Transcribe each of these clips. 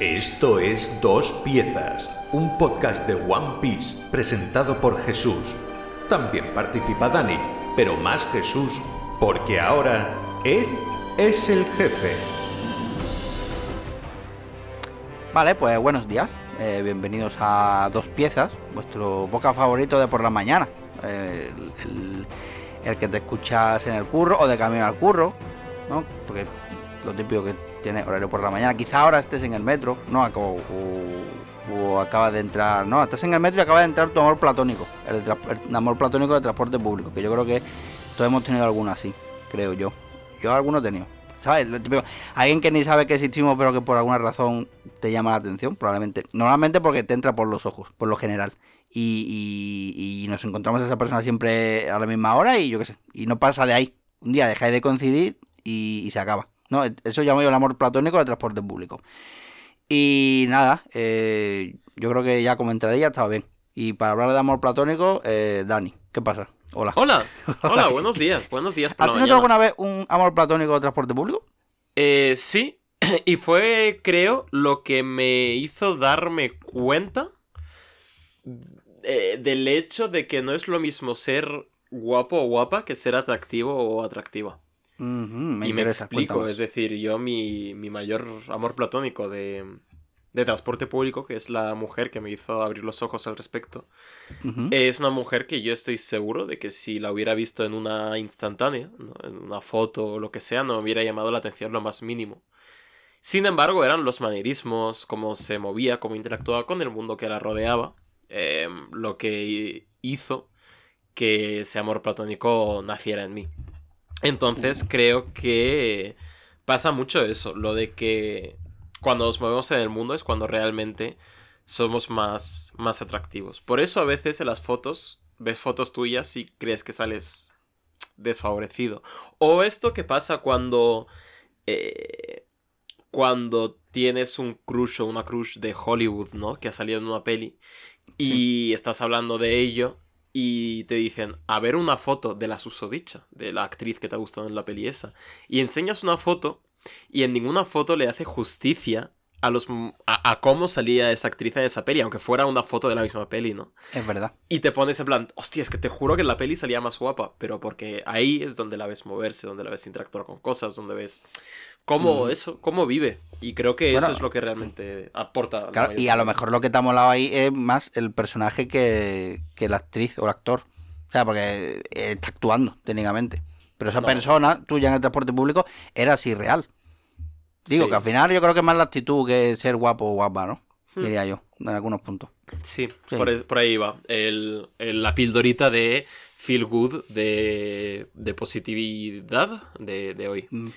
Esto es Dos Piezas, un podcast de One Piece presentado por Jesús. También participa Dani, pero más Jesús, porque ahora él es el jefe. Vale, pues buenos días. Eh, bienvenidos a Dos Piezas, vuestro boca favorito de por la mañana. Eh, el, el- que te escuchas en el curro o de camino al curro, ¿no? Porque lo típico que tiene horario por la mañana. Quizá ahora estés en el metro, ¿no? O, o acabas de entrar. No, estás en el metro y acaba de entrar tu amor platónico. El, el amor platónico de transporte público. Que yo creo que todos hemos tenido alguno así, creo yo. Yo alguno he tenido. ¿Sabes? Alguien que ni sabe que existimos, pero que por alguna razón te llama la atención, probablemente. Normalmente porque te entra por los ojos, por lo general. Y, nos encontramos a esa persona siempre a la misma hora y yo qué sé. Y no pasa de ahí. Un día dejáis de coincidir y se acaba. No, eso llamo yo el amor platónico de transporte público. Y nada, eh, yo creo que ya como entradilla estaba bien. Y para hablar de amor platónico, eh, Dani, ¿qué pasa? Hola. Hola, hola, buenos días, buenos días ¿Has tenido alguna vez un amor platónico de transporte público? Eh, sí, y fue, creo, lo que me hizo darme cuenta eh, del hecho de que no es lo mismo ser guapo o guapa que ser atractivo o atractiva. Me y interesa. me explico, cuéntanos. es decir, yo mi, mi mayor amor platónico de, de transporte público, que es la mujer que me hizo abrir los ojos al respecto. Es una mujer que yo estoy seguro de que si la hubiera visto en una instantánea, ¿no? en una foto o lo que sea, no me hubiera llamado la atención lo más mínimo. Sin embargo, eran los manierismos, cómo se movía, cómo interactuaba con el mundo que la rodeaba, em, lo que hizo que ese amor platónico naciera en mí. Entonces creo que pasa mucho eso, lo de que cuando nos movemos en el mundo es cuando realmente somos más, más atractivos. Por eso a veces en las fotos ves fotos tuyas y crees que sales desfavorecido. O esto que pasa cuando... eh, cuando tienes un crush o una crush de Hollywood, ¿no? Que ha salido en una peli. Y estás hablando de ello. Y te dicen, a ver una foto de la susodicha, de la actriz que te ha gustado en la peli esa. Y enseñas una foto y en ninguna foto le hace justicia a los a, a cómo salía esa actriz en esa peli, aunque fuera una foto de la misma peli, ¿no? Es verdad. Y te pones en plan, hostia, es que te juro que en la peli salía más guapa, pero porque ahí es donde la ves moverse, donde la ves interactuar con cosas, donde ves cómo Mm. eso, cómo vive. Y creo que Bueno, eso es lo que realmente aporta. la Claro, y a lo mejor lo que te ha molado ahí es más el personaje que, que la actriz o el actor. O sea, porque está actuando técnicamente. Pero esa No. persona tuya en el transporte público era así real. Digo Sí. que al final yo creo que es más la actitud que ser guapo o guapa, ¿no? Hmm. Diría yo, en algunos puntos. Sí, Sí. Por, es- por ahí va. El, el- la pildorita de feel good de, de positividad de, de hoy. Mm.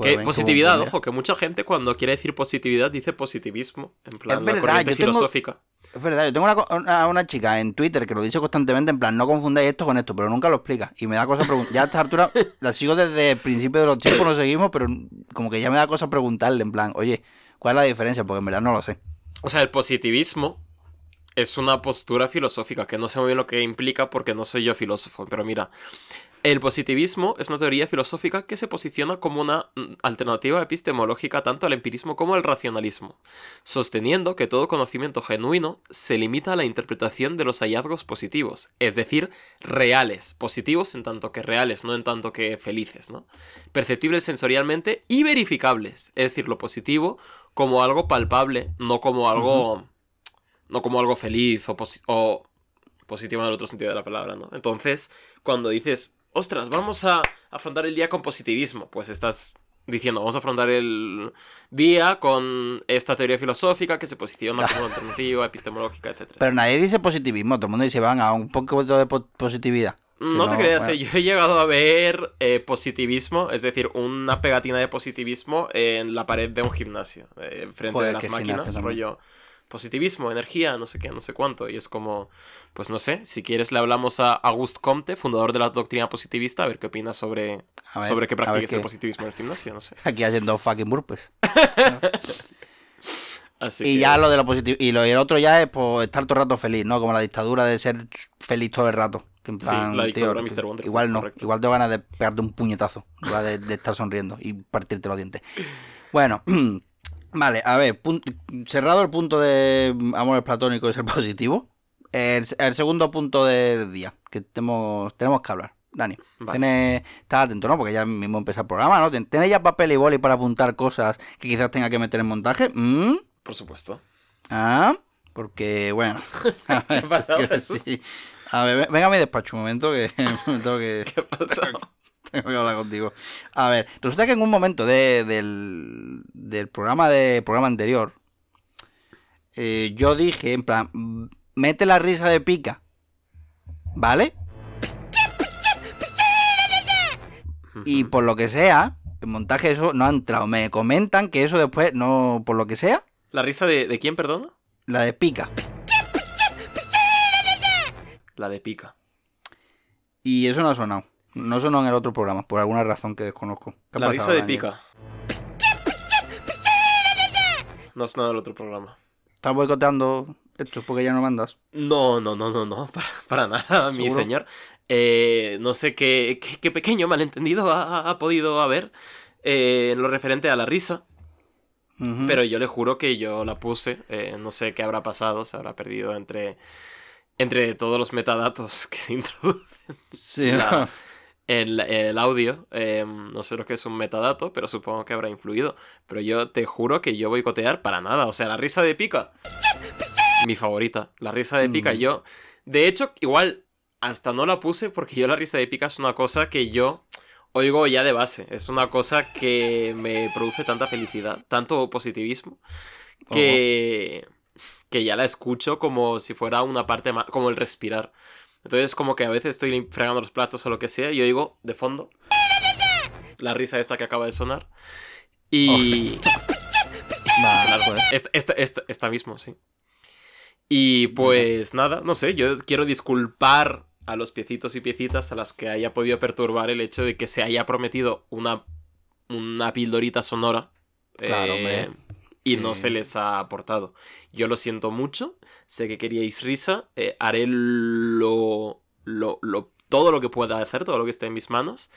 Que positividad, ojo, que mucha gente cuando quiere decir positividad dice positivismo. En plan, Es la corriente tengo- filosófica. Es verdad, yo tengo una, una, una chica en Twitter que lo dice constantemente, en plan, no confundáis esto con esto, pero nunca lo explica. Y me da cosa preguntar. Ya a esta altura la sigo desde el principio de los tiempos, nos seguimos, pero como que ya me da cosa preguntarle, en plan, oye, ¿cuál es la diferencia? Porque en verdad no lo sé. O sea, el positivismo es una postura filosófica, que no sé muy bien lo que implica porque no soy yo filósofo, pero mira, el positivismo es una teoría filosófica que se posiciona como una mm, alternativa epistemológica tanto al empirismo como al racionalismo, sosteniendo que todo conocimiento genuino se limita a la interpretación de los hallazgos positivos, es decir, reales, positivos en tanto que reales, no en tanto que felices, ¿no? Perceptibles sensorialmente y verificables, es decir, lo positivo como algo palpable, no como algo. No como algo feliz o, posi- o positivo en el otro sentido de la palabra, ¿no? Entonces, cuando dices, ostras, vamos a afrontar el día con positivismo, pues estás diciendo, vamos a afrontar el día con esta teoría filosófica que se posiciona como alternativa, epistemológica, etc. Pero nadie dice positivismo, todo el mundo dice, van a un poco de po- positividad. No te creas, bueno. eh, yo he llegado a ver eh, positivismo, es decir, una pegatina de positivismo en la pared de un gimnasio, eh, frente Joder, de las máquinas, también. Positivismo, energía, no sé qué, no sé cuánto, y es como, pues no sé, si quieres le hablamos a Auguste Comte, fundador de la doctrina positivista, a ver qué opina sobre, ver, sobre que practiques el positivismo en el gimnasio, no sé. Aquí haciendo fucking burpees. Así Y que- ya lo de lo positivo. Y lo y el otro ya es pues, estar todo el rato feliz, ¿no? Como la dictadura de ser feliz todo el rato. Que en Sí, plan, la tío, Mr. Wonderful, igual no. correcto. Igual tengo ganas de pegarte un puñetazo. de, de estar sonriendo y partirte los dientes. Bueno, Vale, a ver, cerrado el punto de amor platónico y ser positivo, el, el segundo punto del día que tenemos, tenemos que hablar. Dani, Vale. estás atento, ¿no? Porque ya mismo empieza el programa, ¿no? ¿Tienes ya papel y boli para apuntar cosas que quizás tenga que meter en montaje? ¿Mm? Por supuesto. Ah, porque, bueno. A ver, ¿Qué sí. A ver, ve- venga a mi despacho un momento que tengo que, ¿Qué pasó? tengo que hablar contigo. A ver, resulta que en un momento de- del, del programa de programa anterior, eh, yo dije, en plan, mete la risa de pica. ¿Vale? Y por lo que sea, el montaje eso no ha entrado. Me comentan que eso después no, por lo que sea, ¿La risa de, de quién, perdona? la de pica. La de pica. Y eso no ha sonado. No sonó en el otro programa, por alguna razón que desconozco. ¿Qué ha La pasado, risa de Daniel? pica. No es nada del otro programa. ¿Estás boicoteando esto porque ya no mandas? No, no, no, no, no, para, para nada, mi señor. Eh, no sé qué, qué, qué pequeño malentendido ha, ha podido haber eh, en lo referente a la risa, pero yo le juro que yo la puse. eh, no sé qué habrá pasado, se habrá perdido entre, entre todos los metadatos que se introducen Sí, la- no. El audio. eh, no sé lo que es un metadato, pero supongo que habrá influido. Pero yo te juro que yo boicotear para nada. O sea, la risa de pica. Mi favorita. La risa de pica. Mm. Yo. De hecho, igual hasta no la puse porque yo la risa de pica es una cosa que yo oigo ya de base. Es una cosa que me produce tanta felicidad, tanto positivismo, que, que ya la escucho como si fuera una parte más, como el respirar. Entonces, como que a veces estoy fregando los platos o lo que sea, y yo oigo de fondo la risa esta que acaba de sonar. Y. Claro, joder. esta, esta, esta, esta mismo, sí. Y pues nada, no sé, yo quiero disculpar a los piecitos y piecitas a las que haya podido perturbar el hecho de que se haya prometido una, una pildorita sonora. Claro, eh, hombre. Y no se les ha aportado. Yo lo siento mucho, sé que queríais risa, eh, haré lo, lo, lo- todo lo que pueda hacer, todo lo que esté en mis manos,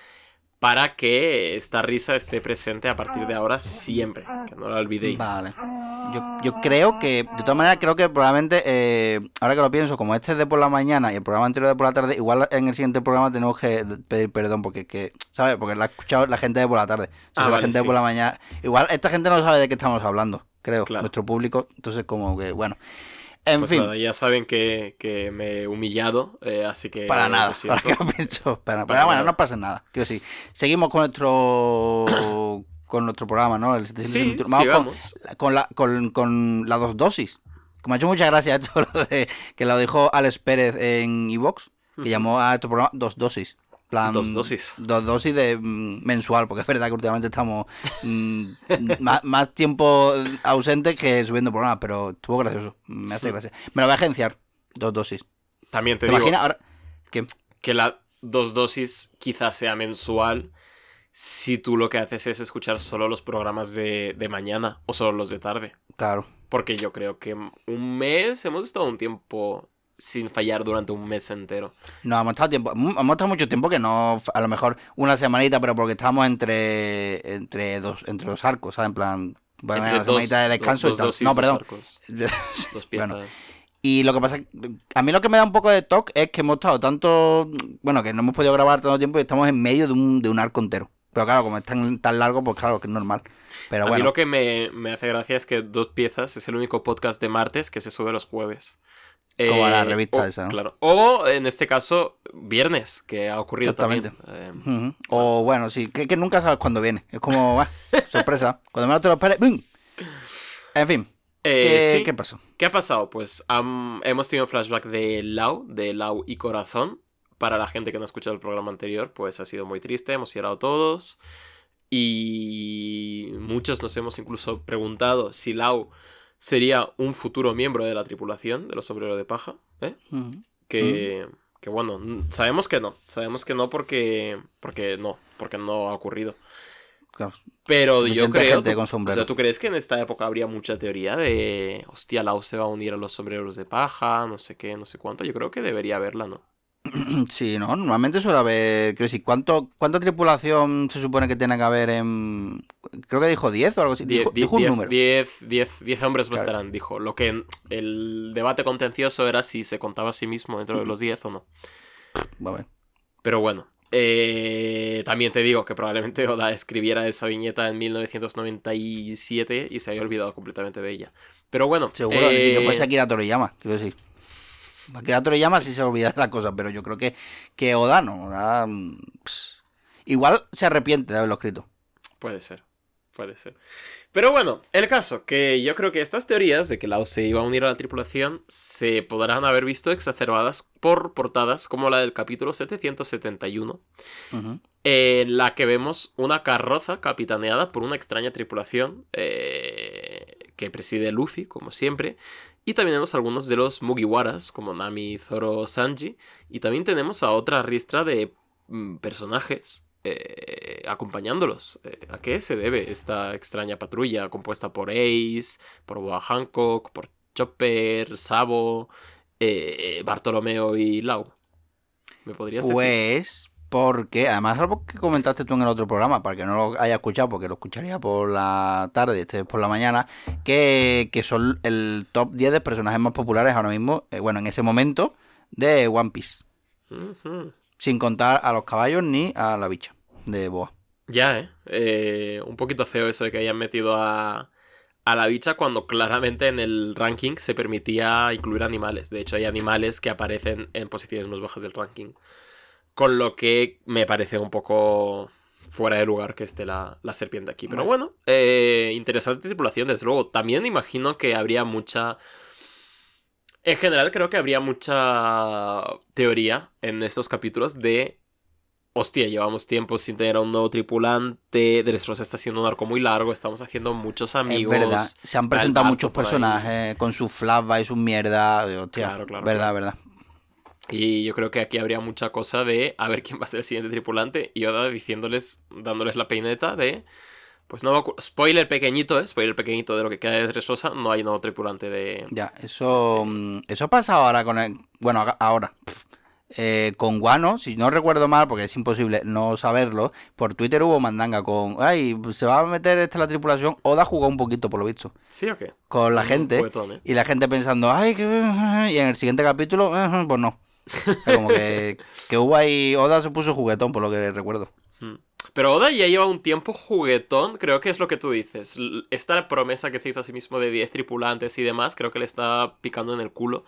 para que esta risa esté presente a partir de ahora siempre, que no la olvidéis. Vale. Yo, yo creo que, de todas maneras, creo que probablemente, eh, ahora que lo pienso, como este es de por la mañana y el programa anterior de por la tarde, igual en el siguiente programa tenemos que pedir perdón porque, que, ¿sabes? Porque la ha escuchado la gente de por la tarde. Entonces, Ah, la vale, gente de por la mañana. Igual esta gente no sabe de qué estamos hablando, creo, Claro. nuestro público. Entonces, como que, bueno. En Pues fin. nada, ya saben que, que me he humillado, eh, así que... Para nada, para que lo pienso. Para, bueno, nada. no pasa nada. Quiero decir, seguimos con nuestro con nuestro programa, ¿no? El 721. Sí, Vamos sigamos. con, con la, con, con las dos dosis. Que me ha hecho mucha gracia esto lo de, que lo dijo Alex Pérez en Evox, que llamó a este programa dos dosis. Plan, Dos dosis. Dos dosis de mm, mensual, porque es verdad que últimamente estamos mm, más, más tiempo ausentes que subiendo programas, pero estuvo gracioso. Me hace gracia. Me lo voy a agenciar. Dos dosis. También te, ¿Te, digo imaginas ahora? Que que la dos dosis quizás sea mensual si tú lo que haces es escuchar solo los programas de, de mañana o solo los de tarde. Claro. Porque yo creo que un mes, hemos estado un tiempo sin fallar durante un mes entero. No, hemos estado tiempo, mu- hemos estado mucho tiempo que no, a lo mejor una semanita, pero porque estábamos entre entre dos entre dos arcos, ¿sabes? En plan, bueno, Entre una semanita de dos- descanso dos y No, dos perdón. arcos, dos Bueno, piezas. y lo que pasa, a mí lo que me da un poco de toque es que hemos estado tanto, bueno, que no hemos podido grabar tanto tiempo y estamos en medio de un, de un arco entero. Pero claro, como es tan, tan largo, pues claro, que es normal. Pero a mí bueno, lo que me, me hace gracia es que Dos Piezas es el único podcast de martes que se sube los jueves. Como la Eh, revista o- esa, ¿no? Claro. O en este caso, viernes, que ha ocurrido Exactamente. también. Eh, Ujú. O bueno, sí, que, que nunca sabes cuándo viene. Es como, ah, sorpresa. Cuando menos te lo esperes, ¡bum! En fin, eh, ¿qué, sí. qué pasó? ¿Qué ha pasado? Pues hemos tenido un flashback de Lau, de Lau y Corazón. Para la gente que no ha escuchado el programa anterior, pues ha sido muy triste, hemos llorado todos. Y muchos nos hemos incluso preguntado si Lau sería un futuro miembro de la tripulación de los sombreros de paja. ¿eh? Que, que bueno, sabemos que no. Sabemos que no porque, porque no, porque no ha ocurrido. Claro. Pero yo creo. gente tú- con o sea, ¿tú crees que en esta época habría mucha teoría de. Hostia, Lau se va a unir a los sombreros de paja, no sé qué, no sé cuánto? Yo creo que debería haberla, ¿no? Sí, no, normalmente suele haber. Quiero decir, ¿cuánto, ¿cuánta tripulación se supone que tiene que haber en. Creo que dijo 10 o algo así. Dijo, Diez- dijo un diez- número. diez- diez- diez hombres Claro. bastarán, dijo. Lo que el debate contencioso era si se contaba a sí mismo dentro de los 10 o no. Bueno. Pero bueno, eh, también te digo que probablemente Oda escribiera esa viñeta en 1997 y se haya olvidado completamente de ella. Pero bueno, Seguro, eh, que fuese Akira Toriyama, quiero decir. Akira Toriyama sí se olvida de las cosas, pero yo creo que, que Oda no. Oda, mm, igual se arrepiente de haberlo escrito. Puede ser, puede ser. Pero bueno, el caso, que yo creo que estas teorías de que Lao se iba a unir a la tripulación se podrán haber visto exacerbadas por portadas como la del capítulo 771, Ujú. en la que vemos una carroza capitaneada por una extraña tripulación eh, que preside Luffy, como siempre. Y también tenemos algunos de los Mugiwaras, como Nami, Zoro, Sanji. Y también tenemos a otra ristra de mm, personajes eh, acompañándolos. Eh, ¿A qué se debe esta extraña patrulla compuesta por Ace, por Boa Hancock, por Chopper, Sabo, eh, Bartolomeo y Lau? ¿Me podrías decir? Porque, además algo que comentaste tú en el otro programa, para que no lo haya escuchado, porque lo escucharía por la tarde, este es por la mañana, que, que son el top 10 de personajes más populares ahora mismo, eh, bueno, en ese momento, de One Piece. Sin contar a los caballos ni a la bicha de Boa. Ya, ¿eh? Eh, Un poquito feo eso de que hayan metido a, a la bicha cuando claramente en el ranking se permitía incluir animales. De hecho, hay animales que aparecen en posiciones más bajas del ranking. Con lo que me parece un poco fuera de lugar que esté la, la serpiente aquí. Pero bueno, eh, interesante tripulación, desde luego. También imagino que habría mucha... En general creo que habría mucha teoría en estos capítulos de hostia, llevamos tiempo sin tener a un nuevo tripulante, Dressrosa está haciendo un arco muy largo, estamos haciendo muchos amigos. es verdad, se han presentado muchos personajes con sus flashbacks y sus mierdas. eh, Hostia, Claro, claro, verdad, claro. verdad. Y yo creo que aquí habría mucha cosa de a ver quién va a ser el siguiente tripulante y Oda diciéndoles, dándoles la peineta de... Pues no Spoiler pequeñito, ¿eh? Spoiler pequeñito de lo que queda de Dressrosa, no hay nuevo tripulante de... Ya, eso, mm, eso pasa ahora con el, bueno, ahora. eh, con Guano, si no recuerdo mal, porque es imposible no saberlo, por Twitter hubo mandanga con, ay, se va a meter esta la tripulación, Oda jugó un poquito, por lo visto, ¿Sí o qué? con la gente, juguetón, ¿eh? y la gente pensando, ay, que... y en el siguiente capítulo, pues no. Como que, que hubo ahí, Oda se puso juguetón, por lo que recuerdo. Mm. Pero Oda ya lleva un tiempo juguetón, creo que es lo que tú dices. Esta promesa que se hizo a sí mismo de 10 tripulantes y demás, creo que le está picando en el culo.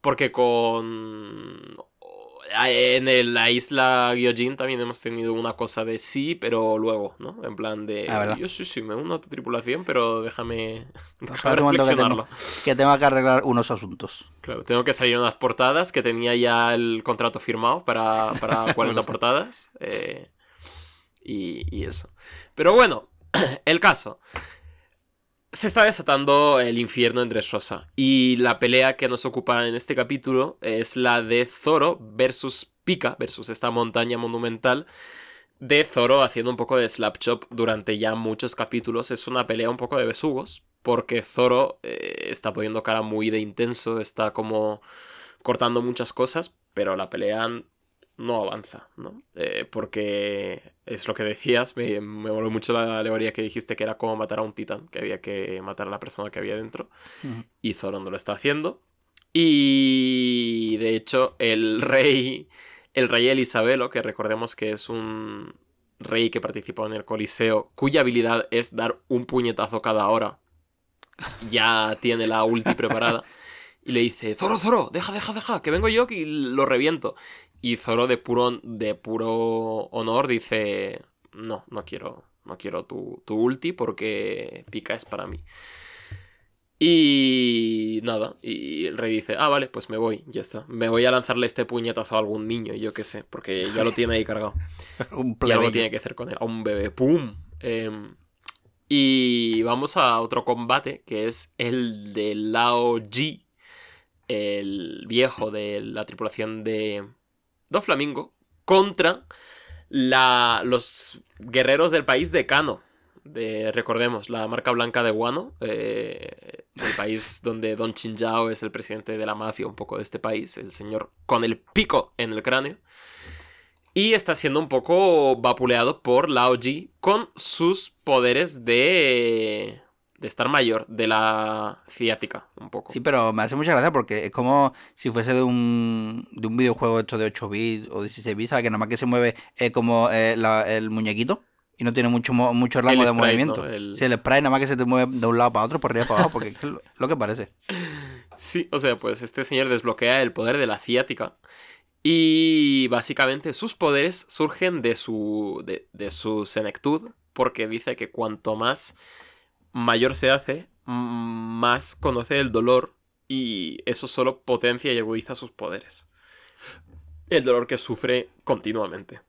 Porque con... En el- la isla Gyojin también hemos tenido una cosa de sí, pero luego, ¿no? En plan de... Ah, yo sí, sí, me uno a tu tripulación, pero déjame, déjame que tengo, que tengo que arreglar unos asuntos. Claro, tengo que salir unas portadas que tenía ya el contrato firmado para, para 40 portadas. eh, y, y eso. Pero bueno, el caso. Se está desatando el infierno en Dressrosa. Y la pelea que nos ocupa en este capítulo es la de Zoro versus Pika, versus esta montaña monumental. De Zoro haciendo un poco de slap chop durante ya muchos capítulos. Es una pelea un poco de besugos. Porque Zoro eh, está poniendo cara muy de intenso. Está como cortando muchas cosas. Pero la pelea no avanza, ¿no? Eh, porque es lo que decías, me, me mucho la alegoría que dijiste que era como matar a un titán, que había que matar a la persona que había dentro, y Zoro no lo está haciendo. Y de hecho, el rey, el rey Elisabelo, que recordemos que es un rey que participó en el Coliseo, cuya habilidad es dar un puñetazo cada hora, ya tiene la ulti preparada. Y le dice, Zoro, Zoro, deja, deja, deja, que vengo yo y lo reviento. Y Zoro de puro, de puro honor dice, no, no quiero, no quiero tu, tu ulti porque pica es para mí. Y nada, y el rey dice, ah, vale, pues me voy, ya está. Me voy a lanzarle este puñetazo a algún niño, yo qué sé, porque ya lo tiene ahí cargado. Un Y algo plebeyo. tiene que hacer con él. A un bebé. ¡Pum! Em, y vamos a otro combate que es el de Lao Ji, el viejo de la tripulación de Do Flamingo, contra la, los guerreros del país de Kano. de, recordemos, la marca blanca de Wano, eh, el país donde Don Chinjao es el presidente de la mafia un poco de este país, el señor con el pico en el cráneo. Y está siendo un poco vapuleado por Lao Ji con sus poderes de de estar mayor, de la ciática, un poco. Sí, pero me hace mucha gracia porque es como si fuese de un, de un videojuego esto de 8 bits o 16 bits, ¿sabes? Que nada más que se mueve es como eh, el muñequito y no tiene mucho, mucho rango de movimiento. El... Sí, el spray nada más que se te mueve de un lado para otro, por arriba para abajo, porque es lo que parece. Sí, o sea, pues este señor desbloquea el poder de la ciática. Y básicamente sus poderes surgen de su, de, de su senectud, porque dice que cuanto más mayor se hace, más conoce el dolor y eso solo potencia y egoiza sus poderes. El dolor que sufre continuamente.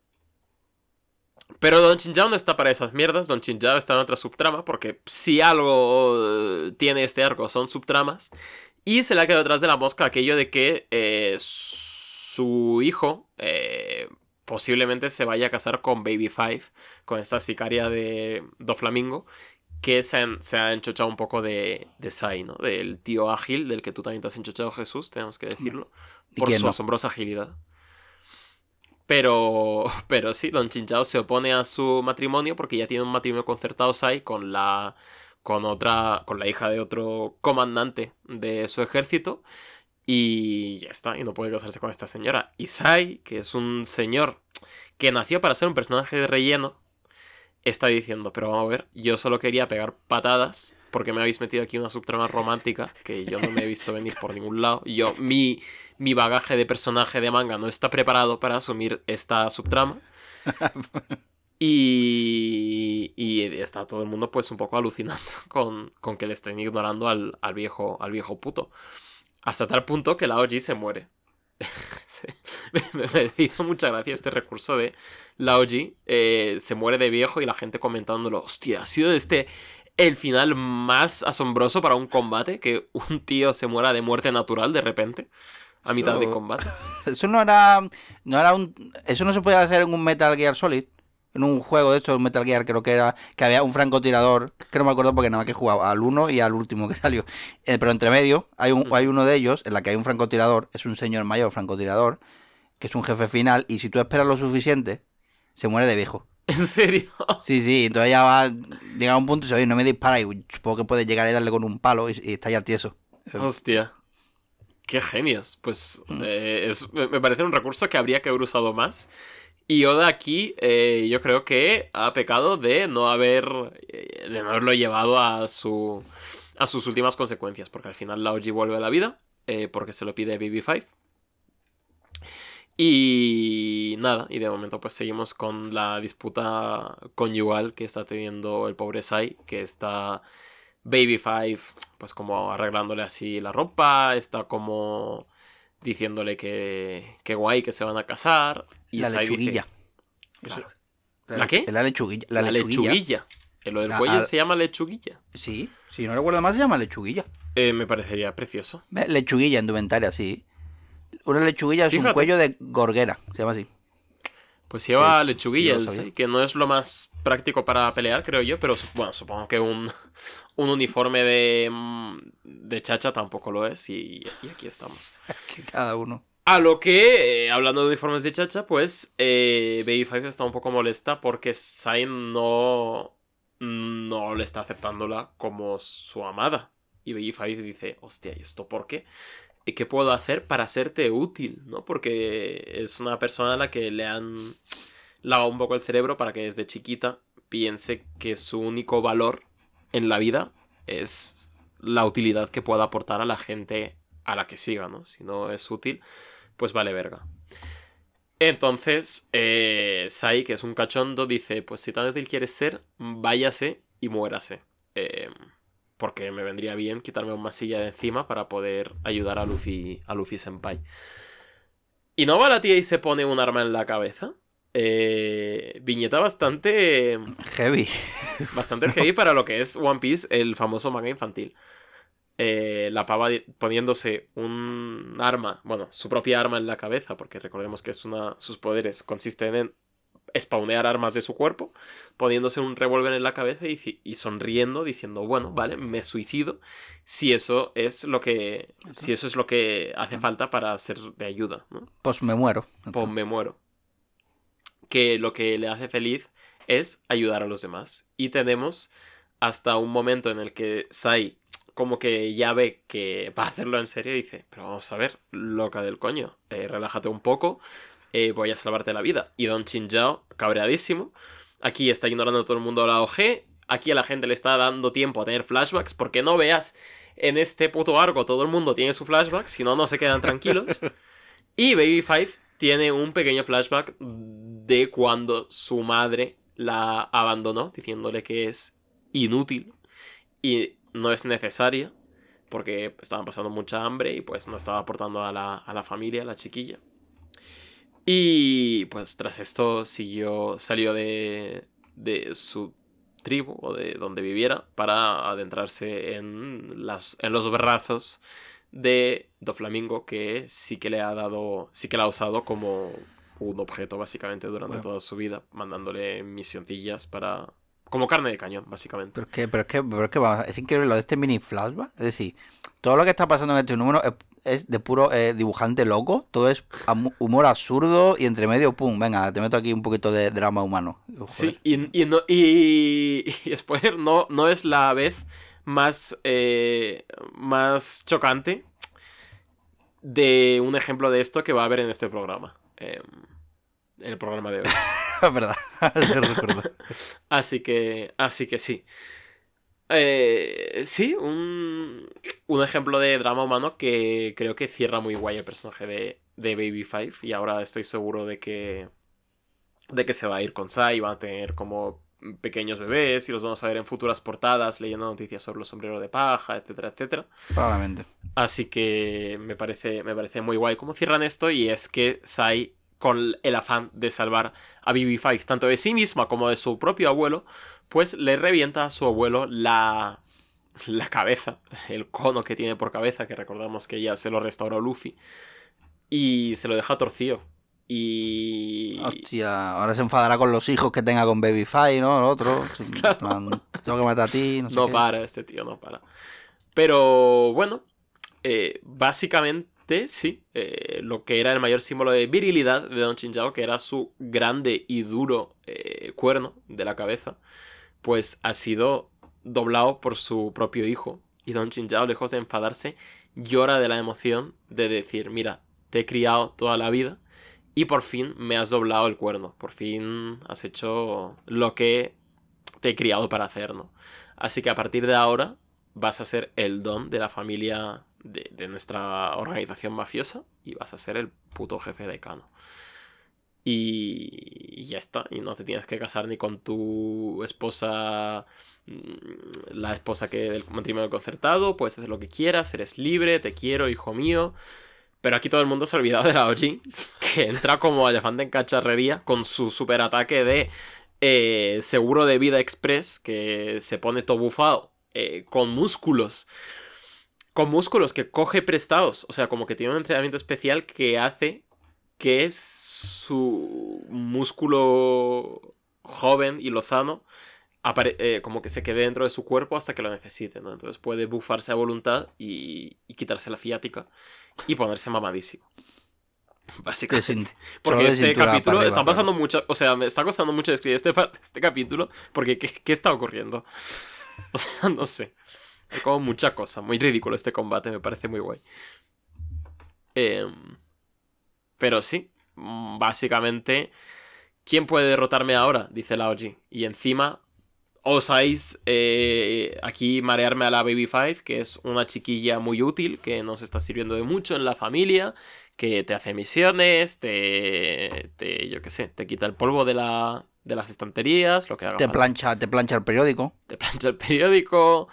Pero Don Chinjao no está para esas mierdas, Don Chinjao está en otra subtrama, porque si algo eh, tiene este arco son subtramas, y se le ha quedado detrás de la mosca aquello de que eh, su hijo eh, posiblemente se vaya a casar con Baby Five, con esta sicaria de Do Flamingo, que se, ha enchochado un poco de, de Sai, ¿no? Del tío ágil, del que tú también te has enchochado, Jesús, tenemos que decirlo, por su asombrosa agilidad. Pero, pero sí, Don Chinchao se opone a su matrimonio porque ya tiene un matrimonio concertado Sai con la, con otra, con la hija de otro comandante de su ejército y ya está, y no puede casarse con esta señora. Y Sai, que es un señor que nació para ser un personaje de relleno, está diciendo, pero vamos a ver, yo solo quería pegar patadas porque me habéis metido aquí una subtrama romántica que yo no me he visto venir por ningún lado. Yo, mi, mi bagaje de personaje de manga no está preparado para asumir esta subtrama. Y, y está todo el mundo pues un poco alucinando con, con que le estén ignorando al, al, viejo, al viejo puto. Hasta tal punto que la OG se muere. me, hizo mucha gracia este recurso de la OG. Eh, se muere de viejo y la gente comentándolo. Hostia, ha sido este el final más asombroso para un combate. Que un tío se muera de muerte natural de repente. A mitad de combate. Eso no era. No era un. Eso no se puede hacer en un Metal Gear Solid en un juego de estos, Metal Gear, creo que era, que había un francotirador, que no me acuerdo porque nada más que jugaba al uno y al último que salió. Eh, pero entre medio hay, un, hay uno de ellos en la que hay un francotirador, es un señor mayor francotirador, que es un jefe final, y si tú esperas lo suficiente, se muere de viejo. ¿En serio? Sí, sí, entonces ya va, llega a un punto y dice, oye, no me dispara, y supongo que puedes llegar y darle con un palo y, está ya tieso. Hostia. Qué genios. Pues mm. eh, me parece un recurso que habría que haber usado más. Y Oda aquí, eh, yo creo que ha pecado de no haber. Eh, de no haberlo llevado a su. a sus últimas consecuencias. Porque al final Laoji vuelve a la vida. Eh, porque se lo pide BB5. Y nada, y de momento pues seguimos con la disputa conyugal que está teniendo el pobre Sai, que está Baby Five, pues como arreglándole así la ropa, está como diciéndole que, que guay, que se van a casar. Y la lechuguilla. ¿La qué? La lechuguilla. La, lechuguilla. lo del cuello se llama lechuguilla. Sí, si no recuerdo más se llama lechuguilla. Eh, me parecería precioso. Lechuguilla indumentaria, sí. Una lechuguilla es un cuello de gorguera, se llama así. Pues lleva lechuguilla, que no es lo más práctico para pelear, creo yo, pero bueno, supongo que un, un uniforme de, mm, de chacha tampoco lo es y, aquí estamos. Cada uno. A lo que, eh, hablando de uniformes de chacha, pues eh, Baby Five está un poco molesta porque Sain no, no le está aceptándola como su amada. Y Baby Five dice, hostia, ¿y esto por qué? ¿Y qué puedo hacer para serte útil? ¿no? Porque es una persona a la que le han lavado un poco el cerebro para que desde chiquita piense que su único valor en la vida es la utilidad que pueda aportar a la gente a la que siga, ¿no? Si no es útil, pues vale verga. Entonces, eh, Sai, que es un cachondo, dice, pues si tan útil quieres ser, váyase y muérase. Eh, porque me vendría bien quitarme una masilla de encima para poder ayudar a Luffy, a Luffy Senpai. Y no va la tía y se pone un arma en la cabeza. Eh, viñeta bastante. Heavy. Bastante heavy para lo que es One Piece, el famoso manga infantil. Eh, la pava poniéndose un arma, bueno, su propia arma en la cabeza, porque recordemos que es una, sus poderes consisten en spawnear armas de su cuerpo, poniéndose un revólver en la cabeza y, sonriendo, diciendo, bueno, vale, me suicido, si eso es lo que, si eso es lo que hace falta para ser de ayuda, ¿no? Pues me muero. Pues me muero. Que lo que le hace feliz es ayudar a los demás. Y tenemos hasta un momento en el que Sai como que ya ve que va a hacerlo en serio y dice, pero vamos a ver, loca del coño, eh, relájate un poco, eh, voy a salvarte la vida. Y Don Chinjao, cabreadísimo, aquí está ignorando a todo el mundo la OG, aquí a la gente le está dando tiempo a tener flashbacks, porque no veas en este puto arco todo el mundo tiene su flashback, si no, no se quedan tranquilos. y Baby Five tiene un pequeño flashback de cuando su madre la abandonó, diciéndole que es inútil y no es necesaria, porque estaban pasando mucha hambre y pues no estaba aportando a la, a la familia, a la chiquilla. Y pues tras esto siguió, salió de, de su tribu o de donde viviera para adentrarse en, las, en los brazos de Doflamingo que sí que le ha dado, sí que la ha usado como un objeto básicamente durante toda su vida, mandándole misioncillas para, como carne de cañón, básicamente. Pero es que, pero es que, pero es, que es increíble lo de este mini flashback. Es decir, todo lo que está pasando en este número es, de puro eh, dibujante loco. Todo es humor absurdo y entre medio, pum, venga, te meto aquí un poquito de drama humano. Sí, y, y, no, y, spoiler, no, no es la vez más, eh, más chocante de un ejemplo de esto que va a haber en este programa. En el programa de hoy. es verdad, así que, así que sí. Eh, sí, un, un, ejemplo de drama humano que creo que cierra muy guay el personaje de, de Baby Five. Y ahora estoy seguro de que, de que se va a ir con Sai, van a tener como pequeños bebés y los vamos a ver en futuras portadas leyendo noticias sobre los sombreros de paja, etcétera, etcétera. Probablemente. Así que me parece, me parece muy guay cómo cierran esto y es que Sai con el afán de salvar a Bibi Five, tanto de sí misma como de su propio abuelo, pues le revienta a su abuelo la, la cabeza, el cono que tiene por cabeza, que recordamos que ya se lo restauró Luffy, y se lo deja torcido. Y. Hostia, ahora se enfadará con los hijos que tenga con Baby Five, ¿no? El otro. tengo que matar a ti. No, para, este tío no para. Pero bueno, eh, básicamente sí, eh, lo que era el mayor símbolo de virilidad de Don Chinchao, que era su grande y duro eh, cuerno de la cabeza, pues ha sido doblado por su propio hijo. Y Don Chinchao, lejos de enfadarse, llora de la emoción de decir, mira, te he criado toda la vida y por fin me has doblado el cuerno, por fin has hecho lo que te he criado para hacer, ¿no? Así que a partir de ahora vas a ser el don de la familia de, nuestra organización mafiosa y vas a ser el puto jefe de Kano. Y, ya está, y no te tienes que casar ni con tu esposa, mm, la esposa que del matrimonio concertado, puedes hacer lo que quieras, eres libre, te quiero, hijo mío. Pero aquí todo el mundo se ha olvidado de la OG, que entra como elefante en cacharrería con su super ataque de eh, seguro de vida express, que se pone todo bufado, eh, con músculos con músculos que coge prestados. O sea, como que tiene un entrenamiento especial que hace que su músculo joven y lozano eh, como que se quede dentro de su cuerpo hasta que lo necesite, ¿no? Entonces puede bufarse a voluntad y, quitarse la ciática y ponerse mamadísimo. Básicamente. Porque este capítulo está pasando mucho. O sea, me está costando mucho escribir este, este capítulo. Porque ¿qué, ¿qué, está ocurriendo? O sea, no sé. Hay como mucha cosa. Muy ridículo este combate, me parece muy guay. Em, pero sí, mm, básicamente, ¿quién puede derrotarme ahora? Dice la OG. Y encima osáis eh, aquí marearme a la Baby Five, que es una chiquilla muy útil, que nos está sirviendo de mucho en la familia, que te hace misiones, te, te yo qué sé, te quita el polvo de, la, de las estanterías, lo que haga te plancha, te plancha el periódico. Te plancha el periódico,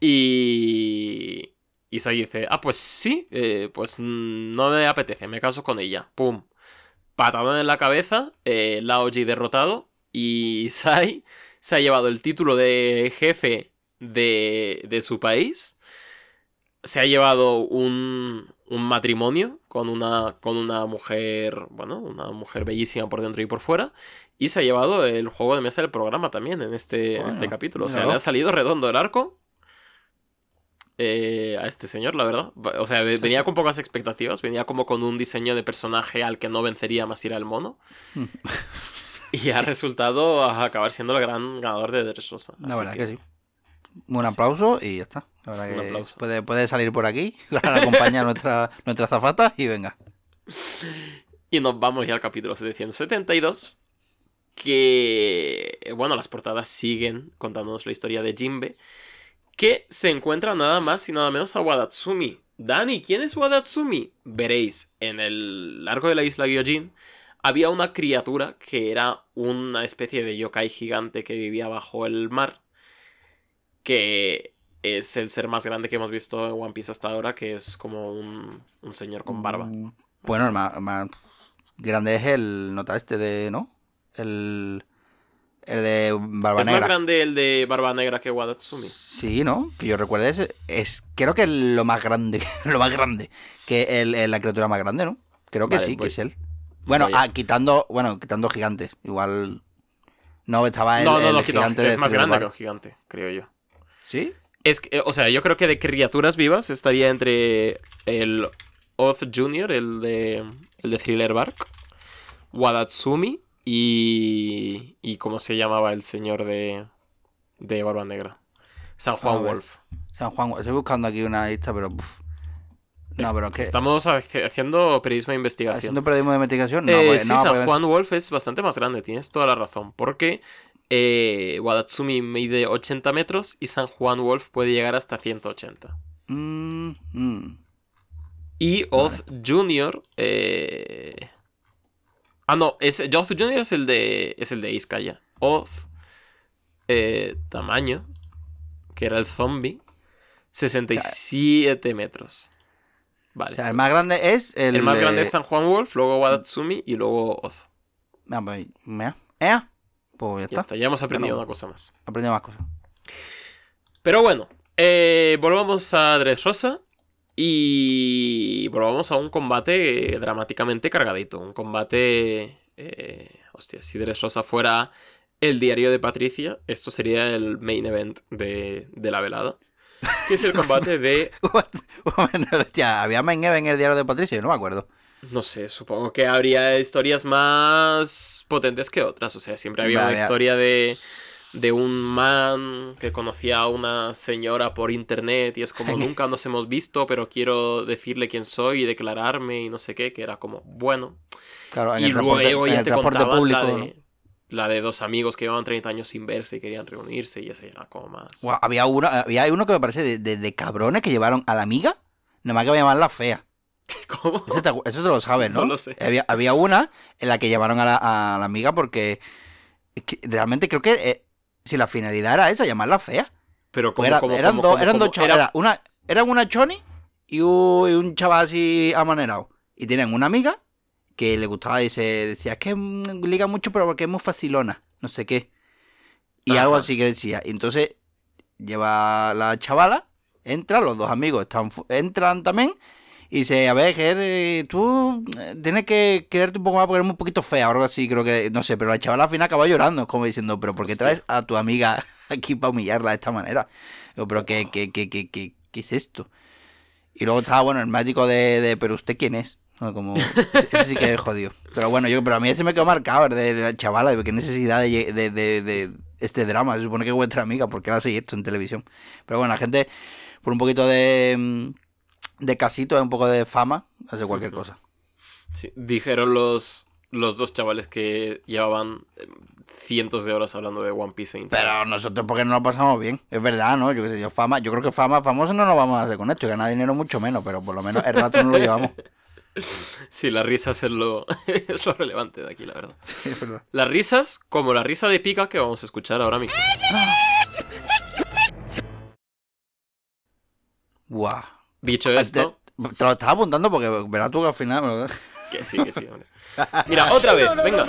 y. Y se dice, ah, pues sí, eh, pues no me apetece, me caso con ella. Pum. Patadón en la cabeza, eh, Laoji derrotado. Y Sai se ha llevado el título de jefe de, de su país. Se ha llevado un, un matrimonio con una, con una mujer, bueno, una mujer bellísima por dentro y por fuera. Y se ha llevado el juego de mesa del programa también en este, en este capítulo. O sea, le ha salido redondo el arco eh, a este señor, la verdad. O sea, ve- venía con pocas expectativas. Venía como con un diseño de personaje al que no vencería más ir al mono. y ha resultado acabar siendo el gran ganador de Dressrosa. La verdad que, sí. Un aplauso y ya está. La verdad Un que aplauso. Puede, puede salir por aquí, acompaña a nuestra, nuestra zafata y venga. Y nos vamos ya al capítulo 772. Que, bueno, las portadas siguen contándonos la historia de Jinbe. Que se encuentra nada más y nada menos a Wadatsumi. Dani, ¿quién es Wadatsumi? Veréis, en el largo de la isla Gyojin había una criatura que era una especie de yokai gigante que vivía bajo el mar. Que es el ser más grande que hemos visto en One Piece hasta ahora, que es como un, un señor con barba. Mm, Bueno, el más, más grande es el nota este de, ¿no? El, el de Barba ¿Es más Negra. grande el de Barba Negra que Wadatsumi? Sí, ¿no? Que yo recuerde es, es creo que es lo más grande, lo más grande, que el, el- la criatura más grande, ¿no? Creo que Vale, sí, que es él. Bueno, ah, quitando, bueno, quitando gigantes, igual no estaba el, no, no, el no, quita- gigante es más grande que un gigante, creo yo. ¿Sí? Es que, o sea, yo creo que de criaturas vivas estaría entre el Oz Jr., el de, el de Thriller Bark, Wadatsumi y. y ¿Cómo se llamaba el señor de, de Barba Negra? San Juan A ver. Wolf. San Juan, estoy buscando aquí una lista, pero uf. no, Es- pero es que Estamos haciendo periodismo de investigación. haciendo periodismo de investigación, no, Eh, pues, sí, no, San pues, Juan Wolf es bastante más grande, tienes toda la razón. Porque eh, Wadatsumi mide 80 metros y San Juan Wolf puede llegar hasta 180. mm, mm. Y Oz Jr. eh, Ah, no, es, Oz Jr. es el de. Es el de Iskaya. Oz. eh, tamaño. Que era el zombie. 67 metros. Vale. O sea, el más grande es el, el más de- grande es San Juan Wolf, luego Wadatsumi y luego Oz. Ah, pues, mira, ea, pues ya Ya está, está, ya hemos aprendido una cosa más. aprendí más cosas. Pero bueno, eh, volvamos a Dressrosa y volvamos a un combate eh, dramáticamente cargadito. Un combate... eh, hostia, si Dressrosa fuera el diario de Patricia, esto sería el main event de, de la velada. Que es el combate de... Hostia, había main event en el diario de Patricio, no me acuerdo. No sé, supongo que habría historias más potentes que otras. O sea, siempre había Vale, una historia de, de un man que conocía a una señora por internet y es como nunca nos hemos visto, pero quiero decirle quién soy y declararme y no sé qué, que era como bueno. Claro, en y el luego ya el te contaban público. la, de, la de dos amigos que llevaban 30 años sin verse y querían reunirse y ese era como más... Había uno, había uno que me parece de, de- de cabrones que llevaron a la amiga, nada más que llaman la fea. ¿Cómo? Eso te, eso te lo sabes, ¿no? No lo sé. Había, había una en la que llevaron a la, a la amiga porque realmente creo que eh, si la finalidad era esa, llamarla fea. Pero como, era- eran dos, eran dos chavales. era- una, eran una choni y un, y un chaval así amanerado. Y tenían una amiga que le gustaba y se decía, es que mm, liga mucho, pero porque es muy facilona, no sé qué. Y Ajá. algo así que decía. Y entonces lleva la chavala, entra, los dos amigos están, entran también. Y dice, a ver, Ger, eh, tú eh, tienes que quererte un poco más porque eres un poquito fea o algo así, creo que, no sé, pero la chavala al final acaba llorando, como diciendo, pero ¿por qué Hostia. traes a tu amiga aquí para humillarla de esta manera? Digo, pero ¿qué, qué, qué, qué, qué, qué es esto? Y luego estaba, bueno, el médico de, de ¿pero usted quién es? ¿No? Como, ese sí que es jodido. Pero bueno, yo, pero a mí se me quedó marcado de la chavala, de qué necesidad de, de, de- de este drama. Se supone que es vuestra amiga, ¿por qué hace esto en televisión? Pero bueno, la gente, por un poquito de, mm, de casito, un poco de fama, hace cualquier cosa. Sí, dijeron los, los dos chavales que llevaban eh, cientos de horas hablando de One Piece en. Pero nosotros porque no lo pasamos bien, es verdad, ¿no? Yo qué sé, yo fama, yo creo que fama, famoso no nos vamos a hacer con esto, ganar dinero mucho menos, pero por lo menos el rato no lo llevamos. Sí, las risas es lo, es lo relevante de aquí, la verdad. Es verdad. Las risas, como la risa de Pika que vamos a escuchar ahora mismo. Guau. Dicho esto, Te, te lo estaba apuntando porque verás tú que al final. ¿verdad? que sí, que sí, hombre. Mira, otra vez, venga.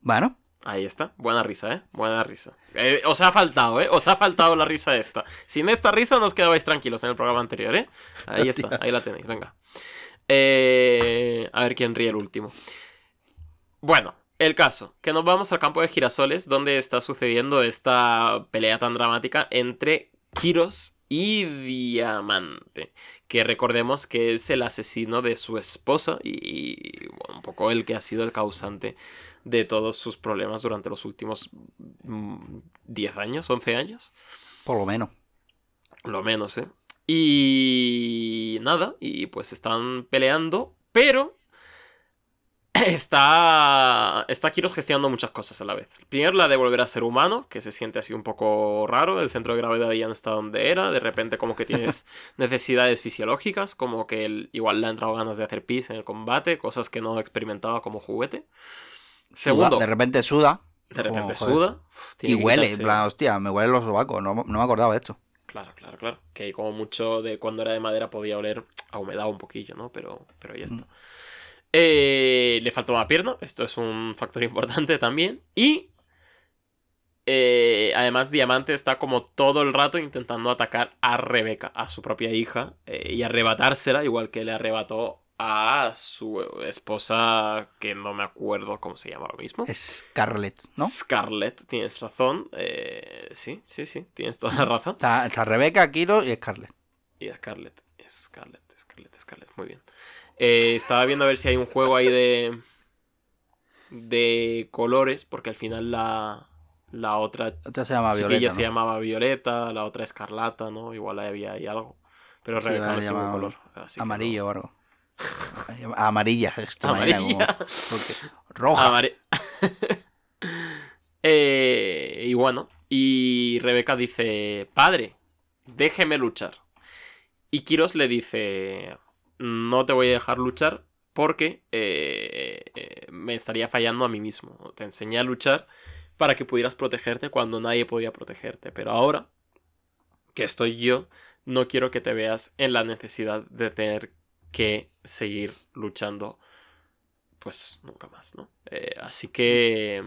Bueno, Ahí está. Buena risa, ¿eh? Buena risa. Eh, os ha faltado, ¿eh? Os ha faltado la risa esta. Sin esta risa nos quedabais tranquilos en el programa anterior, ¿eh? Ahí está. Ahí la tenéis. Venga. Eh, a ver quién ríe el último. Bueno, el caso, que nos vamos al campo de girasoles donde está sucediendo esta pelea tan dramática entre Kiros y Diamante, que recordemos que es el asesino de su esposa y, bueno, un poco el que ha sido el causante de todos sus problemas durante los últimos 10 mm, años, 11 años. Por lo menos. Lo menos, ¿eh? Y nada, y pues están peleando, pero está, está Kiros gestionando muchas cosas a la vez. Primero la de volver a ser humano, que se siente así un poco raro, el centro de gravedad ya no está donde era, de repente como que tienes necesidades fisiológicas, como que igual le han entrado ganas de hacer pis en el combate, cosas que no experimentaba como juguete. Segundo. de repente suda. De repente suda. y huele, en plan, hostia, me huele los sobacos, no, me acordaba de esto. Claro, claro, claro. Que como mucho de cuando era de madera podía oler a humedad un poquillo, ¿no? Pero, pero ya está. Mm. Eh, le faltó una pierna, esto es un factor importante también. Y eh, además Diamante está como todo el rato intentando atacar a Rebeca, a su propia hija, eh, y arrebatársela, igual que le arrebató a su esposa, que no me acuerdo cómo se llama ahora mismo. Scarlett, ¿no? Scarlett, tienes razón. sí, sí, sí, tienes toda la razón. Está, Rebeca, Kiro y Scarlett. Y Scarlett, Scarlett, Scarlett, Scarlett, muy bien. Eh, estaba viendo a ver si hay un juego ahí de. de colores, porque al final la. La otra, otra se llama Violeta, se llamaba Violeta, la otra Escarlata, ¿no? Igual había ahí algo. Pero sí, realmente no color. amarillo o algo. Amarilla, esto Amarilla. roja. eh, y bueno, y Rebeca dice: Padre, déjeme luchar. Y Kiros le dice: no te voy a dejar luchar porque eh, eh, me estaría fallando a mí mismo. Te enseñé a luchar para que pudieras protegerte cuando nadie podía protegerte. Pero ahora que estoy yo, no quiero que te veas en la necesidad de tener que seguir luchando. Pues nunca más, ¿no? Eh, así que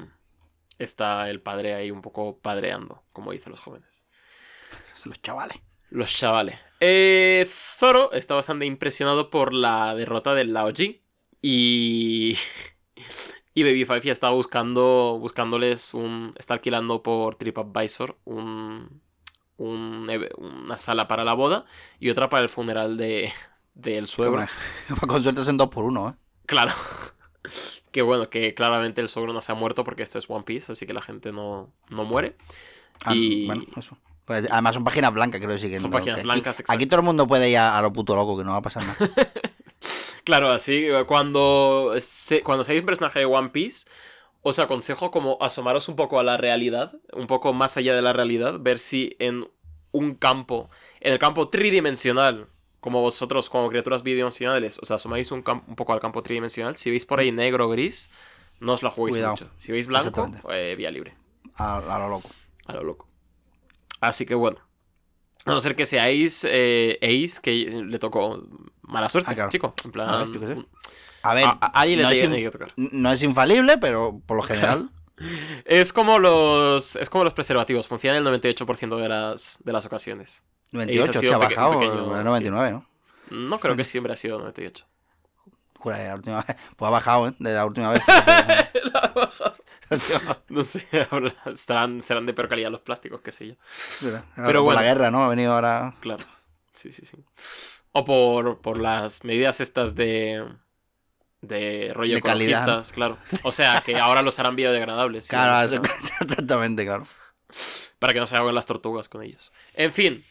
está el padre ahí un poco padreando, como dicen los jóvenes. Los chavales. Los chavales. Eh, Zoro está bastante impresionado por la derrota del Lao Ji. Y. y Baby Five ya está buscando. Buscándoles un. Está alquilando por TripAdvisor un, un. una sala para la boda. Y otra para el funeral de. del suegro. Con suerte en dos por uno, ¿eh? Claro. que bueno, que claramente el suegro no se ha muerto porque esto es One Piece, así que la gente no, no muere. Ah, y. Bueno, eso. Pues, además son páginas blancas, creo decir que Son páginas blancas, aquí, aquí, todo el mundo puede ir a, lo puto loco, que no va a pasar nada. claro, así, cuando, se, cuando seáis un personaje de One Piece, os aconsejo como asomaros un poco a la realidad, un poco más allá de la realidad, ver si en un campo, en el campo tridimensional, como vosotros, como criaturas bidimensionales, os asomáis un, un poco al campo tridimensional, si veis por ahí negro o gris, no os lo juguéis mucho. Si veis blanco, eh, vía libre. a lo loco. A lo loco. Así que bueno. A no ser que seáis eh, Ace, que le tocó mala suerte, ah, chico. En plan. A ver, no, es que tocar. no es infalible, pero por lo general. es como los. Es como los preservativos. Funciona el 98% de las, de las ocasiones. 98, ha, ha bajado. el 99, ¿no? No creo que siempre ha sido 98. Jura, la última vez. Pues ha bajado, ¿eh? De la última vez. no sé, serán, serán de peor calidad los plásticos, qué sé yo. Pero por la guerra, ¿no? Ha venido ahora. Claro. Sí, sí, sí. O por, por las medidas estas de. De rollo de ecologistas, claro. O sea, que ahora los harán biodegradables. Claro, exactamente, claro. Para que no se hagan las tortugas con ellos. En fin.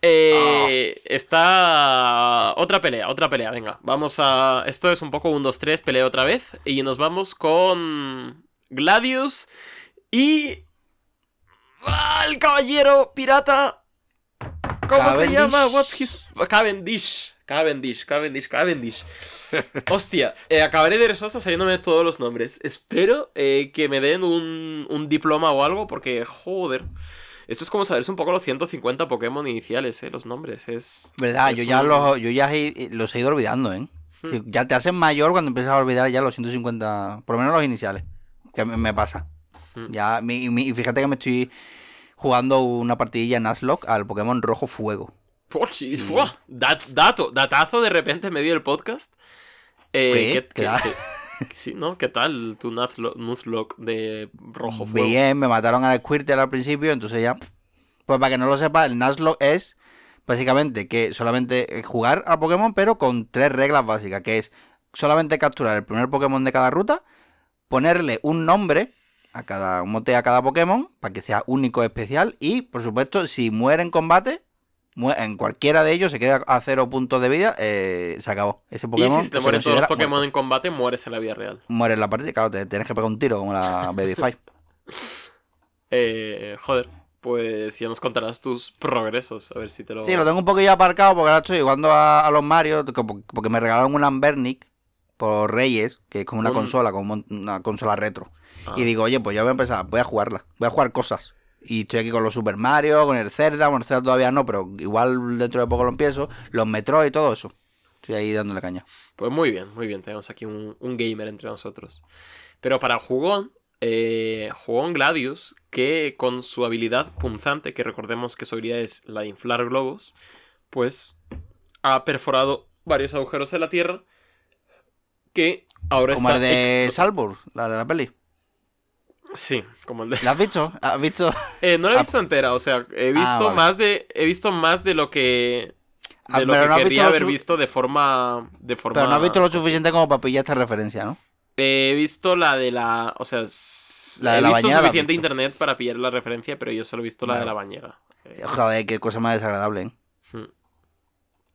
Eh. Está otra pelea, otra pelea, venga. Vamos a... Esto es un poco un 2-3, pelea otra vez. Y nos vamos con Gladius y... ¡Ah, el caballero pirata. ¿Cómo se llama? What's his... Cavendish. Cavendish, Cavendish, Cavendish. Hostia, eh, acabaré de resosa sabiéndome todos los nombres. Espero eh, que me den un, un diploma o algo porque, joder... Esto es como saberse un poco los 150 Pokémon iniciales, ¿eh? Los nombres. Es. Verdad, yo, ya los, yo ya los he ido olvidando, ¿eh? Hmm. Ya te hacen mayor cuando empiezas a olvidar ya los 150, por lo menos los iniciales. Que me, pasa. Hmm. Ya, mi- mi- y fíjate que me estoy jugando una partidilla en al Pokémon Rojo Fuego. Por sí, ¡fua! Dat- dato, datazo de repente me dio el podcast. Eh, ¿Qué? ¿qué- ¿Qué qué- da? qué- sí, ¿no? ¿Qué tal tu Nuzlo- Nuzlocke de rojo fuego? Bien, me mataron al Squirtle al principio, entonces ya. Pues para que no lo sepa, el Nuzlocke es básicamente que solamente eh, jugar a Pokémon, pero con tres reglas básicas, que es solamente capturar el primer Pokémon de cada ruta, ponerle un nombre a cada un mote a cada Pokémon para que sea único especial y, por supuesto, si muere en combate, en cualquiera de ellos se queda a cero puntos de vida, eh, se acabó. Ese Y Pokémon si se te mueren todos los Pokémon muerto. en combate, mueres en la vida real. Muere en la partida, claro, te tienes que pegar un tiro como la Baby Five. Eh, joder, pues ya nos contarás tus progresos, a ver si te lo... Sí, lo tengo un poco ya aparcado porque ahora estoy jugando a, a los Mario porque me regalaron un Lambernic por Reyes, que es como una Un- consola, como una consola retro. Ah. Y digo, oye, pues ya voy a empezar, voy a jugarla, voy a jugar cosas. Y estoy aquí con los Super Mario, con el Zelda, bueno, el Zelda todavía no, pero igual dentro de poco lo empiezo, los Metroid y todo eso. Estoy ahí dándole caña. Pues muy bien, muy bien, tenemos aquí un, un gamer entre nosotros. Pero para el jugón, eh, jugón Gladius, que con su habilidad punzante, que recordemos que su habilidad es la de inflar globos, pues ha perforado varios agujeros en la Tierra que ahora Como el de Salzburg, la de la peli. Sí, como el de... ¿La has visto? ¿Has visto? Eh, no la he Ah. visto entera, o sea, he visto Ah, vale. más de he visto más de lo que Ah, de lo que no quería visto haber su- visto de forma de forma Pero no has visto lo suficiente como para pillar esta referencia, ¿no? He visto la de la. O sea, La de he la visto bañera suficiente visto. internet para pillar la referencia, pero yo solo he visto la de la bañera. Eh, Joder, qué cosa más desagradable, ¿eh?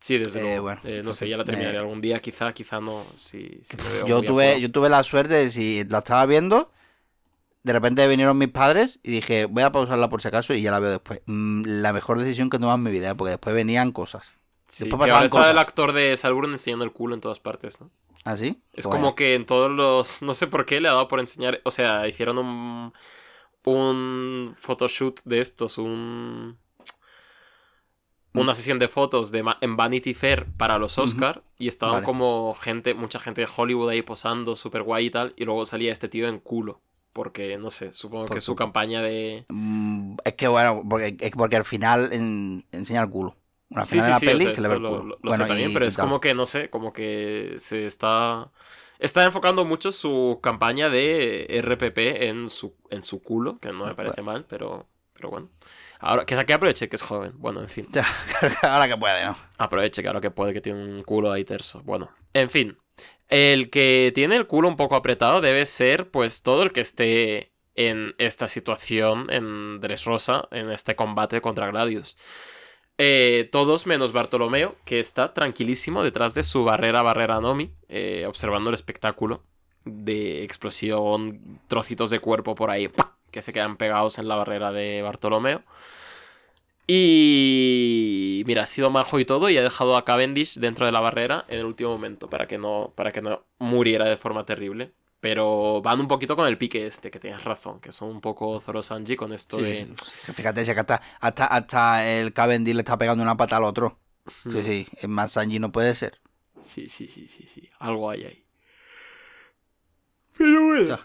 Sí, desde Eh, luego. bueno, Eh, no sé, ya la terminaré eh, algún día, quizá, quizá no. Si, si me veo Yo tuve, yo tuve la suerte de si la estaba viendo, de repente vinieron mis padres y dije, voy a pausarla por si acaso y ya la veo después. Mm, La mejor decisión que he tomado en mi vida, porque después venían cosas. Sí, después que pasaban ahora está el cosas. actor de Salburn enseñando el culo en todas partes, ¿no? ¿Ah, sí? Es como que en todos los. No sé por qué le ha dado por enseñar. O sea, hicieron un. Un photoshoot de estos, un. Una sesión de fotos de, en Vanity Fair para los. Oscar y estaban Vale. como gente, mucha gente de Hollywood ahí posando, súper guay y tal, y luego salía este tío en culo. Porque, no sé, supongo Por que su campaña de. Mm, Es que bueno, porque, es porque al final en- enseña el culo. Al Sí, final sí, de la sí, peli o sea, se le ve el culo. lo- lo Bueno, sé también, y- pero y es tal. como que, no sé, como que se está... Está enfocando mucho su campaña de RPP en su, en su culo, que no me parece mal, pero, pero bueno. Ahora, que, que aproveche que es joven. Bueno, en fin. Ya, ahora que puede, ¿no? Aproveche, claro que puede que tiene un culo ahí terso. Bueno, en fin. El que tiene el culo un poco apretado debe ser, pues, todo el que esté en esta situación en Dressrosa, en este combate contra Gladius. Eh, todos menos Bartolomeo, que está tranquilísimo detrás de su barrera barrera Nomi, eh, observando el espectáculo de explosión, trocitos de cuerpo por ahí que se quedan pegados en la barrera de Bartolomeo. Y mira, ha sido majo y todo y ha dejado a Cavendish dentro de la barrera en el último momento para que no, para que no muriera de forma terrible. Pero van un poquito con el pique este, que tienes razón, que son un poco Zoro Sanji con esto Sí, de... Fíjate, si que hasta, hasta, hasta el Cavendish le está pegando una pata al otro. Sí, Mm. sí, es más Sanji no puede ser. Sí, sí, sí, sí, sí. Algo hay ahí.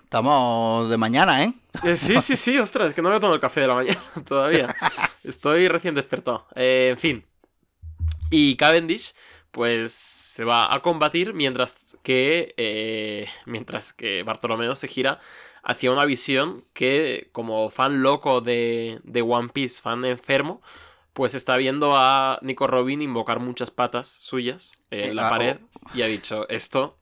Estamos de mañana, ¿eh? Eh, sí, sí, sí, ostras, es que no me he tomado el café de la mañana todavía. Estoy recién despertado. Eh, en fin. Y Cavendish, pues se va a combatir mientras que. eh, mientras que Bartolomeo se gira hacia una visión que, como fan loco de, de One Piece, fan enfermo, pues está viendo a Nico Robin invocar muchas patas suyas en la ah, pared y ha dicho: Esto.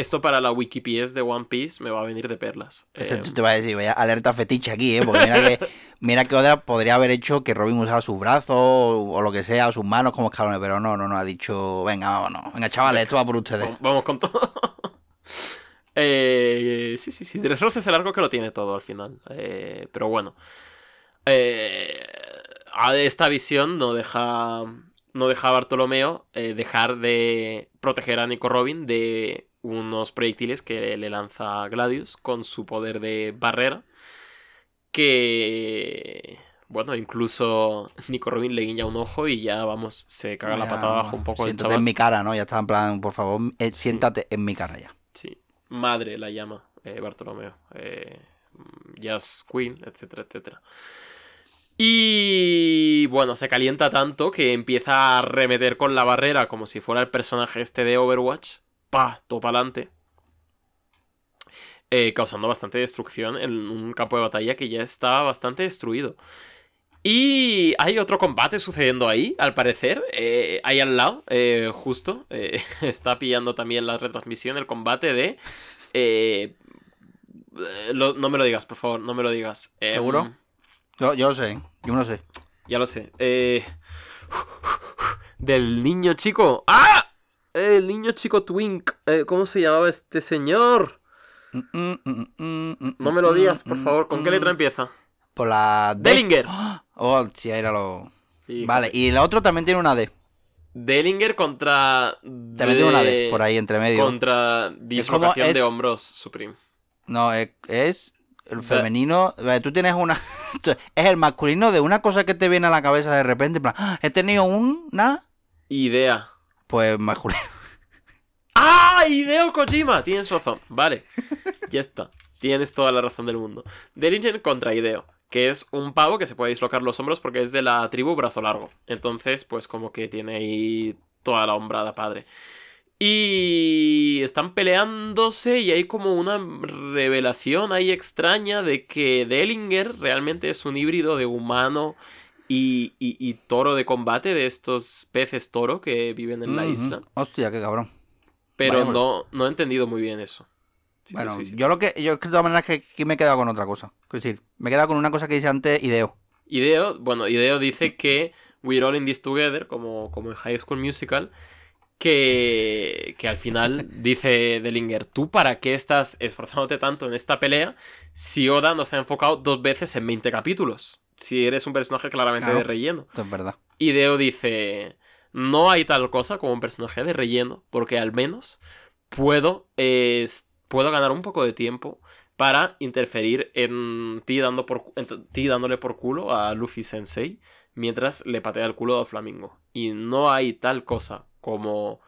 Esto para la Wikipedia de One Piece me va a venir de perlas. Eh, te va a decir, vaya alerta fetiche aquí, ¿eh? Porque mira que, mira que Oda podría haber hecho que Robin usara sus brazos o, o lo que sea, o sus manos como escalones, pero no, no, no, ha dicho, venga, vámonos, venga, chavales, esto va por ustedes. Vamos- con todo. Eh, sí, sí, sí. Dressrosa es el arco que lo tiene todo al final. Eh, pero bueno. Eh, esta visión no deja. No deja a Bartolomeo eh, dejar de proteger a Nico Robin de unos proyectiles que le lanza Gladius con su poder de barrera. Que. Bueno, incluso Nico Robin le guiña un ojo y ya, vamos, se caga la patada abajo un poco Siéntate en mi cara, ¿no? Ya está en plan, por favor, eh, siéntate en mi cara ya. Sí, madre la llama eh, Bartolomeo. Eh, Jazz Queen, etcétera, etcétera. Y bueno, se calienta tanto que empieza a arremeter con la barrera como si fuera el personaje este de Overwatch. Pa, topa adelante. Eh, causando bastante destrucción en un campo de batalla que ya estaba bastante destruido. Y hay otro combate sucediendo ahí, al parecer. Eh, ahí al lado, eh, justo. está pillando también la retransmisión, el combate de. lo- no me lo digas, por favor, no me lo digas. Eh, ¿Seguro? Yo, yo lo sé, yo lo sé. Ya lo sé. Del niño chico. ¡Ah! El niño chico Twink. Eh, ¿Cómo se llamaba este señor? Mm, No me lo digas, por favor. ¿Con qué letra empieza? Por la D. Dellinger. Oh, sí, era lo. Fíjate. Vale, y el otro también tiene una D. Dellinger contra. También tiene una D por ahí entre medio. Contra dislocación es- de hombros Supreme. No, es, es el femenino. Vale, Tú tienes una. Es el masculino de una cosa que te viene a la cabeza de repente. En plan, "Ah, he tenido una. Idea. Pues masculino. ¡Ah! Hideo Kojima. Tienes razón. Vale. Ya está. Tienes toda la razón del mundo. Dellinger contra Hideo. Que es un pavo que se puede dislocar los hombros porque es de la tribu brazo largo. Entonces, pues como que tiene ahí toda la hombrada padre. Y están peleándose y hay como una revelación ahí extraña de que Dellinger realmente es un híbrido de humano y, y- y toro de combate de estos peces toro que viven en la isla. Hostia, qué cabrón. Pero Vaya, no, no he entendido muy bien eso. Sí, bueno, sí, sí. yo lo que. Yo de todas maneras que, que me he quedado con otra cosa. Es decir, me he quedado con una cosa que dice antes Ideo. Ideo, bueno, Ideo dice que We're All in This Together, como, como en High School Musical, que, que al final dice Dellinger, ¿tú para qué estás esforzándote tanto en esta pelea si Oda nos ha enfocado dos veces en 20 capítulos? Si eres un personaje claramente Claro. de relleno. Es verdad. Ideo dice, no hay tal cosa como un personaje de relleno, porque al menos puedo, eh, puedo ganar un poco de tiempo para interferir en ti, dando por, cu- en ti dándole por culo a Luffy Sensei mientras le patea el culo a Flamingo. Y no hay tal cosa como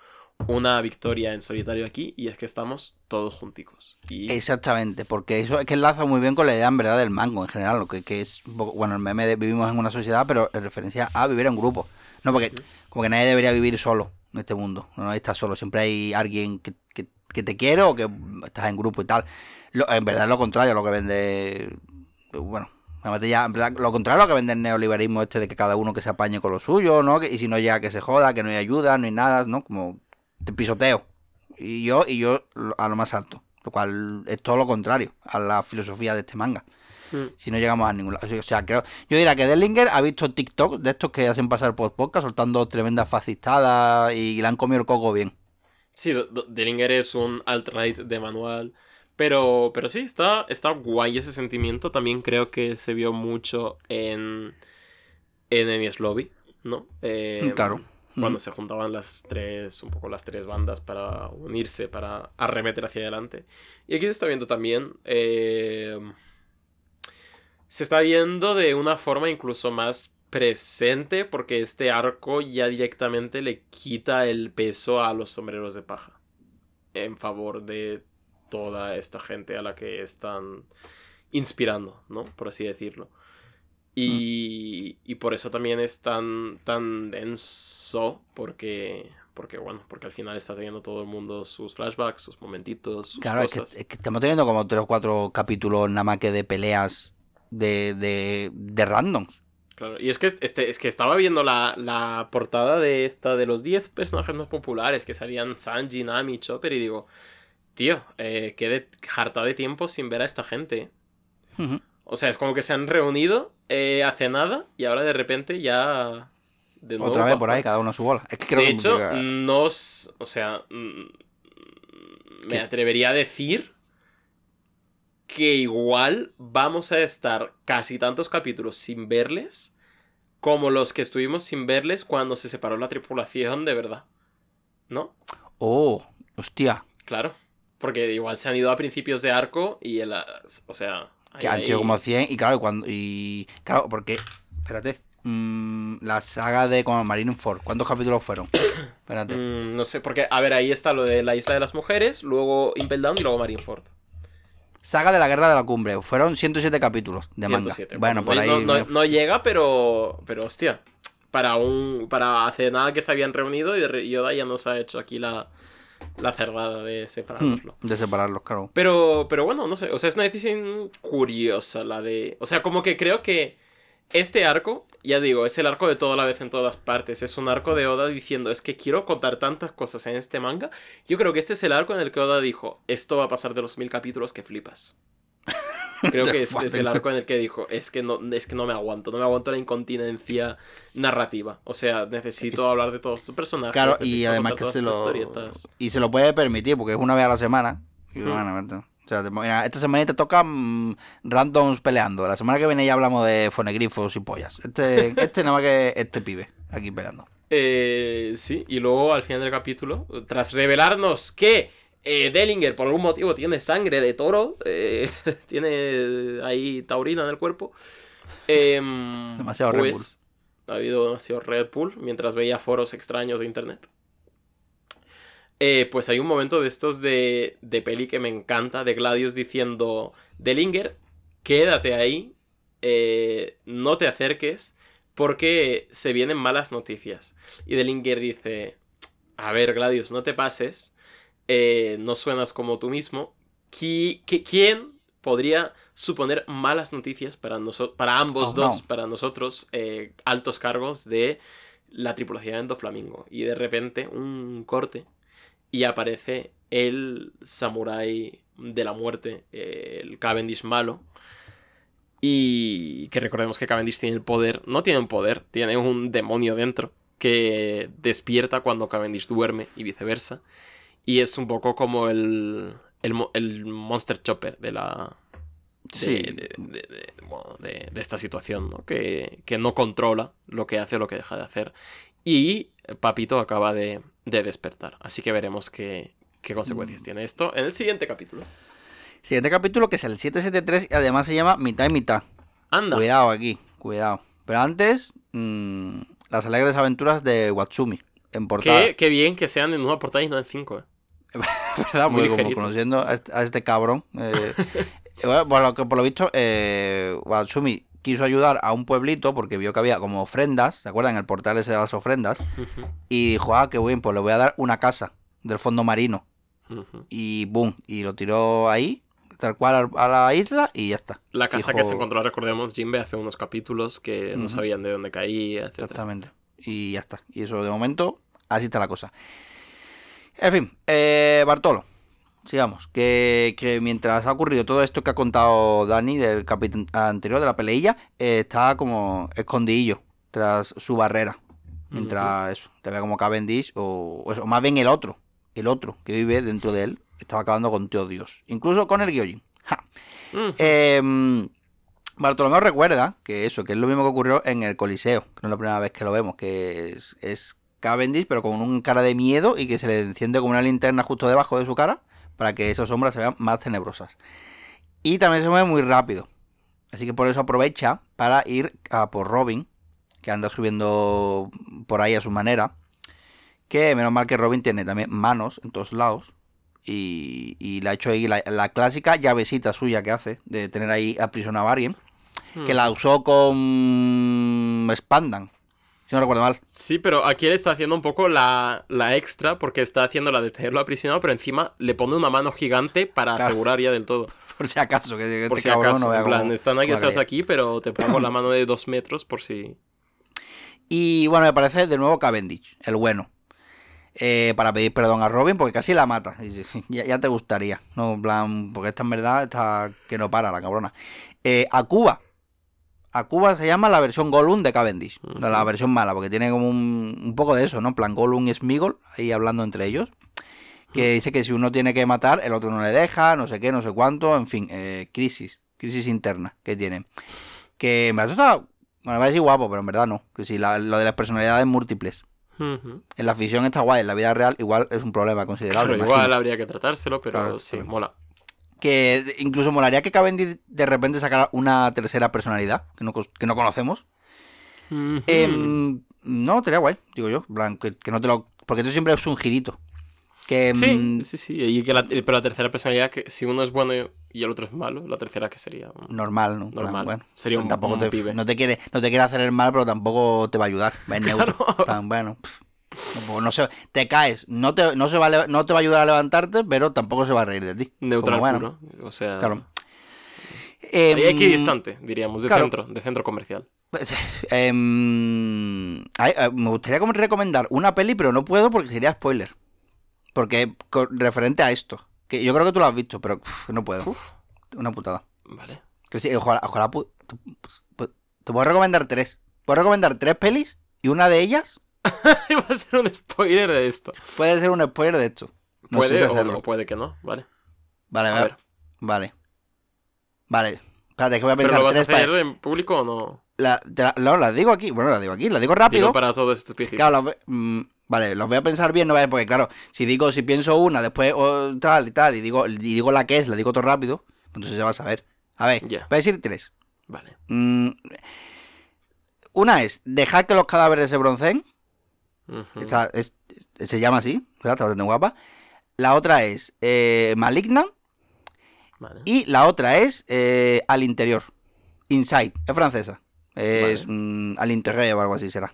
una victoria en solitario aquí, y es que estamos todos junticos. Y Exactamente, porque eso es que enlaza muy bien con la idea en verdad del mango en general, lo que, que es, bueno, el meme de vivimos en una sociedad, pero en referencia a vivir en grupo. No, porque como que nadie debería vivir solo en este mundo, no nadie está solo, siempre hay alguien que, que- que te quiere o que estás en grupo y tal. Lo- en verdad es lo contrario a lo que vende, bueno, ya, en verdad, lo contrario a lo que vende el neoliberalismo este de que cada uno que se apañe con lo suyo, ¿no? Que- y si no llega que se joda, que no hay ayuda, no hay nada, ¿no? Como te pisoteo. Y yo, y yo a lo más alto. Lo cual es todo lo contrario a la filosofía de este manga. Mm. Si no llegamos a ningún lado. O sea, creo, yo diría que Dellinger ha visto TikTok de estos que hacen pasar por podcast soltando tremendas fascistadas y le han comido el coco bien. Sí, Dellinger es un alt-right de manual. Pero, pero sí, está, está guay ese sentimiento. También creo que se vio mucho en, en Enies Lobby, ¿no? Eh, Claro. Cuando Mm. se juntaban las tres, un poco las tres bandas para unirse, para arremeter hacia adelante. Y aquí se está viendo también. eh, se está viendo de una forma incluso más presente, porque este arco ya directamente le quita el peso a los sombreros de paja. En favor de toda esta gente a la que están inspirando, ¿no? Por así decirlo. Y, y por eso también es tan, tan denso, porque, porque, bueno, porque al final está teniendo todo el mundo sus flashbacks, sus momentitos, sus Claro, es que, cosas. es que estamos teniendo como tres o cuatro capítulos nada más que de peleas de, de, de randoms. Claro, y es que, este, es que estaba viendo la, la portada de esta de los 10 personajes más populares que salían Sanji, Nami, Chopper y digo, tío, eh, quedé harta de tiempo sin ver a esta gente. Ujú. O sea, es como que se han reunido eh, hace nada y ahora de repente ya... De nuevo Otra vez por ahí, cada uno a su bola. Es que creo de que hecho, llega- no... O sea... mm, Me ¿Qué? atrevería a decir que igual vamos a estar casi tantos capítulos sin verles como los que estuvimos sin verles cuando se separó la tripulación de verdad. ¿No? Oh, hostia. Claro. Porque igual se han ido a principios de arco y el... O sea... Que han sido como 100 y claro, cuando y claro, porque espérate, mm, la saga de como Marineford, ¿cuántos capítulos fueron? Espérate. Mm, no sé, porque, a ver, ahí está lo de la isla de las mujeres, luego Impel Down y luego Marineford. Saga de la Guerra de la Cumbre. Fueron 107 capítulos de manga. 107. Bueno, por no, ahí. no, no- me- no llega, pero. Pero hostia. Para un. Para hace nada que se habían reunido y Yoda ya nos ha hecho aquí la. La cerrada de separarlo. Hmm, de separarlos, claro. Pero, pero bueno, no sé. O sea, es una decisión curiosa la de. O sea, como que creo que este arco, ya digo, es el arco de toda la vez en todas partes. Es un arco de Oda diciendo, es que quiero contar tantas cosas en este manga. Yo creo que este es el arco en el que Oda dijo, esto va a pasar de los mil capítulos que flipas. Creo que este es el arco en el que dijo, es que no, es que no me aguanto, no me aguanto la incontinencia narrativa. O sea, necesito Es- hablar de todos estos personajes. Claro, y además que se lo. Y se lo puede permitir, porque es una vez a la semana. Y Hmm. bueno, o sea, mira, esta semana te toca mm, randoms peleando. La semana que viene ya hablamos de fonegrifos y pollas. Este, este nada más que este pibe aquí peleando. Eh, sí, y luego al final del capítulo, tras revelarnos que eh, Dellinger por algún motivo tiene sangre de toro, eh, tiene ahí taurina en el cuerpo, em, Demasiado Red pues, Ha habido demasiado Red Bull mientras veía foros extraños de internet. Eh, pues hay un momento de estos de, de peli que me encanta, de Gladius diciendo, Dellinger, quédate ahí, eh, no te acerques, porque se vienen malas noticias. Y Dellinger dice, a ver, Gladius, no te pases, eh, no suenas como tú mismo. Qui- qui- ¿Quién podría suponer malas noticias para, para ambos Oh, dos, no. para nosotros, eh, altos cargos de la tripulación de Flamingo? Y de repente, un corte, y aparece el samurái de la muerte, eh, el Cavendish malo. Y que recordemos que Cavendish tiene el poder, no tiene un poder, tiene un demonio dentro que despierta cuando Cavendish duerme y viceversa. Y es un poco como el, el, el Monster Chopper de la... De, Sí. de- de- bueno, de- de esta situación, ¿no? Que, que no controla lo que hace o lo que deja de hacer. Y Papito acaba de, de despertar. Así que veremos qué, qué consecuencias tiene esto en el siguiente capítulo. Siguiente capítulo que es el 773 y además se llama Mitad y Mitad. Anda. Cuidado aquí, cuidado. Pero antes, mm, las alegres aventuras de Watsumi. En portada. Qué, qué bien que sean en una portada y no en cinco, eh. ¿Verdad? Muy Porque como conociendo a este, a este cabrón. eh, y bueno, por, lo que, por lo visto, eh, Watsumi quiso ayudar a un pueblito porque vio que había como ofrendas. ¿Se acuerdan? El portal ese de las ofrendas. Ujú, Y dijo, ah, qué bien, pues le voy a dar una casa del fondo marino. ujú. Y boom, y lo tiró ahí, tal cual al- a la isla y ya está. La casa que Dijo- se encontró, recordemos, Jimbe hace unos capítulos que no Ujú. sabían de dónde caía, etc. Exactamente. Y ya está. Y eso de momento, así está la cosa. En fin, eh, Bartolo. Sigamos. Que, que mientras ha ocurrido todo esto que ha contado Dani del capítulo anterior de la peleilla, eh, está como escondidillo tras su barrera. Mientras eso, te ve como Cavendish o, o eso, o más bien el otro. El otro que vive dentro de él estaba acabando con todo Dios. Incluso con el Gyojin. Ja. Eh, Bartolomeo recuerda que eso, que es lo mismo que ocurrió en el Coliseo, que no es la primera vez que lo vemos, que es, es Cavendish, pero con un cara de miedo y que se le enciende como una linterna justo debajo de su cara para que esas sombras se vean más tenebrosas. Y también se mueve muy rápido. Así que por eso aprovecha para ir a por Robin, que anda subiendo por ahí a su manera. Que menos mal que Robin tiene también manos en todos lados. Y, y le ha hecho ahí la, la clásica llavecita suya que hace, de tener ahí aprisionado a alguien. Que la usó con Spandan, si no recuerdo mal. Sí, pero aquí él está haciendo un poco la, la extra porque está haciendo la de tenerlo aprisionado, pero encima le pone una mano gigante para Claro. asegurar ya del todo. Por si acaso, que, que Por este si cabrón acaso, no en plan, están aquí, estás aquí, pero te pongo la mano de dos metros por si... Y bueno, me parece de nuevo Cavendish, el bueno. Eh, para pedir perdón a Robin porque casi la mata. Ya, ya te gustaría, ¿no? En plan, porque esta en verdad está que no para la cabrona. Eh, a Cuba. A Cuba se llama la versión Gollum de Cavendish. La versión mala, porque tiene como un, un poco de eso, ¿no? En plan Gollum y Smigol, ahí hablando entre ellos. Que dice que si uno tiene que matar, el otro no le deja, no sé qué, no sé cuánto, en fin, eh, crisis, crisis interna que tiene. Que verdad está, bueno, me parece guapo, pero en verdad no. Que si la- lo de las personalidades múltiples. En la ficción está guay, en la vida real igual es un problema considerable. Claro, imagino. igual habría que tratárselo, pero Claro, sí, mola. Que incluso molaría que Cavendish de repente sacara una tercera personalidad que no, que no conocemos. Em, no, estaría guay, digo yo. plan, que, que no te lo. Porque esto siempre es un girito. Que, Sí, mm, sí, sí. Y que la, pero la tercera personalidad, que si uno es bueno y el otro es malo, la tercera que sería. normal, ¿no? Plan, Normal. bueno, Sería un- tampoco un te, pibe. No te, quiere, no te quiere hacer el mal, pero tampoco te va a ayudar. Va en neutro. Claro. En plan, bueno, pff, pues no sé, te caes, no te, no, se va a, no te va a ayudar a levantarte, pero tampoco se va a reír de ti. Neutral Como, bueno, puro. O sea. Claro. Em, equidistante, diríamos, de claro. centro, de centro comercial. Pues, em, eh, me gustaría recomendar una peli, pero no puedo porque sería spoiler. Porque referente a esto, que yo creo que tú lo has visto, pero uf, no puedo. Uf, Una putada. vale. Que ojalá, ojalá te, te puedo recomendar tres. Puedo recomendar tres pelis y una de ellas Va a ser un spoiler de esto. puede ser un spoiler de esto. No puede o, o puede que no, vale. Vale, A vale. ver. Vale. Vale. Espérate, que voy a ¿Pero pensar lo vas a hacer en público o no? La, la- no, las digo aquí. Bueno, las digo aquí. Las digo rápido. Digo para todos estos. Claro, ve- mm, vale, los voy a pensar bien, no vaya, porque claro, si digo, si pienso una, después tal y tal, y digo, y digo la que es, la digo todo rápido, pues entonces se va a saber. A ver, Ya. voy a decir tres. Vale. Mm, una es dejar que los cadáveres se Esta es- se llama así, ¿verdad? Está bastante guapa. La otra es eh, Malignan. Vale. Y la otra es eh, Al interior. Inside. Es francesa. Es Vale. mm, Al interior o algo así será.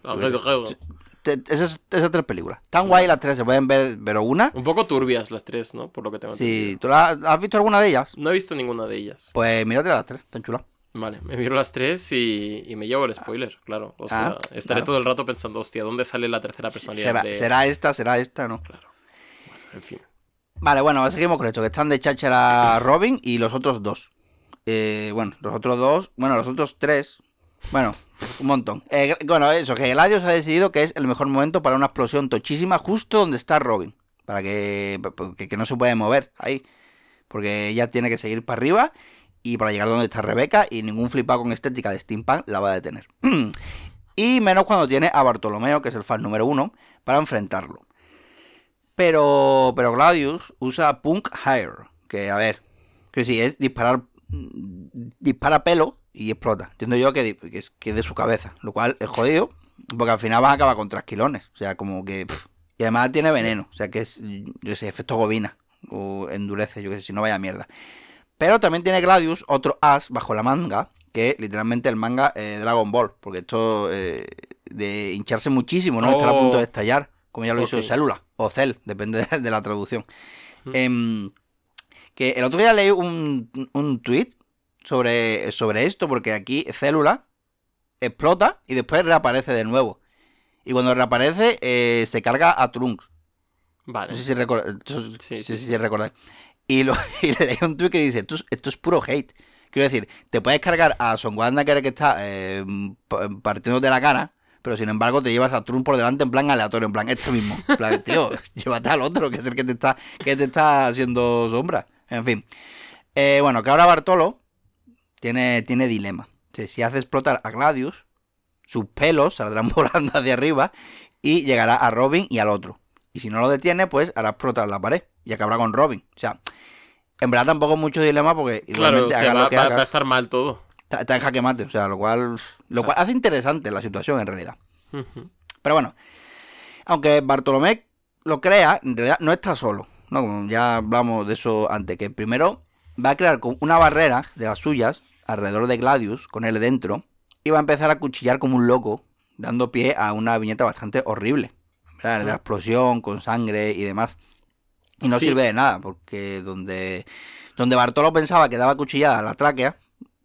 Esas, esas tres películas. Tan guay las tres, se pueden ver, pero una. Un poco turbias las tres, ¿no? Por lo que tengo Si entendido. tú la- has visto alguna de ellas, No he visto ninguna de ellas. pues mírate las tres, tan chulas. Vale, me miro las tres y, y me llevo el spoiler, claro. O sea, Ah, estaré claro. todo el rato pensando, hostia, ¿dónde sale la tercera personalidad Será, de...? será esta, será esta, ¿no? Claro. Bueno, en fin. Vale, bueno, seguimos con esto, que están de cháchara Robin y los otros dos. Eh, bueno, los otros dos, bueno, los otros tres, bueno, un montón. Eh, bueno, eso, que Gladius ha decidido que es el mejor momento para una explosión tochísima justo donde está Robin. Para que, que, que no se puede mover ahí. Porque ella tiene que seguir para arriba y para llegar donde está Rebeca y ningún flipado con estética de steampunk la va a detener. y menos cuando tiene a Bartolomeo, que es el fan número uno, para enfrentarlo. Pero, pero Gladius usa Punk Hire, que a ver, que sí, es disparar, dispara pelo y explota. Entiendo yo que, es, que de su cabeza, lo cual es jodido, porque al final vas a acabar con trasquilones, o sea, como que... y además tiene veneno, o sea, que es, yo sé, efecto gobina, o endurece, yo que sé, si no vaya mierda. Pero también tiene Gladius otro as bajo la manga, que literalmente el manga eh, Dragon Ball, porque esto eh, de hincharse muchísimo, ¿no? Estar a punto de Oh. estallar, como ya lo hizo Ok. Célula, o Cell, depende de, de la traducción. Mm. Em, que el otro día leí un, un tweet sobre, sobre esto, porque aquí Célula explota y después reaparece de nuevo. Y cuando reaparece, eh, se carga a Trunks. Vale. No sé si, recor- Sí, sí, sí, sí, sí. recordáis. Y, lo, y leí un tweet que dice, esto, es- puro hate. Quiero decir, te puedes cargar a Son Wanda que está eh, pa- partiéndote la cara, pero sin embargo te llevas a Trunks por delante en plan aleatorio, en plan este mismo. En plan, tío, llévate al otro, que es el que te está, que te está haciendo sombra. En fin. Eh, bueno, que ahora Bartolo tiene, tiene dilema. O si hace explotar a Gladius, sus pelos saldrán volando hacia arriba y llegará a Robin y al otro. Y si no lo detiene, pues hará explotar la pared y acabará con Robin. O sea, en verdad tampoco mucho dilema porque Claro, o igualmente sea, haga va, lo que va- haga, va a estar mal todo. está, está en jaque mate. O sea, lo cual, lo cual hace interesante la situación en realidad. Pero bueno, aunque Bartolomé lo crea, en realidad no está solo. ¿no? Como ya hablamos de eso antes, que primero va a crear una barrera de las suyas alrededor de Gladius, con él dentro, y va a empezar a cuchillar como un loco, dando pie a una viñeta bastante horrible. ¿verdad? De la explosión, con sangre y demás. Y no Sí. sirve de nada, porque donde, donde Bartolo pensaba que daba cuchillada a la tráquea,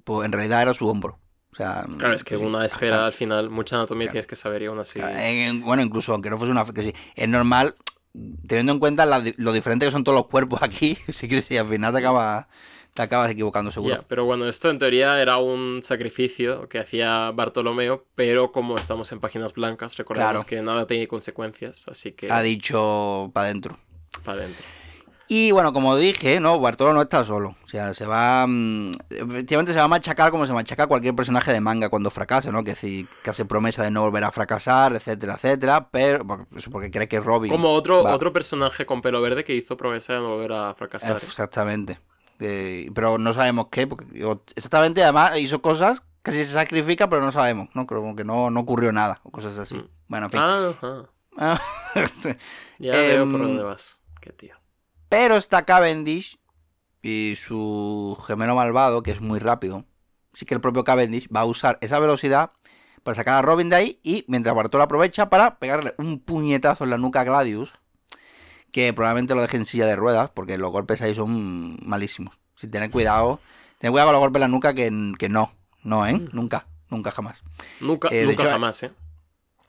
pues en realidad era su hombro. O sea, Claro, es que sí, una esfera ajá. al final, mucha anatomía Claro. tienes que saber y aún así. En- bueno, incluso aunque no fuese una... que sí, es normal, teniendo en cuenta la lo diferente que son todos los cuerpos aquí, sí que sí, al final te acabas, te acabas equivocando seguro. Ya, pero bueno, esto en teoría era un sacrificio que hacía Bartolomeo, pero como estamos en páginas blancas, recordemos Claro. que nada tiene consecuencias, así que Ha dicho para adentro. Para adentro. Y bueno, como dije, no, Bartolo no está solo. O sea, se va. mm, efectivamente se va a machacar como se machaca cualquier personaje de manga cuando fracasa, ¿no? Que si que hace promesa de no volver a fracasar, etcétera, etcétera. Pero. Eso porque cree que Robin. Como otro, va- otro personaje con pelo verde que hizo promesa de no volver a fracasar. Exactamente. Eh, pero no sabemos qué, porque exactamente además hizo cosas, casi se sacrifica, pero no sabemos, ¿no? Como que no, no ocurrió nada, o cosas así. Mm. Bueno, en fin. Ajá. Ya Em, veo por dónde vas. Qué tío. Pero está Cavendish y su gemelo malvado, que es muy rápido. Así que el propio Cavendish va a usar esa velocidad para sacar a Robin de ahí y mientras Bartol aprovecha para pegarle un puñetazo en la nuca a Gladius, que probablemente lo deje en silla de ruedas porque los golpes ahí son malísimos. Si tener cuidado, tener cuidado con los golpes en la nuca que, que no, no, ¿eh? Nunca, nunca jamás. Nunca, Eh, nunca hecho, jamás, ¿eh?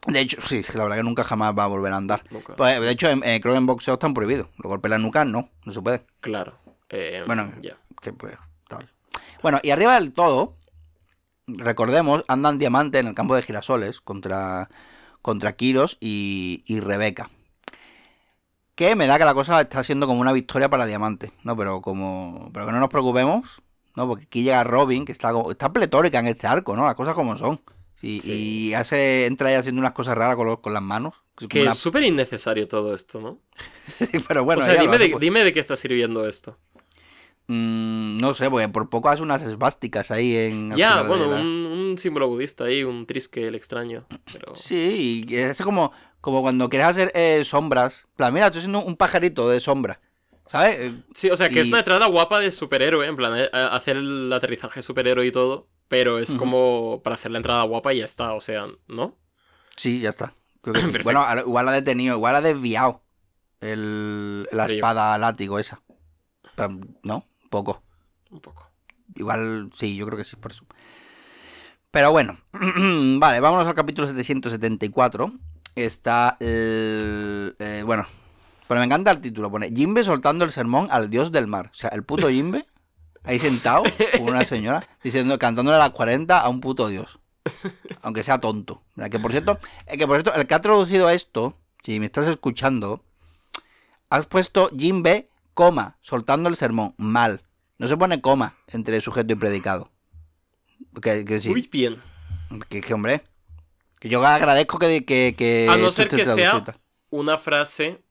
De hecho, sí, la verdad que nunca jamás va a volver a andar. Nunca. Pues, de hecho, en, en- creo que en boxeo están prohibidos. Los golpes en la nuca no, no se puede. Claro. Eh, Bueno, ya. que pues, tal. Bueno, y arriba del todo, recordemos, andan Diamante en el campo de girasoles contra, contra Kiros y, y Rebeca. Que me da que la cosa está siendo como una victoria para Diamante, ¿no? Pero como. Pero que no nos preocupemos, ¿no? Porque aquí llega Robin, que está, está pletórica en este arco, ¿no? Las cosas como son. Sí. Y hace, entra ahí haciendo unas cosas raras con, los- con las manos. Que una- es súper innecesario todo esto, ¿no? Pero bueno, o sea, dime hace, de, pues. dime de qué está sirviendo esto. Mm, no sé, porque por poco hace unas esvásticas ahí en. Ya, bueno, la- un, un símbolo budista ahí, un triskel extraño. Pero... Sí, y es como, como cuando quieres hacer eh, sombras. En plan, mira, estoy haciendo un pajarito de sombra. ¿Sabes? Sí, o sea, que es una entrada guapa de superhéroe, en plan, eh, hacer el aterrizaje superhéroe y todo, pero es como para hacer la entrada guapa y ya está, o sea, ¿no? Sí, ya está. Creo que sí. Perfecto. Bueno, igual ha detenido, igual ha desviado el, la espada látigo esa. Pero, ¿No? Poco. Un poco. Igual, sí, yo creo que sí, por eso. Pero bueno, vale, vámonos al capítulo 774. Está el... eh, bueno, pero me encanta el título. Pone Jimbe soltando el sermón al dios del mar. O sea, el puto Jimbe ahí sentado con una señora diciendo, cantándole a las 40 a un puto dios. Aunque sea tonto. Que por cierto, eh, que por cierto, el que ha traducido esto, si me estás escuchando, has puesto Jimbe, coma, soltando el sermón. Mal. No se pone coma entre sujeto y predicado. Que, que sí. Muy bien. Que, que, hombre. Que yo agradezco que. que, que A no ser que sea una frase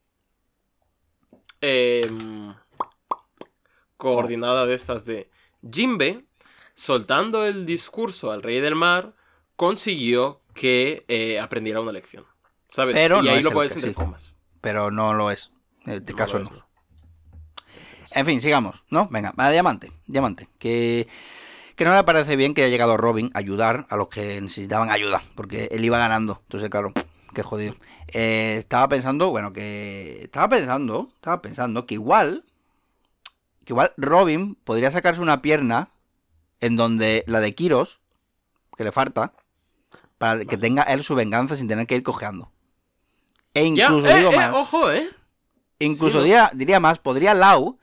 em, coordinada de estas de Jimbe, soltando el discurso al rey del mar, consiguió que eh, aprendiera una lección. ¿Sabes? Pero y no ahí lo puedes entre sí. comas. Pero no lo es. En este No caso no. es. En fin, sigamos, ¿no? Venga, va, diamante, diamante. Que, que no le parece bien que haya llegado Robin a ayudar a los que necesitaban ayuda, porque él iba ganando. Entonces, claro, qué jodido. Eh, estaba pensando, bueno, que. Estaba pensando, estaba pensando que igual. Que igual Robin podría sacarse una pierna en donde la de Kiros, que le falta, para que tenga él su venganza sin tener que ir cojeando. E Ya, incluso eh, digo eh, más. ojo, ¿eh? Incluso diría, diría más, podría Lau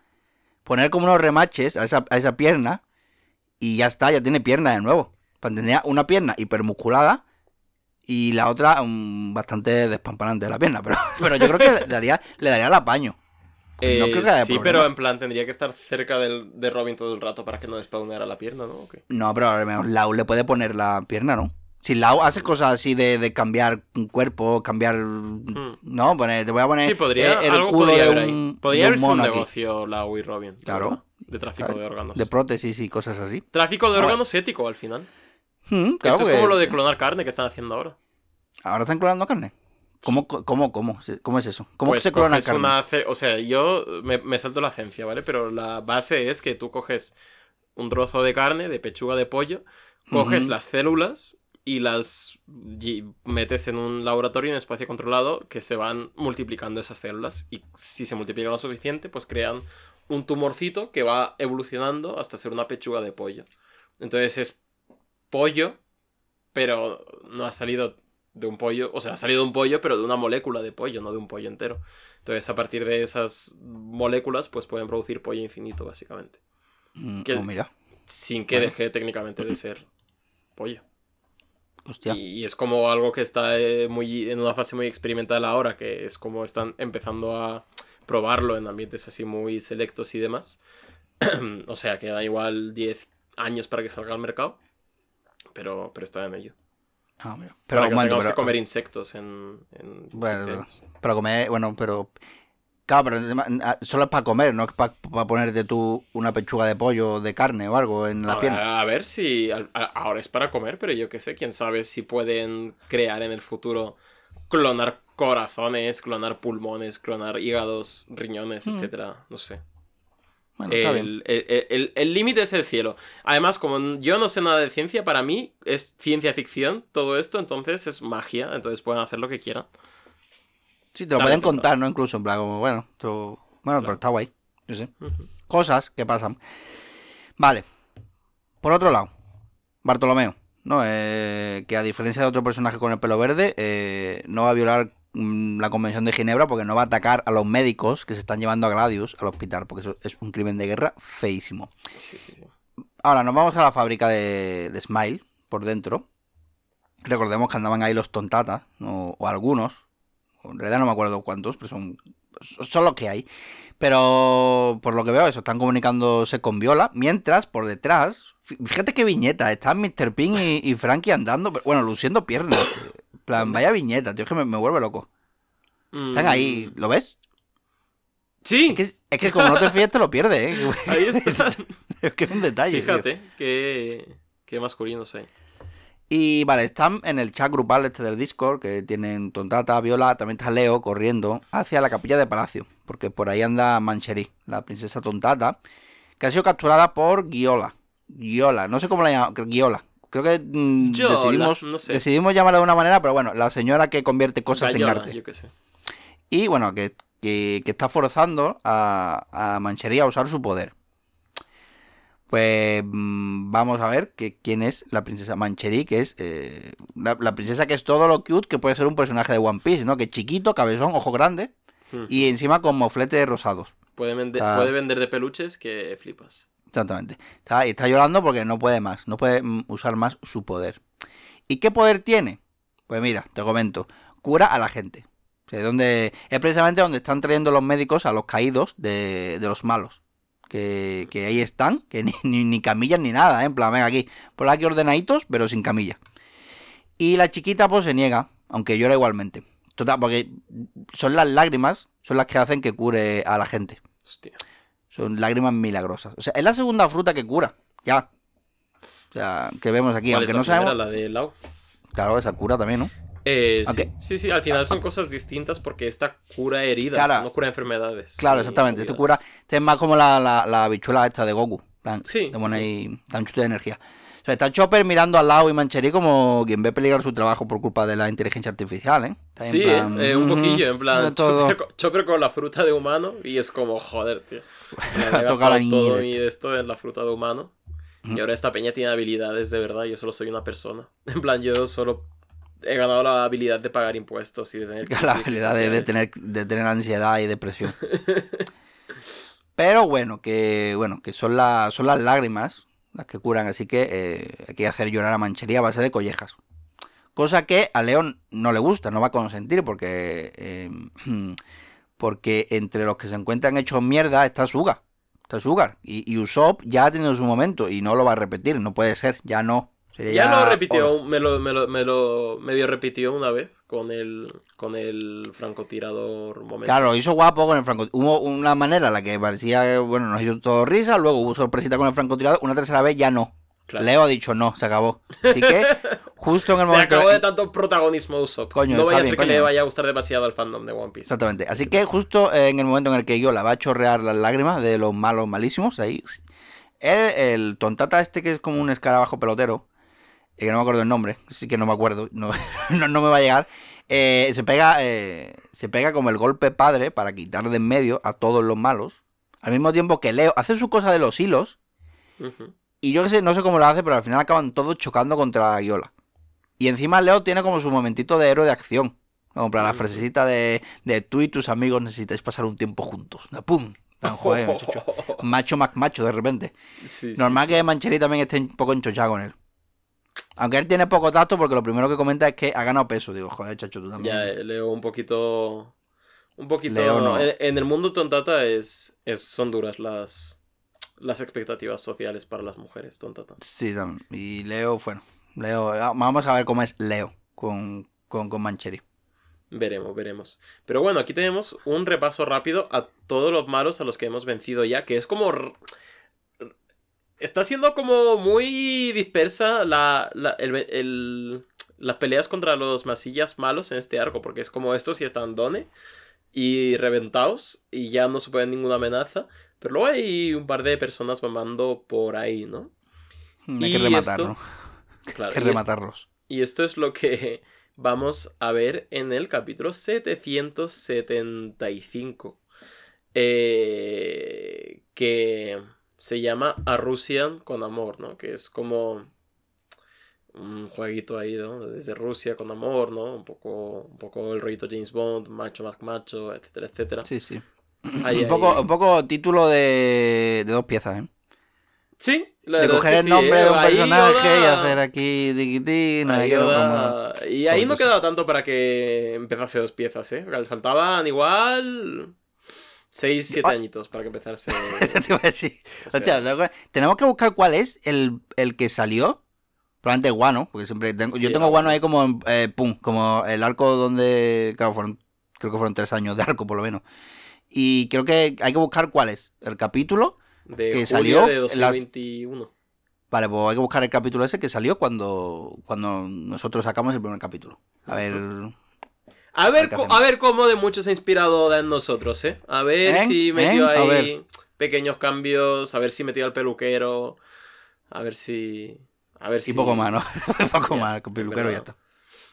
poner como unos remaches a esa, a esa pierna y ya está, ya tiene pierna de nuevo. Tendría una pierna hipermusculada y la otra mm, bastante despampanante de la pierna, pero, pero yo creo que le daría, le daría el apaño. No Eh, creo que haya sí, problema. pero en plan tendría que estar cerca del, de Robin todo el rato para que no despawneara la pierna, ¿no? No, pero a lo mejor Lau le puede poner la pierna, ¿no? Si Lau hace cosas así de, de cambiar un cuerpo, cambiar... No, poner, te voy a poner Hmm. Sí, podría, el algo culo podría de haber ahí. un, Podría un negocio Lau y Robin. la Claro. verdad, De tráfico Claro. de órganos. De prótesis y cosas así. Tráfico de órganos ético al final. Mm, claro, Esto es como lo de clonar carne que están haciendo ahora. ¿Ahora están clonando carne? ¿Cómo, cómo, cómo? ¿Cómo es eso? ¿Cómo pues se clona coges carne? una O sea, yo me, me salto la ciencia, ¿vale? Pero la base es que tú coges un trozo de carne, de pechuga de pollo, coges las células y las y metes en un laboratorio en espacio controlado que se van multiplicando esas células y si se multiplican lo suficiente pues crean un tumorcito que va evolucionando hasta ser una pechuga de pollo. Entonces es pollo, pero no ha salido de un pollo, o sea, ha salido de un pollo, pero de una molécula de pollo, no de un pollo entero. Entonces a partir de esas moléculas pues pueden producir pollo infinito básicamente, Mm, que- oh, mira, sin que Bueno. deje técnicamente de ser pollo. hostia. Y, y es como algo que está eh, muy en una fase muy experimental ahora, que es como están empezando a probarlo en ambientes así muy selectos y demás. o sea, queda igual 10 años para que salga al mercado, pero, pero está en ello. Ah, mira. Pero, para que momento, pero, que comer insectos en... en Bueno, es 15 verdad. años. para comer, bueno, pero... Claro, pero ah, solo es para comer, no es para, ponerte tú una pechuga de pollo de carne o algo en la a, pierna. a ver si ahora es para comer, pero yo qué sé, quién sabe si pueden crear en el futuro clonar corazones, clonar pulmones, clonar hígados, riñones, Mm. etcétera. No sé. Bueno, está. El el- el- el límite es el cielo. Además, como yo no sé nada de ciencia, para mí es ciencia ficción todo esto, entonces es magia, entonces pueden hacer lo que quieran. Sí, te lo pueden contar, ¿no? Incluso, en plan, como, bueno, bueno, pero está guay. Yo sé. Cosas que pasan. Vale. Por otro lado, Bartolomeo, ¿no? Eh, que a diferencia de otro personaje con el pelo verde, eh, no va a violar la Convención de Ginebra porque no va a atacar a los médicos que se están llevando a Gladius al hospital, porque eso es un crimen de guerra feísimo. Sí, sí, sí. Ahora, nos vamos a la fábrica de, de Smile, por dentro. Recordemos que andaban ahí los tontatas, ¿no? o algunos. En realidad no me acuerdo cuántos, pero son, son los que hay. Pero por lo que veo, eso, están comunicándose con Viola. Mientras, por detrás, fí- fíjate qué viñeta, están Mr. Pink y, y Frankie andando, pero- bueno, luciendo piernas. En plan, vaya viñeta, tío, es que me, me vuelve loco. Están ahí, Mm, ¿lo ves? Sí, Es que, es que como no te fíes, te lo pierdes, ¿eh? ahí es que es un detalle. Fíjate, qué, qué masculinos hay. Y vale, están en el chat grupal este del Discord, que tienen Tontata, Viola, también está Leo corriendo hacia la capilla de Palacio, porque por ahí anda Mancheri, la princesa Tontata, que ha sido capturada por Giola. Giola, no sé cómo la llaman, Giola. Creo que mm, Giola, decidimos, no sé. decidimos llamarla de una manera, pero bueno, la señora que convierte cosas en arte. yo qué sé. Y bueno, que, que- que está forzando a, a Mancherí a usar su poder. Pues mm, vamos a ver que, quién es la princesa Mancherí, que es eh, la, la princesa que es todo lo cute que puede ser un personaje de One Piece, ¿no? Que es chiquito, cabezón, ojo grande Hmm. y encima con mofletes rosados. Puede, vender, puede vender de peluches que flipas. Exactamente. Está, está llorando porque no puede más, no puede mm, usar más su poder. ¿Y qué poder tiene? Pues mira, te comento, cura a la gente. Donde, es precisamente donde están trayendo los médicos a los caídos de, de los malos. Que, que ahí están, que ni, ni, ni camillas ni nada, ¿eh? en plan, venga aquí, por aquí ordenaditos, pero sin camilla. Y la chiquita pues se niega, aunque llora igualmente. Total, porque son las lágrimas, son las que hacen que cure a la gente. Hostia. Son lágrimas milagrosas. O sea, es la segunda fruta que cura. Ya. O sea, que vemos aquí. ¿Cuál Aunque es no la primera? sabemos. La de Lau. Claro, esa cura también, ¿no? Eh, sí. Sí, sí, al final son cosas distintas porque esta cura heridas, Claro. no cura enfermedades. Claro, exactamente. Esto cura. Este es más como la, la, la bichuela esta de Goku. plan, Sí, Te pone sí. ahí. Da un chute de energía. O sea, está Chopper mirando al lado y Mancherí como quien ve peligrar su trabajo por culpa de la inteligencia artificial, ¿eh? Está Sí, plan, eh, eh, un "Ujú, poquillo, en plan, todo". Chopper, con- Chopper con la fruta de humano y es como, joder, tío. Me Toca la todo mi esto en la fruta de humano. Y ahora esta peña tiene habilidades de verdad, yo solo soy una persona. En plan, yo solo he ganado la habilidad de pagar impuestos y de tener... la habilidad de, de tener, de tener ansiedad y depresión. Pero bueno, que bueno, que son, las son las lágrimas las que curan, así que eh, hay que hacer llorar a Manchería a base de collejas. Cosa que a León no le gusta, no va a consentir, porque eh, porque entre los que se encuentran hechos mierda está Suga. Está Sugar. Y, y Usopp ya ha tenido su momento y no lo va a repetir, no puede ser, ya no. Sería Ya lo repitió, me lo, me lo, me lo medio repitió una vez con el, con el francotirador momento. Claro, lo hizo guapo con el francotirador. Hubo una manera en la que parecía, bueno, nos hizo todo risa, luego hubo sorpresita con el francotirador, una tercera vez ya no. Claro. Leo ha dicho no, se acabó. Así que, justo en el Se momento. acabó de tanto protagonismo Usopp. Coño, no vaya a ser que le vaya a gustar demasiado al fandom de One Piece. Exactamente. Así que justo en el momento en el que yo la va a chorrear las lágrimas de los malos malísimos, ahí. El, el tontata este que es como un escarabajo pelotero, eh, que no me acuerdo el nombre, sí que no me acuerdo, no, no, no me va a llegar. eh, se pega eh, se pega como el golpe padre para quitar de en medio a todos los malos. Al mismo tiempo que Leo hace su cosa de los hilos. Y yo que sé, no sé cómo lo hace, pero al final acaban todos chocando contra la guiola. Y encima Leo tiene como su momentito de héroe de acción. Como para la frasecita de, de tú y tus amigos necesitáis pasar un tiempo juntos. ¡Pum! Tan joder, muchacho. Macho macho de repente. Sí, Normal sí. que Mancheri también esté un poco enchochado con él. Aunque él tiene poco tacto porque lo primero que comenta es que ha ganado peso. Digo, joder, chacho, tú también. Ya, eh, Leo un poquito... Un poquito... Leo no. en, en el mundo tontata es, es, son duras las, las expectativas sociales para las mujeres tontata. Sí, tam- y Leo, bueno. Leo, ah, vamos a ver cómo es Leo con, con, con Mancheri. Veremos, veremos. Pero bueno, aquí tenemos un repaso rápido a todos los malos a los que hemos vencido ya, que es como... Está siendo como muy dispersa la, la, el- el- las peleas contra los masillas malos en este arco, porque es como estos y están Done y reventados y ya no suponen ninguna amenaza, pero luego hay un par de personas mamando por ahí, ¿no? Hay Y que esto- que y es- rematarlos. y esto es lo que vamos a ver en el capítulo 775. eh, que se llama A Russian con amor, ¿no? Que es como un jueguito ahí, ¿no? Desde Rusia con amor, ¿no? Un poco, un poco el rollito James Bond, macho más macho, etcétera, etcétera. Sí, sí. Ahí, un, poco, ahí. un poco título de, de dos piezas, ¿eh? Sí, la De es coger que el nombre ¿eh? de un Ahí personaje y hacer aquí Ahí como- Y ahí no quedaba tanto para que empezase dos piezas, ¿eh? Les faltaban igual 6, 7 Ah. añitos para que empezase. Eso te iba a decir. o sea, Hostia, luego- tenemos que buscar cuál es el, el que salió. Probablemente Guano, porque siempre tengo, Sí, yo tengo Guano ahí como, eh, pum, como el arco donde, claro, fueron, creo que fueron tres años de arco por lo menos. Y creo que hay que buscar cuál es el capítulo. de que salió de en 2021. Vale, pues hay que buscar el capítulo ese que salió cuando, cuando nosotros sacamos el primer capítulo. A ver, A ver, a ver cómo de mucho se ha inspirado en nosotros, ¿eh? A ver ¿Eh? si metió ¿Eh? Ahí pequeños cambios, a ver si metió al peluquero, a ver si... A ver si... y poco más, ¿no? poco más, con peluquero y ya está.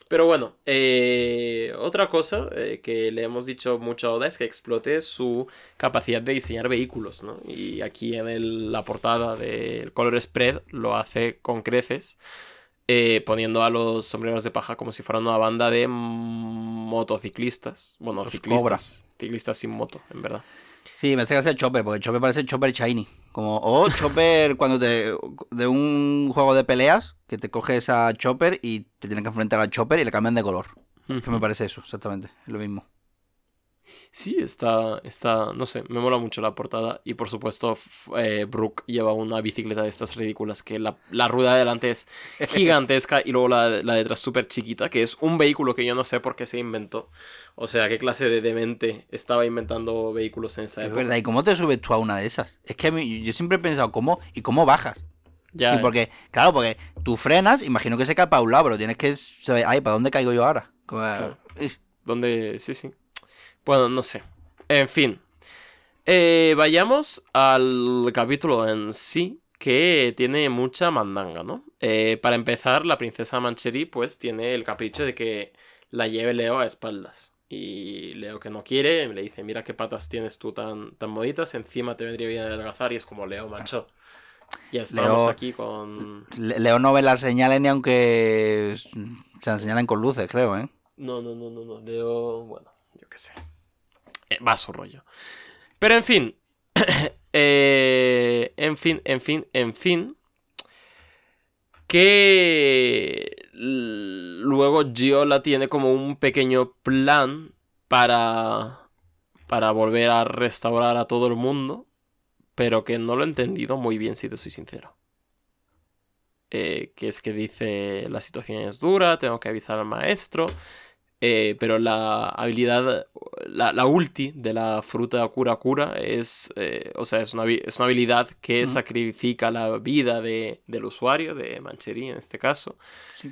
Pero bueno, eh, otra cosa eh, que le hemos dicho mucho a Oda es que explote su capacidad de diseñar vehículos, ¿no? Y aquí en el- la portada del Color Spread lo hace con creces, eh, poniendo a los sombreros de paja como si fueran una banda de motociclistas. Bueno, Los ciclistas. Ciclistas sin moto, en verdad. Sí, me hace gracia el Chopper, porque el Chopper parece Chopper Shiny. Como, o Chopper cuando te. de un juego de peleas, que te coges a Chopper y te tienen que enfrentar al Chopper y le cambian de color. Que me parece eso, exactamente. Es lo mismo. Sí, está, está, no sé, me mola mucho la portada y por supuesto eh, Brooke lleva una bicicleta de estas ridículas que la, la rueda de delante es gigantesca y luego la, la de detrás súper chiquita, que es un vehículo que yo no sé por qué se inventó. O sea, qué clase de demente estaba inventando vehículos en esa Es época. verdad, ¿y cómo te subes tú a una de esas? Es que a mí- yo siempre he pensado, ¿cómo? ¿Y cómo bajas? Ya, sí, eh. porque, claro, porque tú frenas, imagino que se cae para un lado, pero tienes que saber, ay, ¿para dónde caigo yo ahora? Como, Claro. eh, Donde, sí, sí. Bueno, no sé. En fin. Eh, vayamos al capítulo en sí, que tiene mucha mandanga, ¿no? Eh, para empezar, la princesa Mancheri, pues, tiene el capricho de que la lleve Leo a espaldas. Y Leo que no quiere, le dice, mira qué patas tienes tú tan, tan bonitas, encima te vendría bien adelgazar, y es como, Leo, macho. Ya estamos Leo- aquí con... Le- Leo no ve las señales ni aunque se las señalen con luces, creo, ¿eh? No, no, no, no, no. Leo, bueno, yo qué sé. Eh, va a su rollo. Pero en fin. Eh, en fin, en fin, en fin. Que luego Giola tiene como un pequeño plan para para volver a restaurar a todo el mundo, pero que no lo he entendido muy bien si te soy sincero. Eh, que es que dice la situación es dura, tengo que avisar al maestro, eh, pero la habilidad, la, la ulti de la fruta cura cura es, eh, o sea, es una, es una habilidad que sacrifica la vida de- del usuario, de Mancherí en este caso. Sí.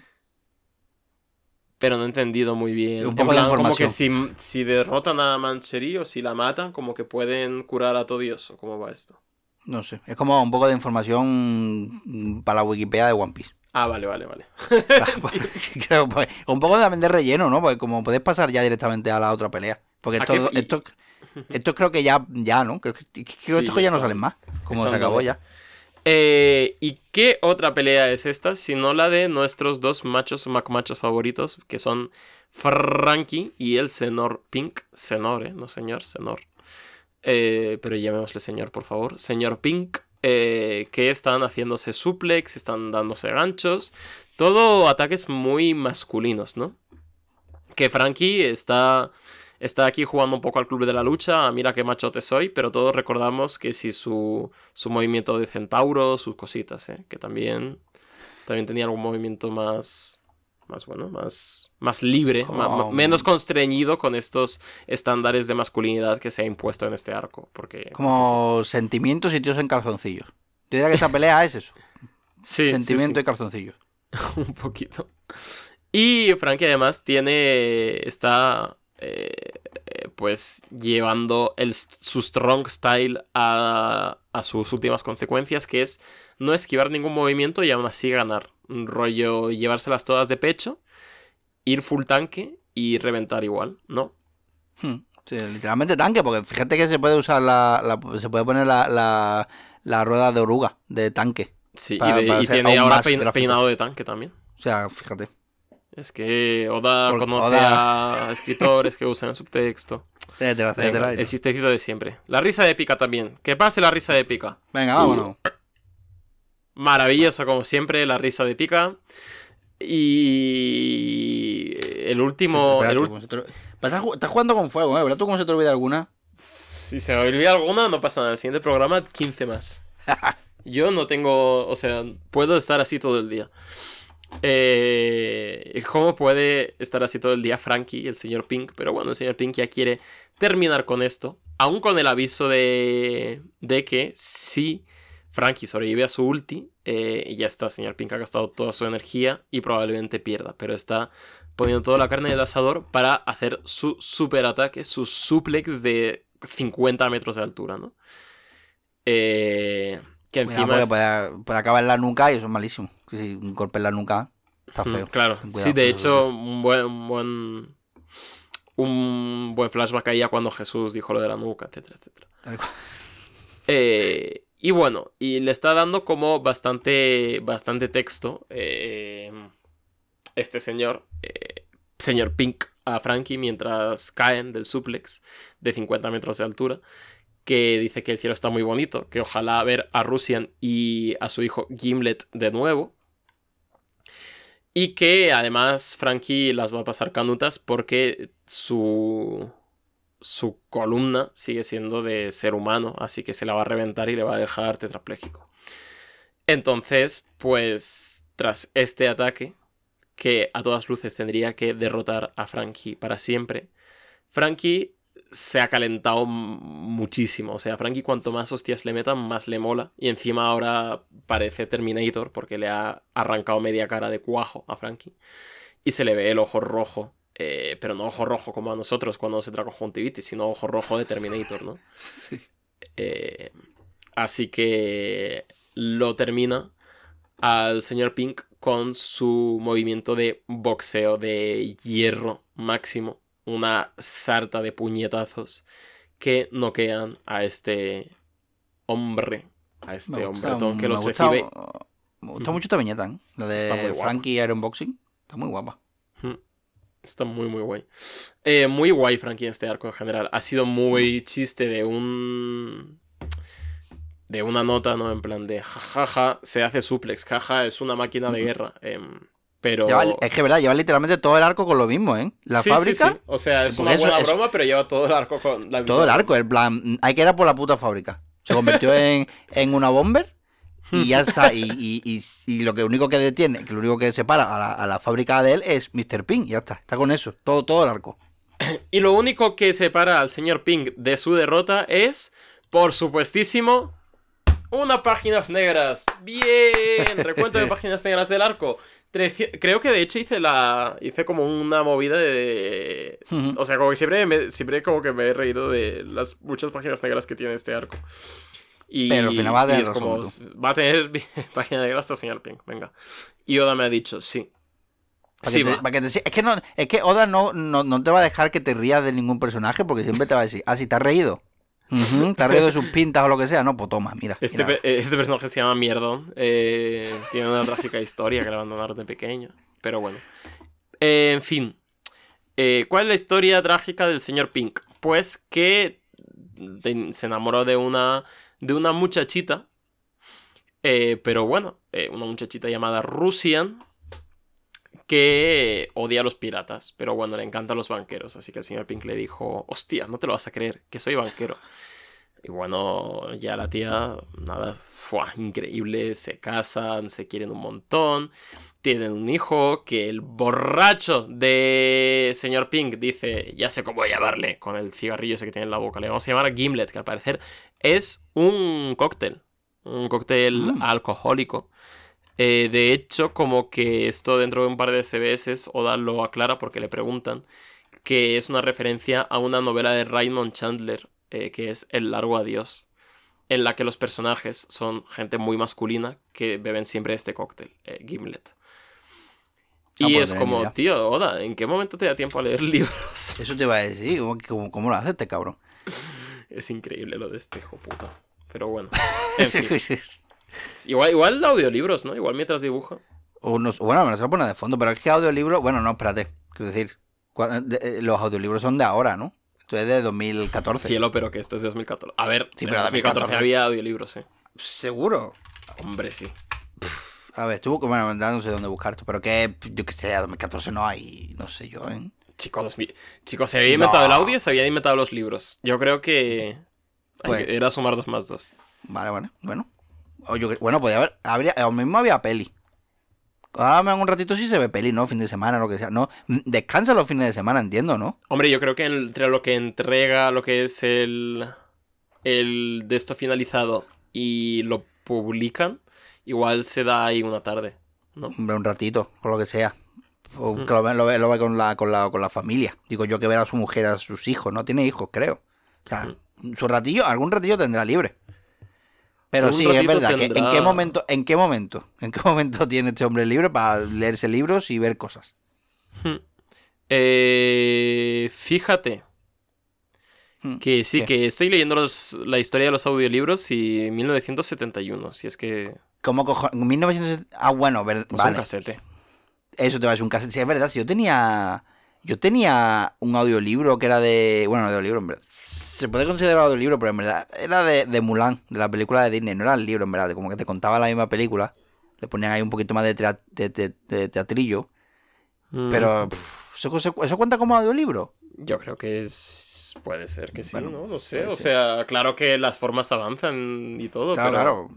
Pero no he entendido muy bien. Un En poco de plan, como que si, si derrotan a Mancherí o si la matan, como que pueden curar a todo Dios. ¿o ¿Cómo va esto? No sé. Es como un poco de información para la Wikipedia de One Piece. Ah, vale, vale, vale. Creo, pues, un poco también de relleno, ¿no? Porque como puedes pasar ya directamente a la otra pelea. Porque ¿A esto, qué- esto, esto creo que ya, ya ¿no? Creo que, creo que Sí, estos ya no salen más. Como se acabó ya. Eh, ¿Y qué otra pelea es esta? Sino la de nuestros dos machos macmachos favoritos, que son Frankie y el Senor Pink. Senor, ¿eh? No señor, Senor. Eh, pero llamémosle señor, por favor. Señor Pink, eh, que están haciéndose suplex, están dándose ganchos. Todo ataques muy masculinos, ¿no? Que Frankie está, está aquí jugando un poco al club de la lucha. Mira qué machote soy, pero todos recordamos que si su, su movimiento de centauro, sus cositas, ¿eh? Que también, también tenía algún movimiento más, más bueno, más, más libre, Como- menos constreñido con estos estándares de masculinidad que se ha impuesto en este arco. Porque, Como sentimientos y tíos en calzoncillos. Yo diría que esta pelea es eso. sí, sentimiento sí. y calzoncillos. un poquito. Y Frankie además tiene. está. eh, pues llevando el, su strong style a, a sus últimas consecuencias, que es no esquivar ningún movimiento y aún así ganar. Un rollo llevárselas todas de pecho, ir full tanque y reventar igual, ¿no? Hmm, Sí, literalmente tanque, porque fíjate que se puede usar la, la- se puede poner la, la, la rueda de oruga de tanque. Sí, Para- y, de- y tiene ahora pein- peinado de tanque también. O sea, fíjate. Es que Oda Porque conoce Oda- a escritores que usan el subtexto. Etcétera, etcétera. el chistecito de siempre. La risa épica también. Que pase la risa épica. Venga, vámonos. Maravilloso como siempre, la risa de pica. Y el último... El ul- te Estás jugando con fuego, ¿eh? ¿Verdad tú cómo se te olvida alguna? Si se me olvida alguna, no pasa nada. El siguiente programa, 15 más. Yo no tengo... O sea, puedo estar así todo el día. Eh, ¿Cómo puede estar así todo el día Frankie y el señor Pink? Pero bueno, el señor Pink ya quiere terminar con esto. Aún con el aviso de, de que si Frankie sobrevive a su ulti, eh, y ya está, señor Pink ha gastado toda su energía y probablemente pierda. Pero está poniendo toda la carne en el asador para hacer su super ataque, su suplex de 50 metros de altura, ¿no? Eh, que encima porque es- puede, puede acabar en la nuca y eso es malísimo. Si un golpe en la nuca está Mm, feo. Claro, sí, de hecho, un buen, un buen. Un buen flashback ahí a cuando Jesús dijo lo de la nuca, etcétera, etcétera. Eh, y bueno, y le está dando como bastante, bastante texto eh, este señor, eh, señor Pink, a Frankie mientras caen del suplex de 50 metros de altura, que dice que el cielo está muy bonito, que ojalá ver a Rusian y a su hijo Gimlet de nuevo. Y que además Frankie las va a pasar canutas porque su, su columna sigue siendo de ser humano, así que se la va a reventar y le va a dejar tetrapléjico. Entonces, pues, tras este ataque, que a todas luces tendría que derrotar a Frankie para siempre, Frankie se ha calentado muchísimo. O sea, Frankie cuanto más hostias le metan, más le mola. Y encima ahora parece Terminator porque le ha arrancado media cara de cuajo a Frankie. Y se le ve el ojo rojo. Eh, pero no ojo rojo como a nosotros cuando se trajo conjuntivitis, sino ojo rojo de Terminator, ¿no? Sí. Eh, así que lo termina al señor Pink con su movimiento de boxeo de hierro máximo. Una sarta de puñetazos que noquean a este hombre. A este Me hombre gusta- que me los gusta- recibe. Me gusta Ujú. mucho esta viñeta, ¿eh? La de. Frankie Iron Boxing. Está muy guapa. Está muy, muy guay. Eh, muy guay, Frankie, en este arco en general. Ha sido muy chiste de un. De una nota, ¿no? En plan de jajaja, se hace suplex, jaja, es una máquina de guerra. em, pero. Lleva- es que, ¿verdad? Lleva literalmente todo el arco con lo mismo, ¿eh? La Sí, fábrica, sí. O sea, es una eso- buena broma, pero lleva todo el arco con la todo el misma- arco. En plan, hay que ir a por la puta fábrica. Se convirtió en, en una bomber y ya está. Y, y- y- y lo que único que detiene, que lo único que separa a la, a la fábrica de él es Mr. Pink. Ya está. Está con eso. Todo, todo el arco. Y lo único que separa al señor Pink de su derrota es, por supuestísimo, unas páginas negras. Bien, recuento de páginas negras del arco. Creo que de hecho hice la. hice como una movida de. O sea, como que siempre, me- siempre como que me he reído de las muchas páginas negras que tiene este arco. Y, Pero al final va a tener como, va a tener página negra hasta señor Pink, venga. Y Oda me ha dicho, sí. Sí, te- va. que te es que no, es que Oda no, no, no te va a dejar que te rías de ningún personaje porque siempre te va a decir, ah, si te has reído. Ujú, ¿Te has reído de sus pintas o lo que sea? No, pues toma, mira. Este, mira. eh, este personaje se llama Mierdon. eh, tiene una trágica historia que le abandonaron de pequeño. Pero bueno. Eh, en fin. Eh, ¿Cuál es la historia trágica del señor Pink? Pues que de- se enamoró de una, de una muchachita. eh, pero bueno, eh, una muchachita llamada Rusian. Que odia a los piratas. Pero bueno, le encantan los banqueros. Así que el señor Pink le dijo: Hostia, no te lo vas a creer, que soy banquero. Y bueno, ya la tía, nada, fue increíble, se casan, se quieren un montón, tienen un hijo que el borracho de señor Pink dice, ya sé cómo llamarle, con el cigarrillo ese que tiene en la boca, le vamos a llamar Gimlet, que al parecer es un cóctel, un cóctel Mm. alcohólico, Eh, de hecho, como que esto dentro de un par de SBS, Oda lo aclara porque le preguntan que es una referencia a una novela de Raymond Chandler, eh, que es El largo adiós, en la que los personajes son gente muy masculina que beben siempre este cóctel, eh, Gimlet. No Y puedo es como, idea. tío, Oda, ¿en qué momento te da tiempo a leer libros? Eso te iba a decir, ¿cómo, cómo, cómo lo hace este cabrón? Es increíble lo de este hijo puta. Pero bueno, en fin. Igual, igual audiolibros, ¿no? Igual mientras dibuja. Unos, bueno, me lo pone de fondo, pero es que audiolibro, bueno, no, espérate, quiero decir, eh, los audiolibros son de ahora, ¿no? Esto es de 2014. Cielo, pero que esto es de 2014. A ver, Sí, en pero 2014 2014. había audiolibros, ¿eh? Seguro. Hombre, sí. A ver, estuvo, bueno, no sé dónde buscar esto, pero que, yo que sé, a 2014 no hay, no sé yo, ¿eh? Chicos, 2000 chicos, se había inventado el audio, se habían inventado los libros. Yo creo que... Pues- que- Era sumar dos más dos. Vale, vale, bueno. O yo bueno, podía haber, habría, o mismo había peli. Ahora me hago un ratito si se ve peli, ¿no? Fin de semana, lo que sea. No, mm, descansa los fines de semana, entiendo, ¿no? Hombre, yo creo que entre lo que entrega lo que es el... El de esto finalizado y lo publican, igual se da ahí una tarde, ¿no? Hombre, un ratito, o lo que sea. O Mm. que lo ve, lo con, la, con, la, con la familia. Digo yo que ver a su mujer, a sus hijos. No tiene hijos, creo. O sea, su ratillo, algún ratillo tendrá libre. Pero sí, es verdad. que ¿En qué momento, en qué momento, en qué momento tiene este hombre libre para leerse libros y ver cosas? Hmm. Eh, fíjate Hmm. que sí, ¿Qué? que estoy leyendo los- la historia de los audiolibros y 1971, si es que ¿Cómo cojo? 1970. Ah, bueno, pues un vale. casete. Eso te va a decir un cassette. Sí, es verdad. Si yo tenía. Yo tenía un audiolibro que era de. Bueno, audiolibro, en verdad. Se puede considerar audiolibro, pero en verdad era de, de Mulan, de la película de Disney. No era el libro, en verdad. Como que te contaba la misma película. Le ponían ahí un poquito más de, tea- de- de- de teatrillo. Mm, Pero. pff, ¿eso, eso- cuenta como audiolibro? yo creo que es puede ser que sí, Bueno, ¿no? No sé, o ser. sea, claro que las formas avanzan y todo, Claro, pero claro.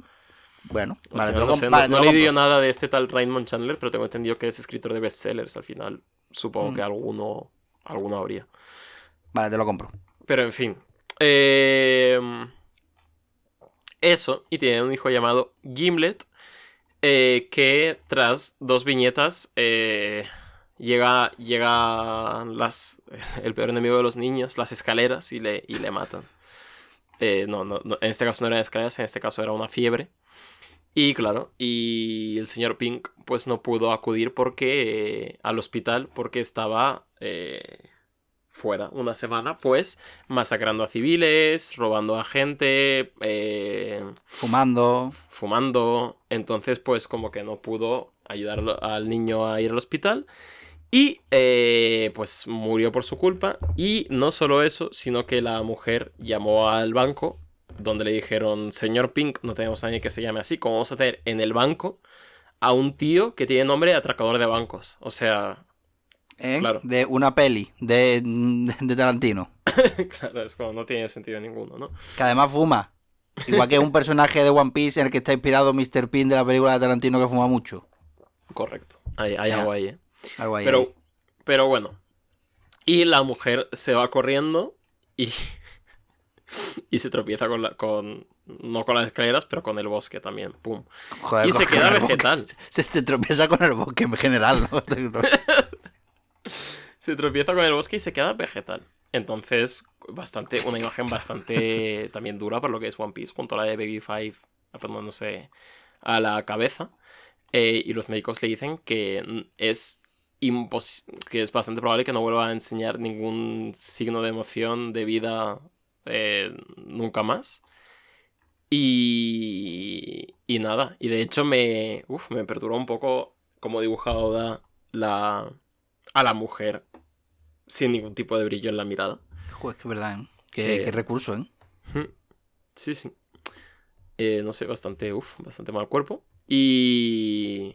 Bueno, vale, lo no com- sé, vale, no, te no lo he leído compro. nada de este tal Raymond Chandler, pero tengo entendido que es escritor de bestsellers al final. Supongo Mm. que alguno alguno habría. Vale, te lo compro. Pero en fin. Eh, eso, y tiene un hijo llamado Gimlet, eh, que tras dos viñetas eh, llega, llega las, el peor enemigo de los niños, las escaleras, y le, y le matan. Eh, no, no, no, en este caso no eran escaleras, en este caso era una fiebre. Y claro, y el señor Pink pues no pudo acudir porque eh, al hospital porque estaba eh, fuera una semana, pues masacrando a civiles, robando a gente, eh, Fumando. fumando. Entonces, pues como que no pudo ayudar al- niño a ir al hospital. Y eh, pues murió por su culpa. Y no solo eso, sino que la mujer llamó al banco, donde le dijeron, señor Pink, no tenemos a nadie que se llame así, ¿cómo vamos a tener en el banco a un tío que tiene nombre de atracador de bancos? O sea, ¿eh? Claro. De una peli de, de Tarantino. claro, es como no tiene sentido ninguno, ¿no? Que además fuma. Igual que un personaje de One Piece en el que está inspirado Mr. Pin de la película de Tarantino que fuma mucho. Correcto. Hay, algo ahí, ¿eh? Algo ahí. Pero, pero bueno. Y la mujer se va corriendo y, y se tropieza con la. con. No con las escaleras, pero con el bosque también. Pum. Joder, y se queda vegetal. Se, se tropieza con el bosque en general, ¿no? Se tropieza con el bosque y se queda vegetal. Entonces, bastante. Una imagen bastante también dura por lo que es One Piece, junto a la de Baby Five apuntándose a la cabeza. Eh, y los médicos le dicen que es que es bastante probable que no vuelva a enseñar ningún signo de emoción de vida eh, nunca más. Y, y nada, y de hecho me, uf, me perturbó un poco cómo dibujado Oda la, a la mujer sin ningún tipo de brillo en la mirada. Joder, que verdad, ¿eh? Qué, Eh, qué recurso, ¿eh? Sí, sí. Eh, no sé, bastante, uf, bastante mal cuerpo. Y,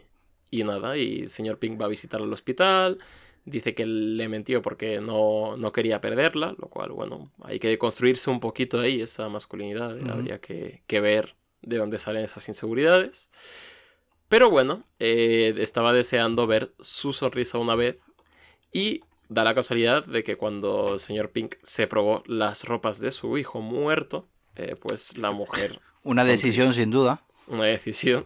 y nada, y señor Pink va a visitarla al hospital. Dice que le mentió porque no, no quería perderla, lo cual, bueno, hay que construirse un poquito ahí esa masculinidad. Ujú. Habría que, que ver de dónde salen esas inseguridades. Pero bueno, eh, estaba deseando ver su sonrisa una vez y da la casualidad de que cuando el señor Pink se probó las ropas de su hijo muerto, eh, pues la mujer, Una decisión sin duda. una decisión,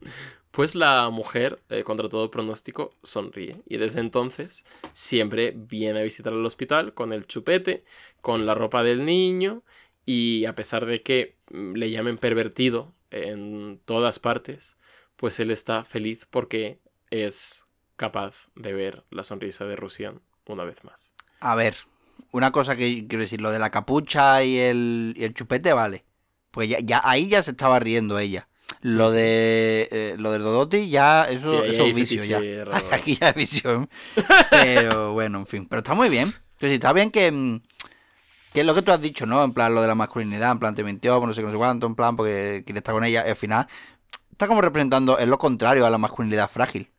Pues la mujer, eh, contra todo pronóstico, sonríe. Y desde entonces siempre viene a visitar el hospital con el chupete, con la ropa del niño. Y a pesar de que mm, le llamen pervertido en todas partes, pues él está feliz porque es capaz de ver la sonrisa de Rusian una vez más. A ver, una cosa que quiero decir, lo de la capucha y el, chupete, vale. Pues ya, ya ahí ya se estaba riendo ella. Lo de eh, lo del Dodoti ya eso, Sí, eso es vicio ya. Aquí ya es visión. Pero bueno, en fin. Pero está muy bien. Pero sí, está bien que, mm, que es lo que tú has dicho, ¿no? En plan, lo de la masculinidad, en plan, te mintió, no sé qué, no sé cuánto, en plan, porque quiere estar con ella. y al final, está como representando, es lo contrario a la masculinidad frágil.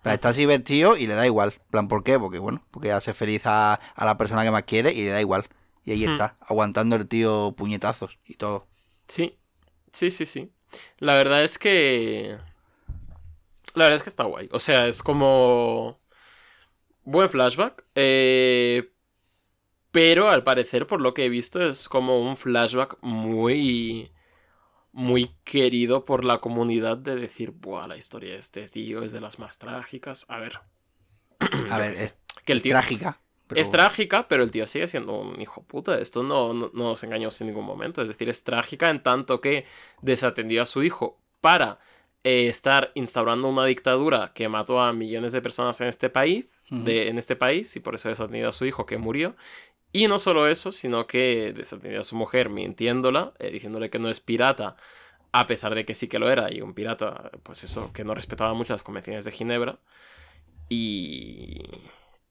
O sea, está así vestido y le da igual. En plan, ¿por qué? Porque, bueno, porque hace feliz a, a la persona que más quiere y le da igual. Y ahí Hmm. está, aguantando el tío puñetazos y todo. Sí, sí, sí, sí. La verdad es que... La verdad es que está guay. O sea, es como... Buen flashback. eh, Pero al parecer, por lo que he visto, es como un flashback muy... Muy querido por la comunidad de decir, Buah, la historia de este tío es de las más trágicas. A ver. A ver, es, que el es tío, trágica. Pero- es trágica, pero el tío sigue siendo un hijo puta. Esto no, no, no nos engañamos en ningún momento. Es decir, es trágica en tanto que desatendió a su hijo para eh, estar instaurando una dictadura que mató a millones de personas en este país, de, en este país, y por eso desatendió a su hijo que murió. Y no solo eso, sino que desatendió a su mujer mintiéndola, eh, diciéndole que no es pirata, a pesar de que sí que lo era, y un pirata, pues eso, que no respetaba mucho las convenciones de Ginebra. Y,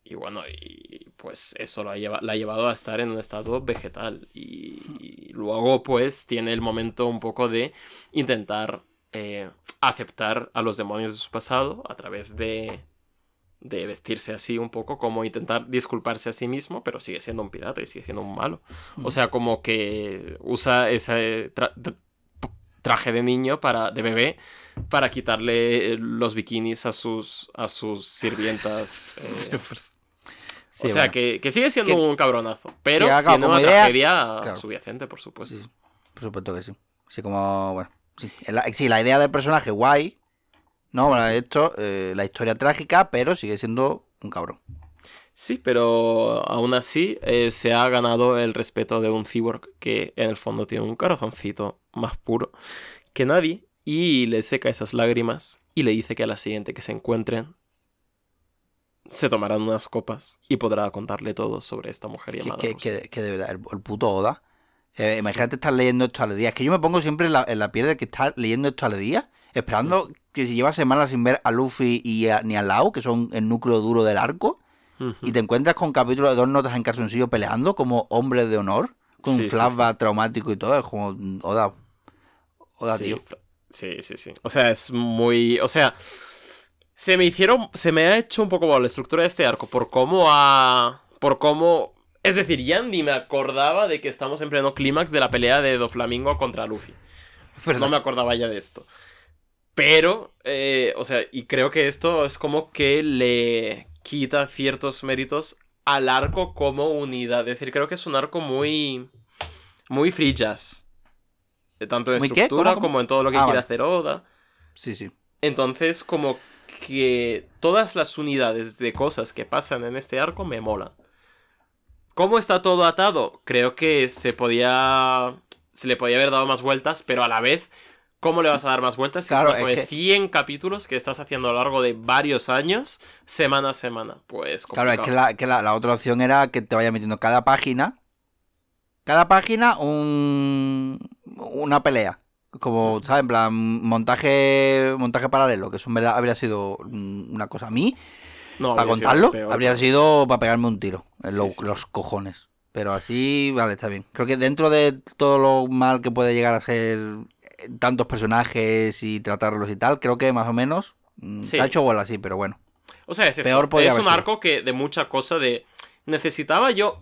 y bueno, y pues eso lo ha lleva- la ha llevado a estar en un estado vegetal. Y, y luego pues tiene el momento un poco de intentar eh, aceptar a los demonios de su pasado a través de, de vestirse así un poco, como intentar disculparse a sí mismo, pero sigue siendo un pirata y sigue siendo un malo. O sea, como que usa ese tra- tra- traje de niño para de bebé para quitarle los bikinis a sus a sus sirvientas. eh, Sí, o sea, bueno. que, que sigue siendo Que- un cabronazo. Pero tiene una idea, tragedia claro. subyacente, por supuesto. Sí, por supuesto que sí. Así como, bueno, sí. Es La, sí, la idea del personaje guay, ¿no? Bueno, esto, eh, la historia trágica, pero sigue siendo un cabrón. Sí, pero aún así eh, se ha ganado el respeto de un cyborg que en el fondo tiene un corazoncito más puro que nadie y le seca esas lágrimas y le dice que a la siguiente que se encuentren se tomarán unas copas y podrá contarle todo sobre esta mujer llamada que, que- que de verdad, el, el puto Oda. Eh, imagínate estar leyendo esto al día. Es que yo me pongo siempre en la, en la piel de que está leyendo esto al día, esperando que si lleva semanas sin ver a Luffy y a, ni a Lau, que son el núcleo duro del arco, Ujú. y te encuentras con capítulos de dos notas en calzoncillo peleando como hombres de honor, con Sí, un sí, flashback traumático y todo. Es como, Oda. Oda, sí, tío. sí, sí, sí. O sea, es muy. O sea, se me hicieron. Se me ha hecho un poco bola la estructura de este arco por cómo ha. Por cómo. Es decir, ya ni me acordaba de que estamos en pleno clímax de la pelea de Doflamingo contra Luffy. ¿Verdad? No me acordaba ya de esto. Pero, eh, o sea, y creo que esto es como que le quita ciertos méritos al arco como unidad. Es decir, creo que es un arco muy. Muy free jazz. Eh, Tanto en estructura ¿Cómo, cómo? como en todo lo que Ah, quiere vale. hacer Oda. Sí, sí. Entonces, como que todas las unidades de cosas que pasan en este arco me molan. ¿Cómo está todo atado? Creo que se podía. Se le podía haber dado más vueltas, pero a la vez, ¿cómo le vas a dar más vueltas? Si Claro, es de que- 100 capítulos que estás haciendo a lo largo de varios años, semana a semana. Pues Claro, es que, complicado. la, que la, la otra opción era que te vaya metiendo cada página. Cada página un, una pelea. Como, ¿sabes? En plan, montaje, montaje paralelo, que eso en verdad habría sido mm, una cosa a mí. No, para sido contarlo, habría sido para pegarme un tiro en Sí, lo- sí, sí. los cojones. Pero así, vale, está bien. Creo que dentro de todo lo mal que puede llegar a ser eh, tantos personajes y tratarlos y tal, creo que más o menos mm, se ha hecho bola así, pero bueno. O sea, es. Peor es un sido. arco que de mucha cosa de... Necesitaba yo...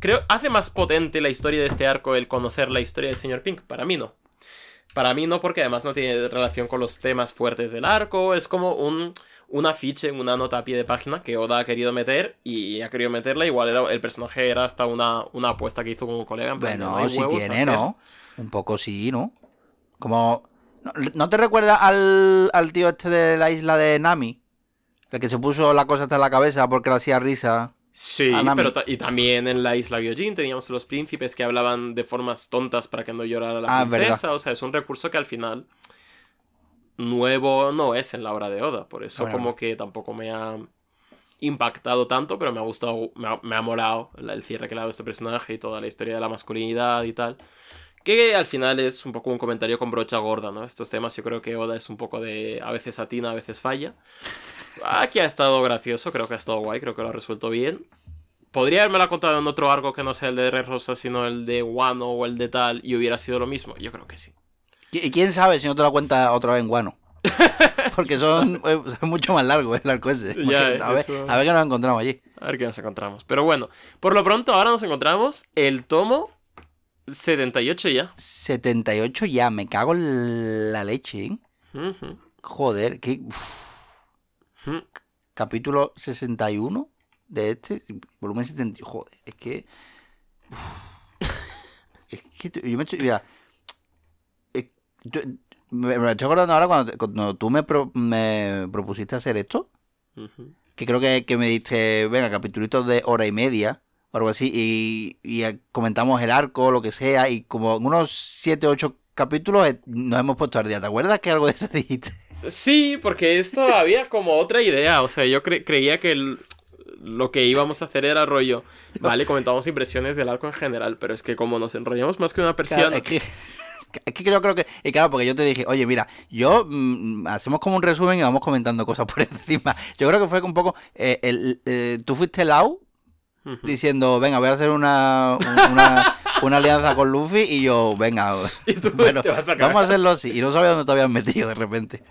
Creo, hace más potente la historia de este arco el conocer la historia del señor Pink. Para mí no. Para mí no, porque además no tiene relación con los temas fuertes del arco. Es como un, un afiche, una nota a pie de página que Oda ha querido meter y ha querido meterla. Igual era- el personaje era hasta una, una apuesta que hizo con un colega. En plan, de, Bueno, hay si tiene, ¿no? Un poco sí, ¿no? Como... ¿No, no te recuerda al, al tío este de la isla de Nami? El que se puso la cosa hasta en la cabeza porque le hacía risa. Sí, pero ta- y también en la isla Gyojin teníamos los príncipes que hablaban de formas tontas para que no llorara la Ah, verdad. princesa. O sea, es un recurso que al final nuevo no es en la obra de Oda. Por eso Bueno, como que tampoco me ha impactado tanto, pero me ha gustado, me ha, me ha molado la- el cierre que le ha dado este personaje y toda la historia de la masculinidad y tal. Que al final es un poco un comentario con brocha gorda, ¿no? Estos temas yo creo que Oda es un poco de a veces atina, a veces falla. Aquí ha estado gracioso, creo que ha estado guay, creo que lo ha resuelto bien. Podría haberme contado en otro arco que no sea el de Red Rosa, sino el de Wano o el de tal, y hubiera sido lo mismo. Yo creo que sí. Y quién sabe si no te la cuenta otra vez en guano. Porque son eh, es mucho más largo el arco ese. Ya, a, ver, eso- a ver qué nos encontramos allí. A ver qué nos encontramos. Pero bueno, por lo pronto ahora nos encontramos el tomo 78 ya. 78 ya, me cago en la leche, ¿eh? Joder, qué... uf, ujú. capítulo 61 de este, volumen 70. Joder, es que... uf. es que yo me estoy... Mira, yo- me, me estoy acordando ahora cuando, te- cuando tú me, pro- me propusiste hacer esto, que creo que, que me diste, venga, capítulos de hora y media o algo así, y, y, eh, comentamos el arco, lo que sea, y como en unos 7 8 capítulos eh, nos hemos puesto al día. ¿Te acuerdas que algo de eso dijiste? Sí, porque esto había como otra idea. O sea, yo cre- creía que el- lo que íbamos a hacer era rollo. Vale, comentamos impresiones del arco en general, pero es que como nos enrollamos más que una Claro, persiana. es que, es que creo, creo que. Y claro, porque yo te dije, oye, mira, yo mm, hacemos como un resumen y vamos comentando cosas por encima. Yo creo que fue un poco. eh, el, eh, tú fuiste Lau Diciendo, venga, voy a hacer una, un- una, una alianza con Luffy y yo, venga, Y tú bueno, te vas a vamos a hacerlo así. Y no sabía dónde te habías metido de repente.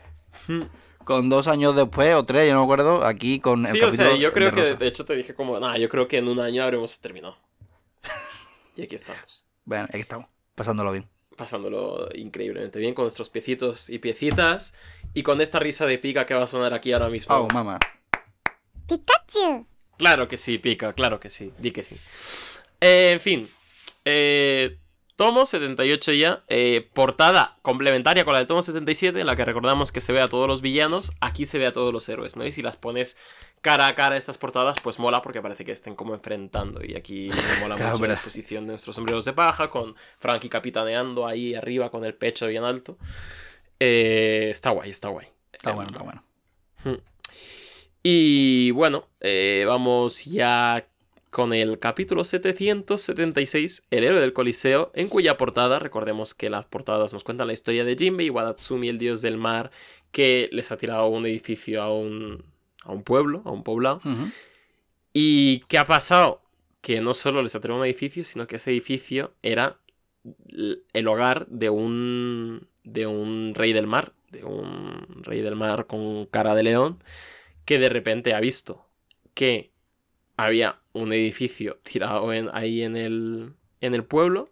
Con dos años después o tres, yo no me acuerdo, aquí con el Sí, o sea, yo creo de que de hecho te dije como, nada, yo creo que en un año habremos terminado. Y aquí estamos. Bueno, aquí estamos, pasándolo bien. Pasándolo increíblemente bien con nuestros piecitos y piecitas. Y con esta risa de pica que va a sonar aquí ahora mismo. Oh, mamá. Pikachu. Claro que sí, pica, claro que sí, di que sí. Eh, en fin, eh, tomo 78 ya, eh, portada complementaria con la del tomo 77, en la que recordamos que se ve a todos los villanos, aquí se ve a todos los héroes, ¿no? Y si las pones cara a cara estas portadas, pues mola porque parece que estén como enfrentando. Y aquí mola mucho la exposición de nuestros sombreros de paja, con Frankie capitaneando ahí arriba con el pecho bien alto. Eh, está guay, está guay. Está bueno, está bueno. Y bueno, eh, vamos ya con el capítulo 776, El héroe del Coliseo, en cuya portada, recordemos que las portadas nos cuentan la historia de Jinbe y Wadatsumi, el dios del mar, que les ha tirado un edificio a un, a un pueblo, a un poblado. ¿Y qué ha pasado? Que no solo les ha tirado un edificio, sino que ese edificio era el hogar de un, de un rey del mar, de un rey del mar con cara de león, que de repente ha visto que había un edificio tirado en- ahí en el, en el pueblo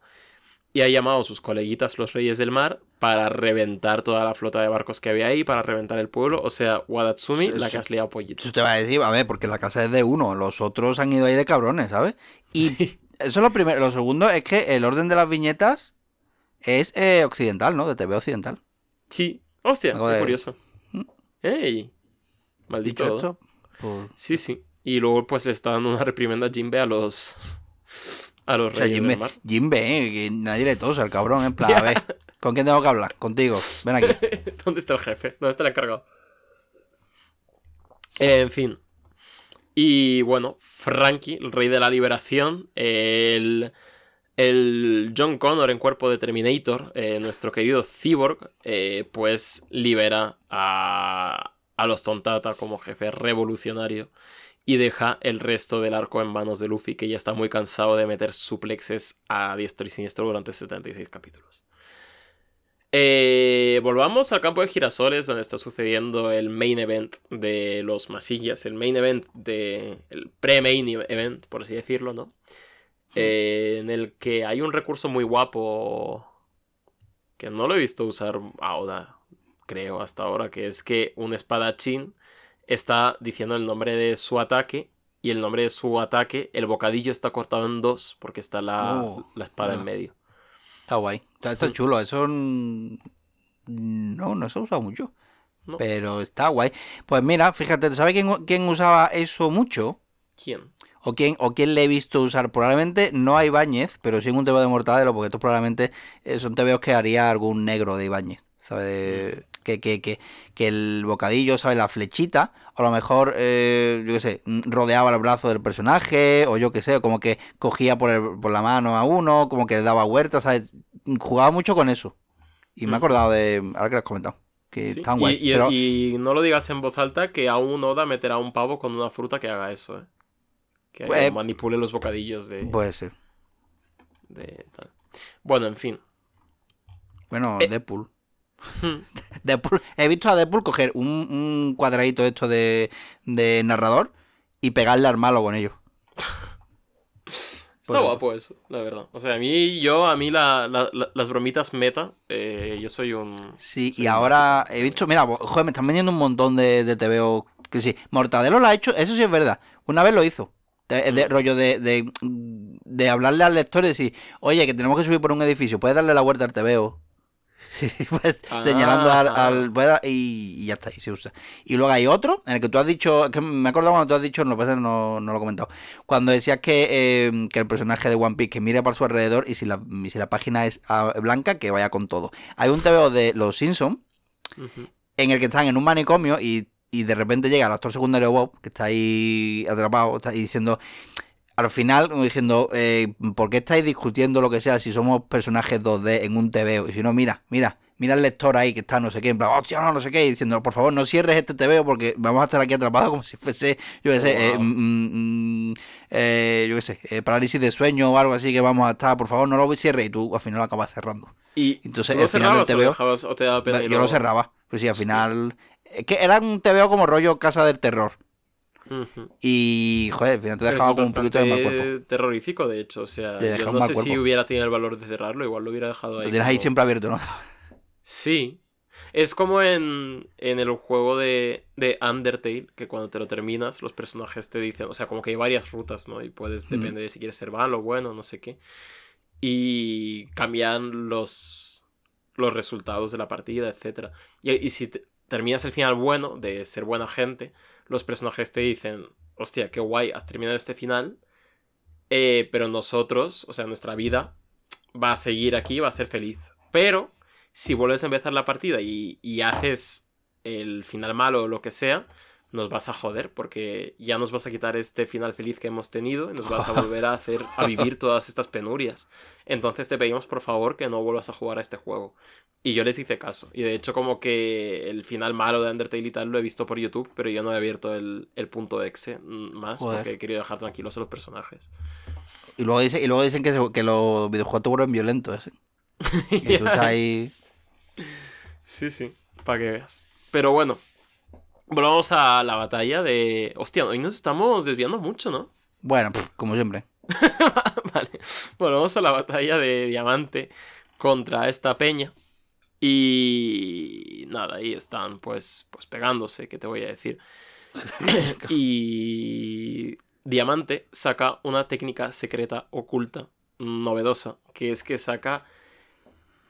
y ha llamado a sus coleguitas los reyes del mar para reventar toda la flota de barcos que había ahí, para reventar el pueblo. O sea, Wadatsumi, la que has liado pollito. Eso te va a decir, a ver, porque la casa es de uno, los otros han ido ahí de cabrones, ¿sabes? Y Sí. eso es lo primero. Lo segundo es que el orden de las viñetas es eh, occidental, ¿no? De TV occidental. Sí. Hostia, Algo qué de- curioso. ¿Mm? ¡Ey! Maldito. Sí, sí. Y luego pues le está dando una reprimenda a Jinbe a los... A los O sea, reyes Jimbe, del mar. Jimbe, eh, que nadie le tosa al cabrón, en plan, a ver, ¿con quién tengo que hablar? Contigo, ven aquí. ¿Dónde está el jefe? ¿Dónde está el encargado? En fin. Y bueno, Frankie, el rey de la liberación, el, el John Connor en cuerpo de Terminator, eh, nuestro querido Cyborg, eh, pues libera a, a los Tontata como jefe revolucionario y deja el resto del arco en manos de Luffy, que ya está muy cansado de meter suplexes a diestro y siniestro durante 76 capítulos. Eh, volvamos al campo de girasoles donde está sucediendo el main event de los masillas, el main event de el pre-main event, por así decirlo, ¿no? Eh, en el que hay un recurso muy guapo que no lo he visto usar a Oda, creo, hasta ahora, que es que un espadachín está diciendo el nombre de su ataque y el nombre de su ataque, el bocadillo está cortado en dos porque está la, Oh, la espada en medio. Está guay, está, está chulo, eso No, no se ha usado mucho. No. Pero está guay. Pues mira, fíjate, ¿sabes quién, quién usaba eso mucho? ¿Quién? ¿O quién, ¿O quién le he visto usar? Probablemente no a Ibáñez, pero sí en un TVO de Mortadelo, porque estos probablemente eh, son TVOs que haría algún negro de Ibáñez. ¿Sabes? Que, que, que, que el bocadillo, ¿sabes? La flechita, o a lo mejor, eh, yo qué sé, rodeaba el brazo del personaje, o yo qué sé, como que cogía por, el- por la mano a uno, como que le daba vueltas, ¿sabes? Jugaba mucho con eso. Y me he acordado de, ahora que lo has comentado, que Sí. están Y- guay. y, pero- y no lo digas en voz alta que aún Oda meterá un pavo con una fruta que haga eso, ¿eh? Que Pues- manipule los bocadillos de, Puede ser. de tal. Bueno, en fin. Bueno, Eh. Deadpool. Deadpool- He visto a Deadpool coger un, un cuadradito esto de, de narrador y pegarle al malo con ello. Está Por- guapo eso, la verdad. O sea, a mí, yo, a mí la- la- la- las bromitas meta, eh, yo soy un... Sí, soy y un ahora he visto, mira, joder, me están vendiendo un montón de, de TVO que sí. Mortadelo lo ha hecho, eso sí es verdad. Una vez lo hizo. De, de- Mm. rollo de, de, de hablarle al lector y decir, oye, que tenemos que subir por un edificio, puedes darle la vuelta al TVO. Sí, pues, Ah. señalando al, al- puede- y, y ya está, y se usa. Y luego hay otro, en el que tú has dicho, que me acuerdo cuando tú has dicho, no, no, no lo he comentado, cuando decías que, eh, que el personaje de One Piece que mire para su alrededor y si la, y si la página es ah, blanca, que vaya con todo. Hay un TVO de Los Simpsons en el que están en un manicomio y, y de repente llega el actor secundario Bob, que está ahí atrapado, está ahí diciendo, al final, diciendo, eh, ¿por qué estáis discutiendo lo que sea si somos personajes 2D en un TVO? Y si no, mira, mira, mira el lector ahí que está no sé qué, en plan, hostia, no, no sé qué, y diciendo, por favor, no cierres este TVO porque vamos a estar aquí atrapados como si fuese, yo qué sé, eh, Wow. mm, mm, eh, yo qué sé, eh, parálisis de sueño o algo así que vamos a estar, por favor, no lo cierres y tú al final lo acabas cerrando. Y Entonces, ¿tú lo al final del TVO, dejabas- yo lo cerraba. Pues sí, al final. Es que era un TVO como rollo Casa del Terror. Y, joder, al final te dejaba con un poquito de mal cuerpo. terrorífico, de hecho. O sea, Te yo no sé si hubiera tenido el valor de cerrarlo, igual lo hubiera dejado ahí. Lo tienes ahí siempre abierto, ¿no? Sí. Es como en, en el juego de, de Undertale, que cuando te lo terminas, los personajes te dicen, o sea, como que hay varias rutas, ¿no? Y puedes, Mm. depende de si quieres ser malo, bueno, no sé qué. Y cambian los, los resultados de la partida, etc. Y, y si te- terminas el final bueno, de ser buena gente, los personajes te dicen, hostia, qué guay, has terminado este final, eh, pero nosotros, o sea, nuestra vida va a seguir aquí, va a ser feliz. Pero si vuelves a empezar la partida y, y haces el final malo o lo que sea, nos vas a joder porque ya nos vas a quitar este final feliz que hemos tenido y nos vas a volver a hacer a vivir todas estas penurias. Entonces te pedimos por favor que no vuelvas a jugar a este juego. Y yo les hice caso. Y de hecho como que el final malo de Undertale y tal lo he visto por YouTube, pero yo no he abierto el, el punto exe mm, más Joder. porque he querido dejar tranquilos a los personajes. Y luego, dice, y luego dicen que, se- que los videojuegos te vuelven violentos. ¿eh? Y tú estás ahí. Sí, sí, para que veas. Pero bueno, volvamos a la batalla de... Hostia, hoy nos estamos desviando mucho, ¿no? Bueno, pff, como siempre. vale, volvamos a la batalla de Diamante contra esta peña. Y nada, ahí están pues, pues pegándose, ¿qué te voy a decir? y Diamante saca una técnica secreta oculta, novedosa, que es que saca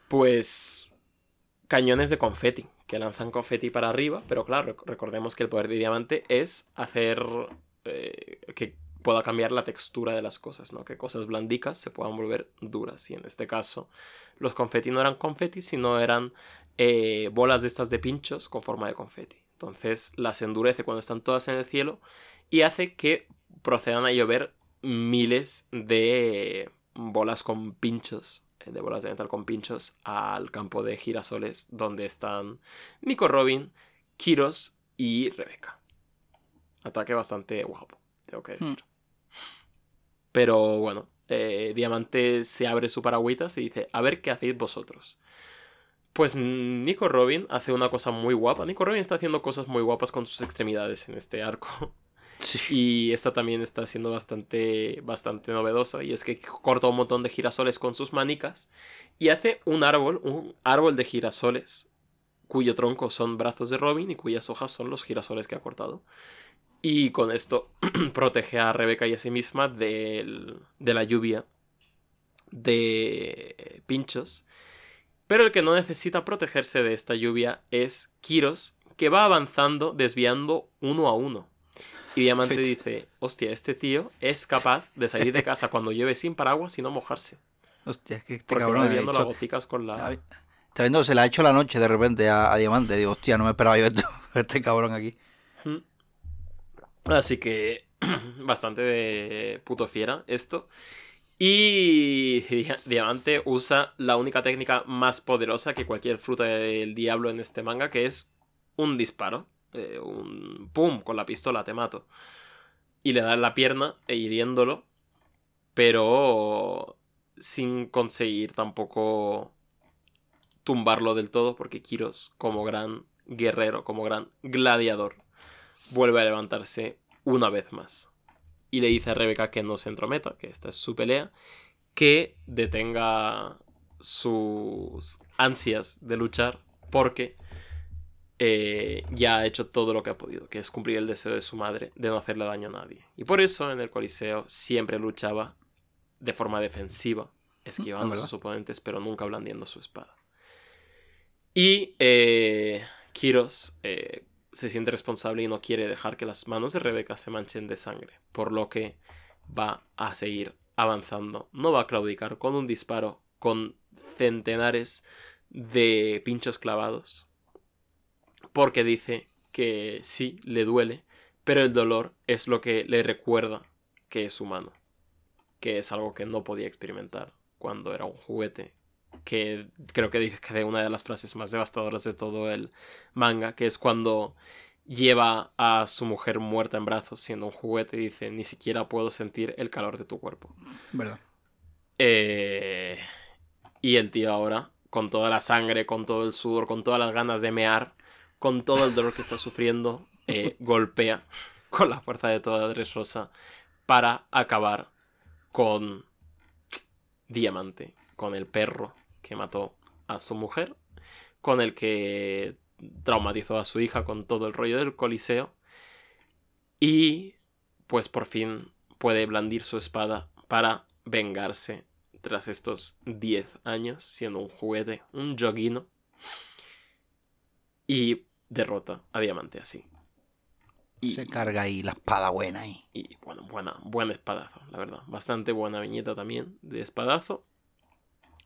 pues cañones de confeti, que lanzan confeti para arriba, pero claro, rec- recordemos que el poder de Diamante es hacer eh, que pueda cambiar la textura de las cosas, ¿no? Que cosas blandicas se puedan volver duras. Y en este caso, los confeti no eran confeti, sino eran eh, bolas de estas de pinchos con forma de confeti. Entonces las endurece cuando están todas en el cielo y hace que procedan a llover miles de bolas con pinchos, de bolas de metal con pinchos, al campo de girasoles donde están Nico Robin, Kiros y Rebeca. Ataque bastante guapo, tengo que decir. Hmm. Pero bueno, eh, Diamante se abre su paragüitas y dice, a ver qué hacéis vosotros. Pues Nico Robin hace una cosa muy guapa. Nico Robin está haciendo cosas muy guapas con sus extremidades en este arco. Y esta también está siendo bastante, bastante novedosa. Y es que corta un montón de girasoles con sus manicas. Y hace un árbol, un árbol de girasoles. Cuyo tronco son brazos de Robin y cuyas hojas son los girasoles que ha cortado. Y con esto protege a Rebeca y a sí misma del- de la lluvia de pinchos. Pero el que no necesita protegerse de esta lluvia es Kiros, que va avanzando desviando uno a uno. Y Diamante dice, hostia, este tío es capaz de salir de casa cuando llueve sin paraguas y no mojarse. Hostia, es que este Porque cabrón viendo las goticas con la... Está viendo, se le ha hecho la noche de repente a, a Diamante. Digo, hostia, no me esperaba yo esto. Este cabrón aquí. Así que bastante de puto fiera esto. Y Dia- Diamante usa la única técnica más poderosa que cualquier fruta del diablo en este manga, que es un disparo. Eh, un pum, con la pistola te mato. Y le da en la pierna e hiriéndolo, pero sin conseguir tampoco tumbarlo del todo, porque Kiros, como gran guerrero, como gran gladiador, vuelve a levantarse una vez más. Y le dice a Rebeca que no se entrometa, que esta es su pelea, que detenga sus ansias de luchar, porque eh, ya ha hecho todo lo que ha podido, que es cumplir el deseo de su madre de no hacerle daño a nadie. Y por eso en el Coliseo siempre luchaba de forma defensiva, esquivando a sus oponentes, pero nunca blandiendo su espada. Y eh, Kiros eh, se siente responsable y no quiere dejar que las manos de Rebeca se manchen de sangre, por lo que va a seguir avanzando. No va a claudicar con un disparo con centenares de pinchos clavados, porque dice que sí, le duele, pero el dolor es lo que le recuerda que es humano, que es algo que no podía experimentar cuando era un juguete que creo que dije que de una de las frases más devastadoras de todo el manga, que es cuando lleva a su mujer muerta en brazos siendo un juguete y dice, ni siquiera puedo sentir el calor de tu cuerpo. ¿Verdad? Eh, y el tío ahora, con toda la sangre, con todo el sudor, con todas las ganas de mear, con todo el dolor que está sufriendo, eh, golpea con la fuerza de toda Dressrosa para acabar con Diamante, con el perro que mató a su mujer, con el que traumatizó a su hija con todo el rollo del Coliseo y pues por fin puede blandir su espada para vengarse tras estos 10 años siendo un juguete, un joguino y derrota a Diamante así. Y, Se carga ahí la espada buena ahí. y bueno, buena, buen espadazo, la verdad. Bastante buena viñeta también de espadazo.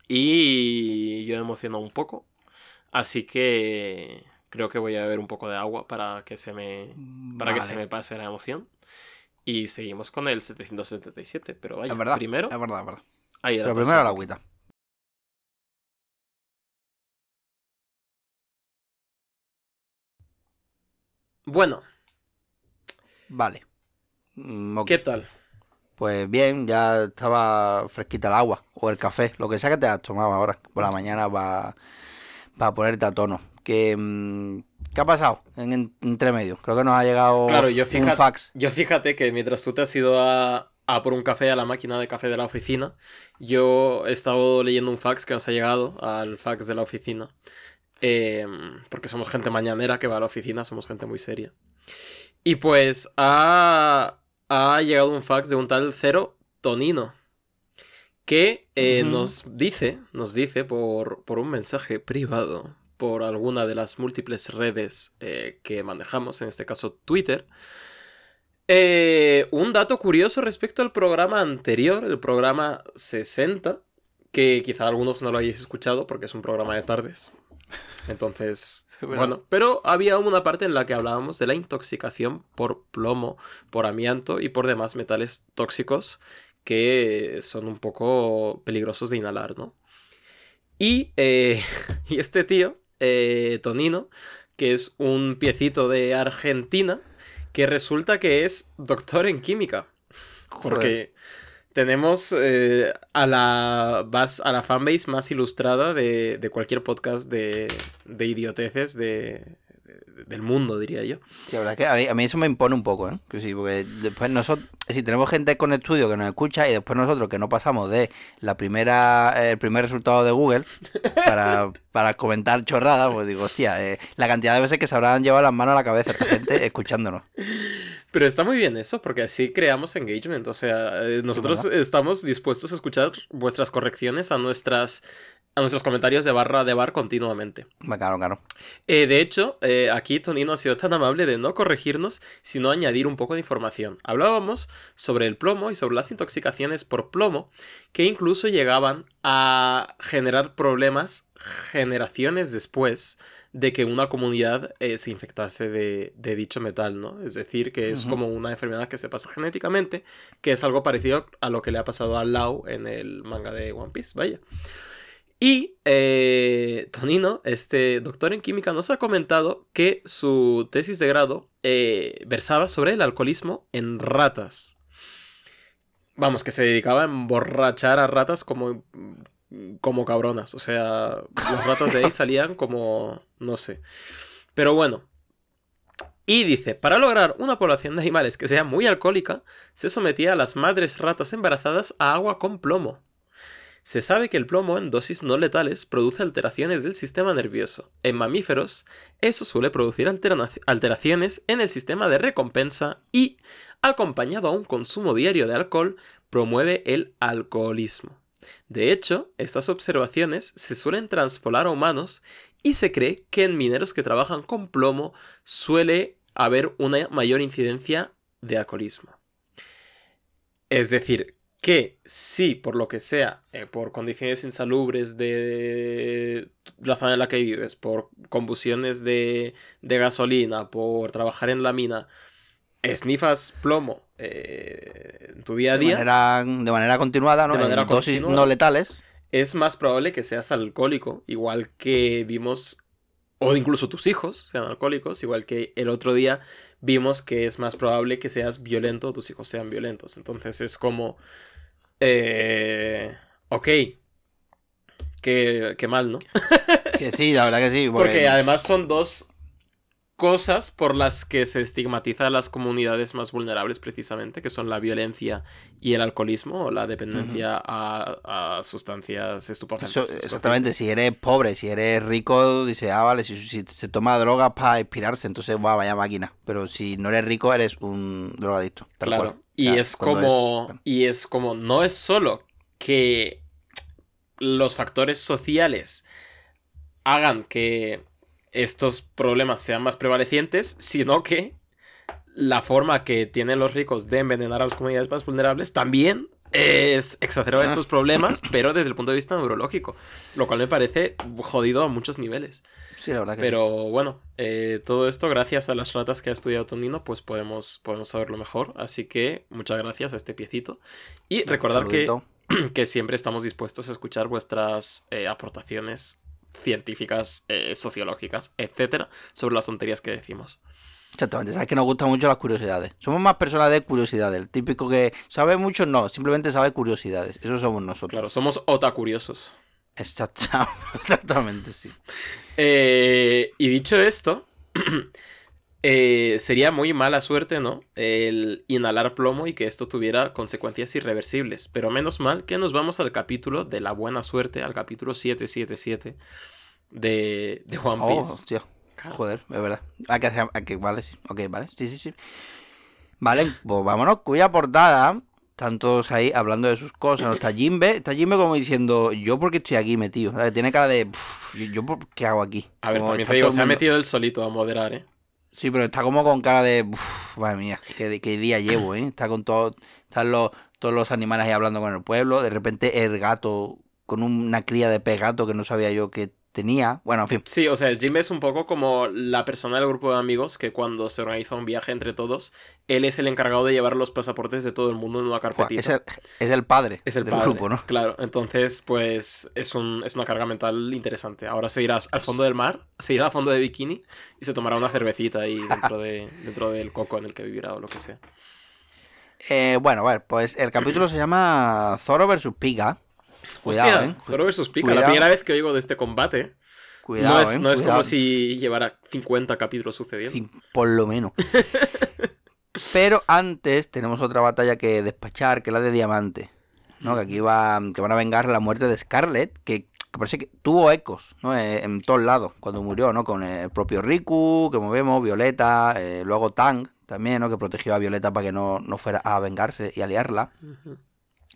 Y yo me emociono un poco. Así que creo que voy a beber un poco de agua para que se me, para que se me pase la emoción. Y seguimos con el 777. Pero vaya, Es verdad. primero. Es verdad, es verdad. ahí Pero primero la agüita. Bueno, Vale. Mm, ok. ¿qué tal? Pues bien, ya estaba fresquita el agua o el café, lo que sea que te has tomado ahora por la mañana para ponerte a tono. ¿Qué, mm, ¿Qué ha pasado en, en- entre medio? Creo que nos ha llegado Claro, yo un fíjate, fax. yo fíjate que mientras tú te has ido a, a por un café a la máquina de café de la oficina, yo he estado leyendo un fax que nos ha llegado al fax de la oficina. Eh, porque somos gente mañanera que va a la oficina, somos gente muy seria. Y pues ha, ha llegado un fax de un tal Cero Tonino. Que eh, nos dice, nos dice por, por un mensaje privado, por alguna de las múltiples redes eh, que manejamos, en este caso Twitter, eh, un dato curioso respecto al programa anterior, el programa 60, que quizá algunos no lo hayáis escuchado porque es un programa de tardes. Entonces, Bueno. bueno, pero había una parte en la que hablábamos de la intoxicación por plomo, por amianto y por demás metales tóxicos que son un poco peligrosos de inhalar, ¿no? Y, eh, y este tío, eh, Tonino, que es un piecito de Argentina, que resulta que es doctor en química. Porque tenemos eh, a, la a la fanbase más ilustrada de, de cualquier podcast de, de idioteces de- del mundo, diría yo. Sí, la verdad es que a mí, a mí eso me impone un poco, ¿eh? Que sí, porque después nosotros, decir, tenemos gente con estudio que nos escucha y después nosotros que no pasamos de la primera, el primer resultado de Google para, para comentar chorradas, pues digo, hostia, eh, la cantidad de veces que se habrán llevado las manos a la cabeza esta gente escuchándonos. Pero está muy bien eso, porque así creamos engagement. O sea, eh, nosotros estamos dispuestos a escuchar vuestras correcciones a nuestras a nuestros comentarios de barra de bar continuamente. Me Claro, claro. Eh, de hecho, eh, aquí Tonino ha sido tan amable de no corregirnos, sino añadir un poco de información. Hablábamos sobre el plomo y sobre las intoxicaciones por plomo, que incluso llegaban a generar problemas generaciones después de que una comunidad eh, se infectase de, de dicho metal, ¿no? Es decir, que es como una enfermedad que se pasa genéticamente, que es algo parecido a lo que le ha pasado a Lau en el manga de One Piece, vaya. Y eh, Tonino, este doctor en química, nos ha comentado que su tesis de grado eh, versaba sobre el alcoholismo en ratas. Vamos, que se dedicaba a emborrachar a ratas como, como cabronas. O sea, las ratas de ahí salían como... no sé. Pero bueno. Y dice, para lograr una población de animales que sea muy alcohólica, se sometía a las madres ratas embarazadas a agua con plomo. Se sabe que el plomo en dosis no letales produce alteraciones del sistema nervioso. En mamíferos, eso suele producir altera- alteraciones en el sistema de recompensa y, acompañado a un consumo diario de alcohol, promueve el alcoholismo. De hecho, estas observaciones se suelen transpolar a humanos y se cree que en mineros que trabajan con plomo suele haber una mayor incidencia de alcoholismo. Es decir, que si por lo que sea, eh, por condiciones insalubres de la zona en la que vives, por combustiones de, de gasolina, por trabajar en la mina, esnifas plomo eh, en tu día a De día, manera, de manera continuada, ¿no? De manera en dosis continua. no letales. es más probable que seas alcohólico, igual que vimos, o incluso tus hijos sean alcohólicos, igual que el otro día vimos que es más probable que seas violento o tus hijos sean violentos. Entonces es como, eh, ok, qué, qué mal, ¿no? Que sí, la verdad que sí. Porque además son dos cosas por las que se estigmatiza a las comunidades más vulnerables precisamente, que son la violencia y el alcoholismo o la dependencia a, a sustancias Eso, estupefacientes. exactamente, si eres pobre, si eres rico, dice, ah, vale, si, si se toma drogas para inspirarse, entonces, va, vaya máquina. Pero si no eres rico, eres un drogadicto. Tal Claro. cual. Y es como. bueno. Y es como. No es solo que los factores sociales hagan que estos problemas sean más prevalecientes, sino que la forma que tienen los ricos de envenenar a las comunidades más vulnerables también es exacerba Ah. estos problemas, pero desde el punto de vista neurológico, lo cual me parece jodido a muchos niveles. Sí, la verdad que Pero bueno, eh, todo esto gracias a las ratas que ha estudiado Tonino, pues podemos, podemos saberlo mejor. Así que muchas gracias a este piecito. Y recordar que, que siempre estamos dispuestos a escuchar vuestras eh, aportaciones científicas, eh, sociológicas, etcétera, sobre las tonterías que decimos. Exactamente, sabes que nos gustan mucho las curiosidades. Somos más personas de curiosidades. El típico que sabe mucho, no, simplemente sabe curiosidades. Eso somos nosotros. Claro, somos otacuriosos. Exacta- Exactamente, sí. Eh, y dicho esto, eh, sería muy mala suerte, ¿no? El inhalar plomo y que esto tuviera consecuencias irreversibles. Pero menos mal que nos vamos al capítulo de la buena suerte, al capítulo 777 de, de One Oh, Piece. Claro. Joder, es verdad. Hay que hacer, hay que, vale, sí. Ok, vale, sí, sí, sí. Vale, pues vámonos, cuya portada. Están todos ahí hablando de sus cosas. ¿no? Está Jimbe, está Jimbe como diciendo, yo porque estoy aquí metido. Tiene cara de, "Pff, yo, yo por qué hago aquí. A ver, Como también te digo, se ha metido él solito a moderar, ¿eh? Sí, pero está como con cara de, "Uf, madre mía, qué, qué día llevo, ¿eh? Está con todo, están los, todos los animales ahí hablando con el pueblo. De repente el gato con una cría de pez gato que no sabía yo que tenía. Bueno, en fin. Sí, o sea, Jim es un poco como la persona del grupo de amigos que cuando se organiza un viaje entre todos, él es el encargado de llevar los pasaportes de todo el mundo en una carpetita. es, el, es el padre Es el del padre, grupo, ¿no? Claro, entonces, pues es, un, es una carga mental interesante. Ahora se irá al fondo del mar, se irá al fondo de bikini y se tomará una cervecita ahí dentro, de, dentro del coco en el que vivirá o lo que sea. Eh, bueno, a ver, pues el capítulo se llama Zoro versus Piga. Cuidado, Hostia, ¿eh? Zoro versus Pika, Cuidado. la primera vez que oigo de este combate. Cuidado, no es, ¿eh? no es Cuidado. como si llevara 50 capítulos sucediendo. Por lo menos. Pero antes tenemos otra batalla que despachar, que es la de Diamante. ¿no? Que aquí va, que van a vengar la muerte de Scarlett, que, que parece que tuvo ecos, ¿no? Eh, en todos lados cuando murió, ¿no? Con el propio Riku, que movemos, Violeta, eh, luego Tang también, ¿no? Que protegió a Violeta para que no, no fuera a vengarse y a liarla. Ujú.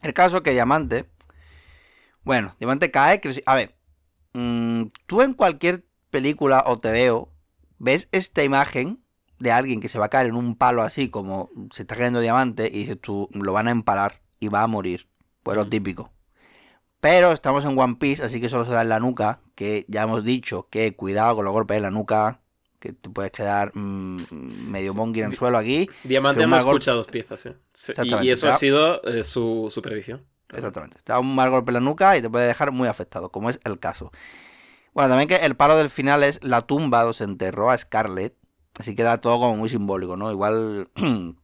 El caso es que Diamante, bueno, Diamante cae, que- a ver, mm, tú en cualquier película o te veo, ves esta imagen de alguien que se va a caer en un palo así como se está cayendo Diamante y dices tú, lo van a empalar y va a morir. Pues lo típico. Pero estamos en One Piece, así que solo se da en la nuca, que ya hemos dicho que cuidado con los golpes en la nuca, que te puedes quedar mm, medio monkey en el suelo aquí. Diamante Que un no mal gol- escucha dos piezas, ¿eh? Y, eso ha sido eh, su supervisión. Exactamente. Te da un mal golpe en la nuca y te puede dejar muy afectado, como es el caso. Bueno, también que el palo del final es la tumba donde se enterró a Scarlett. Así queda todo como muy simbólico, ¿no? Igual.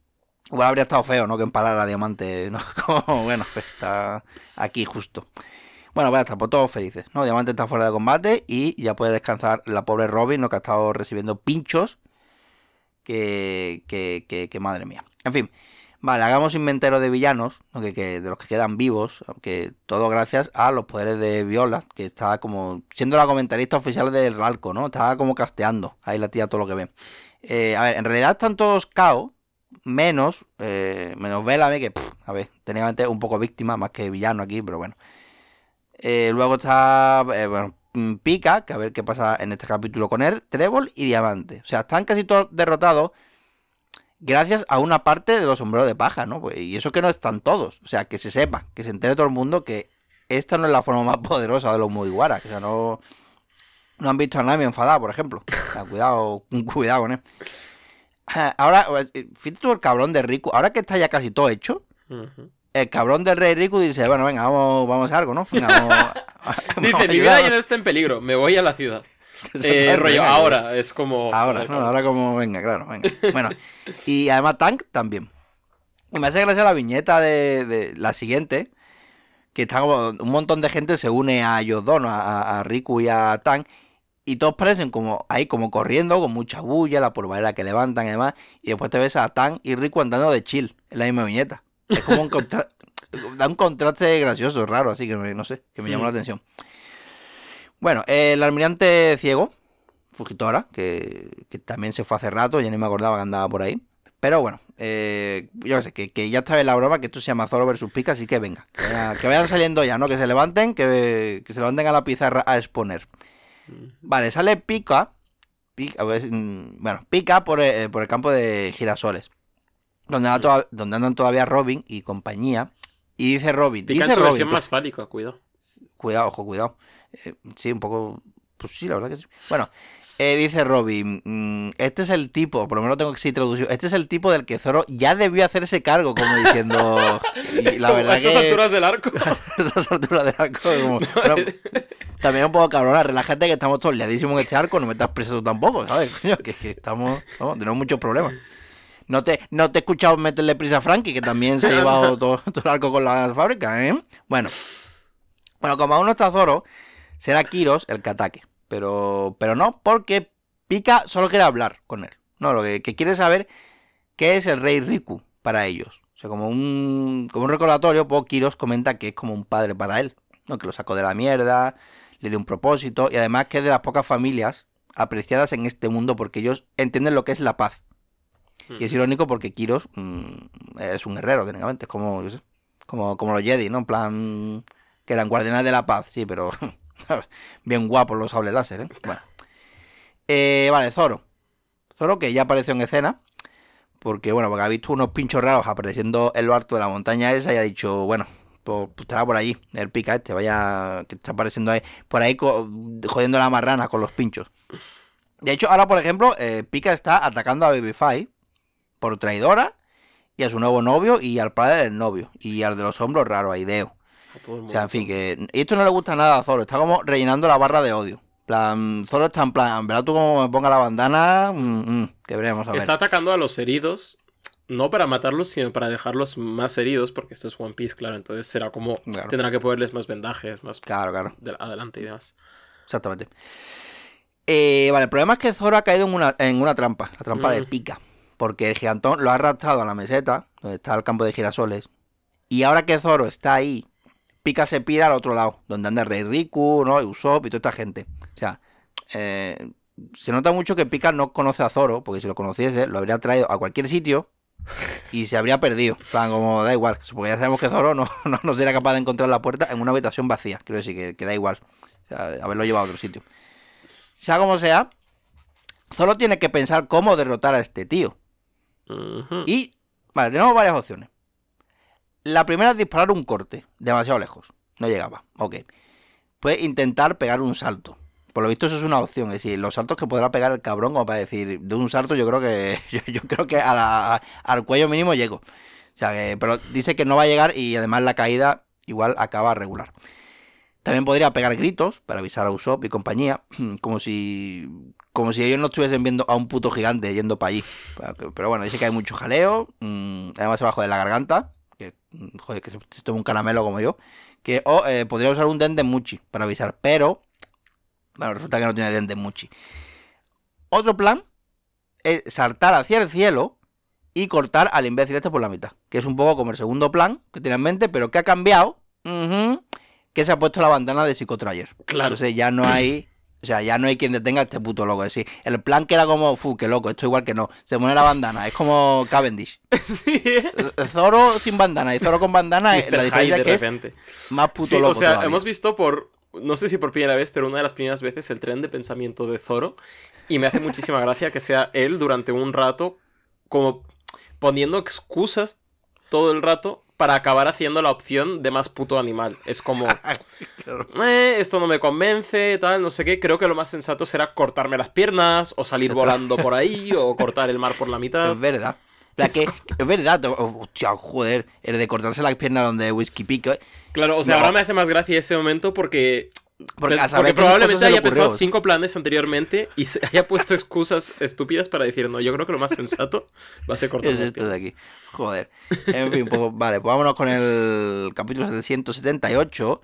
Igual habría estado feo, ¿no? Que empalar a Diamante. Como, bueno, pues está aquí justo. Bueno, pues ya está, pues todos felices, ¿no? Diamante está fuera de combate y ya puede descansar la pobre Robin, ¿no? Que ha estado recibiendo pinchos. Que, que, que, que madre mía. En fin, Vale, hagamos inventario de villanos, ¿no? que, que- de los que quedan vivos, aunque todo gracias a los poderes de Viola, que está como siendo la comentarista oficial del Ralco, ¿no? Estaba como casteando, ahí la tía todo lo que ve. Eh, a ver, en realidad están todos KO, menos, eh, menos Bellamy, que, a ver, técnicamente un poco víctima, más que villano aquí, pero bueno. Eh, luego está, eh, bueno, mm, Pika, que a ver qué pasa en este capítulo con él, Trébol y Diamante. O sea, están casi todos derrotados gracias a una parte de los sombreros de paja, ¿no? Pues, y eso que no están todos. O sea, que se sepa, que se entere todo el mundo que esta no es la forma más poderosa de los Mugiwara. O sea, no, no han visto a Nami enfadada, por ejemplo. O sea, cuidado, cuidado con él. Ahora, eh, fíjate tú el cabrón de Riku. Ahora que está ya casi todo hecho, el cabrón del rey Riku dice, bueno, venga, vamos, vamos a algo, ¿no? Venga, vamos, vamos a Dice, mi ayudar". vida ya no está en peligro, me voy a la ciudad. Eh, rollo, Venga, ahora, es como... Ahora, ¿no? ahora como, venga, claro, venga. Bueno, y además Tank también. Y me hace gracia la viñeta de, de la siguiente, que está como un montón de gente se une a ellos dos, ¿no? a, a Riku y a Tank, y todos parecen como ahí como corriendo, con mucha bulla, la polvareda que levantan y demás, y después te ves a Tank y Riku andando de chill, en la misma viñeta. Es como un contraste, da un contraste gracioso, raro, así que me- no sé, que me llamó la atención. Bueno, el almirante ciego, Fujitora, que, que también se fue hace rato, ya ni me acordaba que andaba por ahí. Pero bueno, eh, yo qué sé, que, que ya está en la broma, que esto se llama Zoro versus Pika, así que venga, que, vaya- que vayan saliendo ya, ¿no? Que se levanten, que, que se levanten a la pizarra a exponer. Vale, sale Pika, Pika, a ver, mm, bueno, Pika por, eh, por el campo de girasoles, donde, anda toda- donde andan todavía Robin y compañía. Y dice Robin, Pica en dice su Robin, versión pues- más fálica, cuidado. Cuidado, ojo, cuidado. Eh, sí, un poco. Pues sí, la verdad que sí. Bueno, eh, dice Robin: mm, Este es el tipo, por lo menos tengo que sí traducido. Este es el tipo del que Zoro ya debió hacerse cargo, como diciendo. y la verdad a estas que. alturas del arco. a estas alturas del arco, como- bueno, también un poco cabrona, relájate que estamos todos liadísimos en este arco, no me estás preso tampoco, ¿sabes? Coño, que, que estamos. Vamos, tenemos muchos problemas. No te, no te he escuchado meterle prisa a Frankie, que también se ha llevado todo, todo el arco con las fábricas, ¿eh? Bueno. Bueno, como aún no está Zoro, será Kiros el que ataque. Pero, pero no, porque Pika solo quiere hablar con él. No, lo que, que quiere saber qué es el rey Riku para ellos. O sea, como un, como un recordatorio, pues Kiros comenta que es como un padre para él. ¿no? Que lo sacó de la mierda, le dio un propósito y además que es de las pocas familias apreciadas en este mundo porque ellos entienden lo que es la paz. Y es irónico porque Kiros mm, es un guerrero, técnicamente. Es como, yo sé, como, como los Jedi, ¿no? En plan, que eran guardianes de la paz, sí, pero bien guapos los sables láser, ¿eh? Bueno. Eh, vale, Zoro. Zoro que ya apareció en escena. Porque, bueno, porque ha visto unos pinchos raros apareciendo en lo alto de la montaña esa y ha dicho, bueno, pues, pues estará por allí, el pica este, vaya, que está apareciendo ahí, por ahí jodiendo la marrana con los pinchos. De hecho, ahora, por ejemplo, eh, Pika está atacando a Babyface por traidora y a su nuevo novio y al padre del novio y al de los hombros raro, a Ideo. A todo el O sea, en fin, que esto no le gusta nada a Zoro, está como rellenando la barra de odio. Plan, Zoro está en plan, verás tú como me ponga la bandana, mm, mm, que veremos a ver. Está atacando a los heridos, no para matarlos, sino para dejarlos más heridos, porque esto es One Piece, claro. Entonces será como. Claro. Tendrá que ponerles más vendajes, más Claro, claro. de- adelante y demás. Exactamente. Eh, vale, el problema es que Zoro ha caído en una, en una trampa, la trampa de Mm. pica. porque el gigantón lo ha arrastrado a la meseta, donde está el campo de girasoles. Y ahora que Zoro está ahí, Pika se pira al otro lado, donde anda Rey Riku, ¿no? Y Usopp y toda esta gente. O sea, eh, se nota mucho que Pika no conoce a Zoro, porque si lo conociese, lo habría traído a cualquier sitio y se habría perdido. En plan, como da igual, porque ya sabemos que Zoro no, no, no sería capaz de encontrar la puerta en una habitación vacía. Quiero decir que, que da igual. O sea, haberlo llevado a otro sitio. Sea como sea, Zoro tiene que pensar cómo derrotar a este tío. Y, vale, tenemos varias opciones. La primera es disparar un corte, demasiado lejos. No llegaba, ok. Puede intentar pegar un salto. Por lo visto eso es una opción, es decir, los saltos que podrá pegar el cabrón, como para decir, de un salto yo creo que yo, creo que a la- al cuello mínimo llego. O sea que, pero dice que no va a llegar y además la caída igual acaba regular. También podría pegar gritos para avisar a Usopp y compañía, como si como si ellos no estuviesen viendo a un puto gigante yendo para allí. Pero, pero bueno, dice que hay mucho jaleo, mm, además abajo de la garganta, que joder, que se, se toma un caramelo como yo, que o eh, podría usar un Dendemuchi para avisar, pero bueno, resulta que no tiene Dendemuchi. Otro plan es saltar hacia el cielo y cortar al imbécil este por la mitad, que es un poco como el segundo plan que tiene en mente, pero que ha cambiado, que se ha puesto la bandana de Psicotrayer. Claro. Entonces ya no hay. O sea, ya no hay quien detenga a este puto loco. Es decir, el plan que era como, fu, qué loco, esto igual que no. Se pone la bandana, es como Cavendish. sí, ¿eh? Zoro sin bandana y Zoro con bandana, la diferencia es que es más puto Sí, loco. o sea, todavía. hemos visto por, no sé si por primera vez, pero una de las primeras veces el tren de pensamiento de Zoro. Y me hace muchísima gracia que sea él durante un rato como poniendo excusas todo el rato para acabar haciendo la opción de más puto animal. Es como, "Eh, esto no me convence, tal, no sé qué. Creo que lo más sensato será cortarme las piernas o salir volando por ahí o cortar el mar por la mitad. Es verdad. Sea, que, es verdad, hostia, joder, el de cortarse las piernas donde Whisky Pico. Claro, o sea, No. ahora me hace más gracia ese momento porque Porque, probablemente haya pensado cinco planes anteriormente y se haya puesto excusas estúpidas para decir, no, yo creo que lo más sensato va a ser cortar Es esto de piernas". aquí. Joder. En fin, pues vale, pues vámonos con el capítulo 778,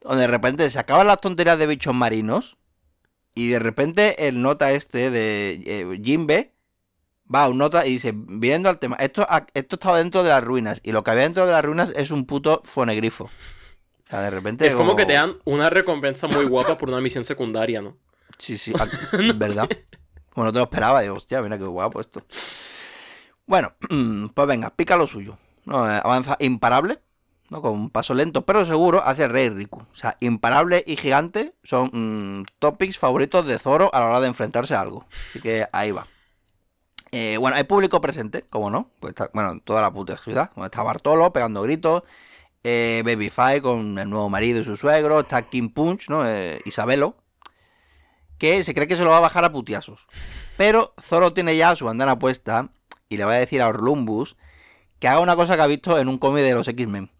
donde de repente se acaban las tonterías de bichos marinos y de repente el nota este de eh, Jimbe va a un nota y dice, viendo al tema, esto, esto estaba dentro de las ruinas y lo que había dentro de las ruinas es un puto fonegrifo. O sea, de repente... Es como que te dan una recompensa muy guapa por una misión secundaria, ¿no? Sí, sí, ah, ¿verdad? Bueno, no te lo esperaba, digo, hostia, mira qué guapo esto. Bueno, pues venga, pica lo suyo. ¿no? Eh, Avanza imparable, ¿no? Con un paso lento, pero seguro, hacia el Rey Riku. O sea, imparable y gigante son mm, topics favoritos de Zoro a la hora de enfrentarse a algo. Así que ahí va. Eh, bueno, hay público presente, como no. Pues está, bueno, toda la puta ciudad. Donde está Bartolo pegando gritos. Eh, Babyface con el nuevo marido y su suegro. Está King Punch, ¿no? Eh, Isabelo. Que se cree que se lo va a bajar a putiasos. Pero Zoro tiene ya su bandana puesta. Y le va a decir a Orlumbus que haga una cosa que ha visto en un cómic de los X-Men.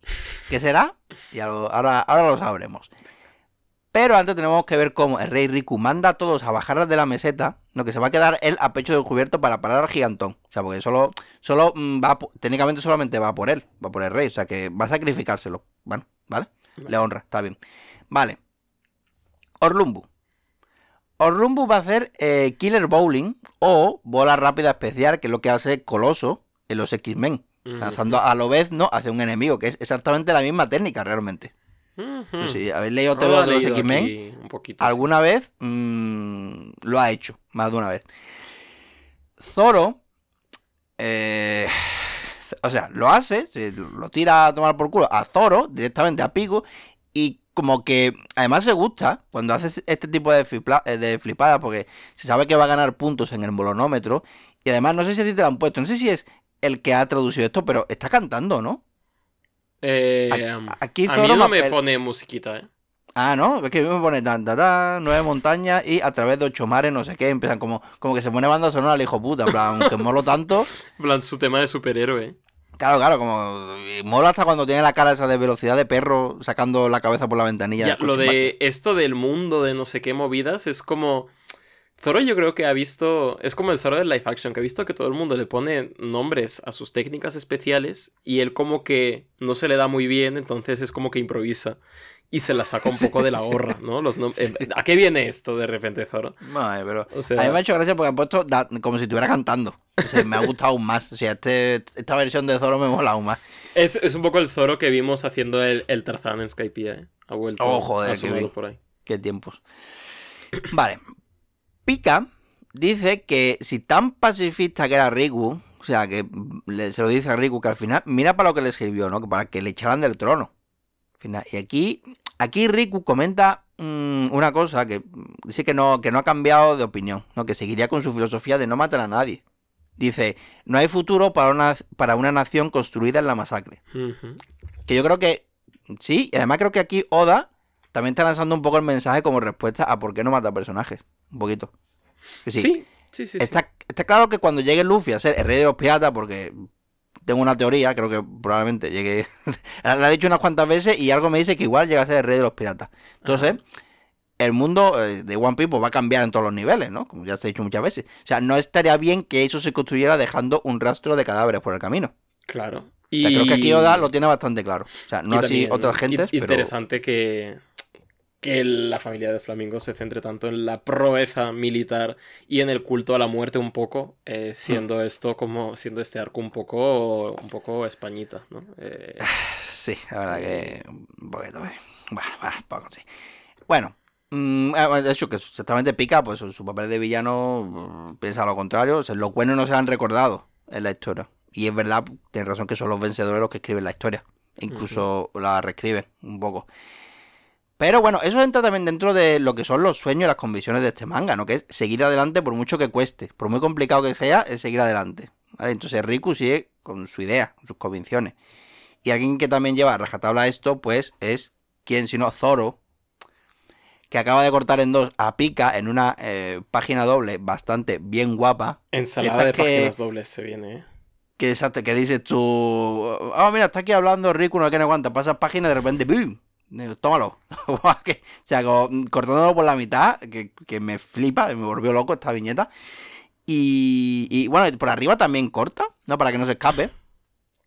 ¿Qué será? Y ahora, ahora lo sabremos. Pero antes tenemos que ver cómo el rey Riku manda a todos a bajar de la meseta, lo que se va a quedar él a pecho descubierto para parar al gigantón. O sea, porque solo, solo mm, va, técnicamente solamente va por él, va por el rey, o sea que va a sacrificárselo. Bueno, ¿vale? Le honra, está bien. Vale. Orlumbu. Orlumbu va a hacer eh, Killer Bowling o bola rápida especial, que es lo que hace Coloso en los X-Men. Ujú. Lanzando a lo vez, ¿no? Hacia un enemigo, que es exactamente la misma técnica realmente. Sí, sí, habéis leído he de los X-Men. Alguna vez mm, lo ha hecho, más de una vez. Zoro, eh, o sea, lo hace, lo tira a tomar por culo a Zoro, directamente a Pico, y como que además se gusta cuando hace este tipo de, flipla- eh, de flipadas, porque se sabe que va a ganar puntos en el bolonómetro, y además no sé si a ti te lo han puesto, no sé si es el que ha traducido esto, pero está cantando, ¿no? Eh, A- aquí a mí no me pone musiquita, ¿eh? Ah, no, es que me pone tan, tan, tan, nueve montañas y a través de ocho mares, no sé qué, empiezan como, como que se pone banda sonora al hijo puta, en plan, que molo tanto. En plan, su tema de superhéroe. Claro, claro, como mola hasta cuando tiene la cara esa de velocidad de perro sacando la cabeza por la ventanilla. Ya, lo de esto del mundo, de no sé qué movidas, es como... Zoro yo creo que ha visto, es como el Zoro del live action, que ha visto que todo el mundo le pone nombres a sus técnicas especiales y él como que no se le da muy bien, entonces es como que improvisa y se la saca un poco de la gorra, ¿no? Los nom- eh, ¿A qué viene esto de repente, Zoro? Vale, pero O sea- a mí me ha hecho gracia porque han puesto como si estuviera cantando. O sea, me ha gustado aún más. O sea, este, esta versión de Zoro me mola aún más. Es, es un poco el Zoro que vimos haciendo el, el Tarzán en Skypiea, ¿eh? Ha vuelto Oh, joder, a qué por ahí. Qué tiempos. Vale. Pika dice que si tan pacifista que era Riku, o sea, que le- se lo dice a Riku que al final, mira para lo que le escribió, ¿no? Que para que le echaran del trono. Final, y aquí, aquí Riku comenta mm, una cosa que dice que no, que no ha cambiado de opinión, ¿no? Que seguiría con su filosofía de no matar a nadie. Dice, no hay futuro para una, para una nación construida en la masacre. Que yo creo que sí, y además creo que aquí Oda también está lanzando un poco el mensaje como respuesta a por qué no mata personajes. Un poquito. Que sí. Sí, sí, sí. sí. Está, está claro que cuando llegue Luffy a ser el rey de los piratas, porque tengo una teoría, creo que probablemente llegue. la he dicho unas cuantas veces y algo me dice que igual llega a ser el rey de los piratas. Entonces, el mundo eh, de One Piece pues, va a cambiar en todos los niveles, ¿no? Como ya se ha dicho muchas veces. O sea, no estaría bien que eso se construyera dejando un rastro de cadáveres por el camino. Claro. O Y sea, creo que aquí Oda lo tiene bastante claro. O sea, no y así también otras gentes, pero... Interesante que, que la familia de Flamingo se centre tanto en la proeza militar y en el culto a la muerte un poco, eh, siendo Hmm. esto como, siendo este arco un poco, un poco españita, ¿no? Eh, Sí, la verdad que un poquito. eh. Bueno, bueno, poco sí. Bueno, mm, ah, bueno, de hecho que exactamente Pica, pues su papel de villano mm, piensa lo contrario. O sea, los buenos no se han recordado en la historia. Y es verdad, tienes razón que son los vencedores los que escriben la historia. Incluso la reescriben un poco. Pero bueno, eso entra también dentro de lo que son los sueños y las convicciones de este manga, ¿no? Que es seguir adelante por mucho que cueste. Por muy complicado que sea, es seguir adelante. ¿vale? Entonces Riku sigue con su idea, con sus convicciones. Y alguien que también lleva a rajatabla esto, pues es quien sino Zoro, que acaba de cortar en dos a Pika en una eh, página doble bastante bien guapa. ensalada de que- páginas dobles se viene, ¿eh? Que exacto, que dices tú, oh mira, está aquí hablando Riku, no que no aguanta, pasas página y de repente, ¡bum! Digo, Tómalo. O sea, como cortándolo por la mitad, que, que me flipa, me volvió loco esta viñeta. Y, y bueno, por arriba también corta, ¿no? Para que no se escape.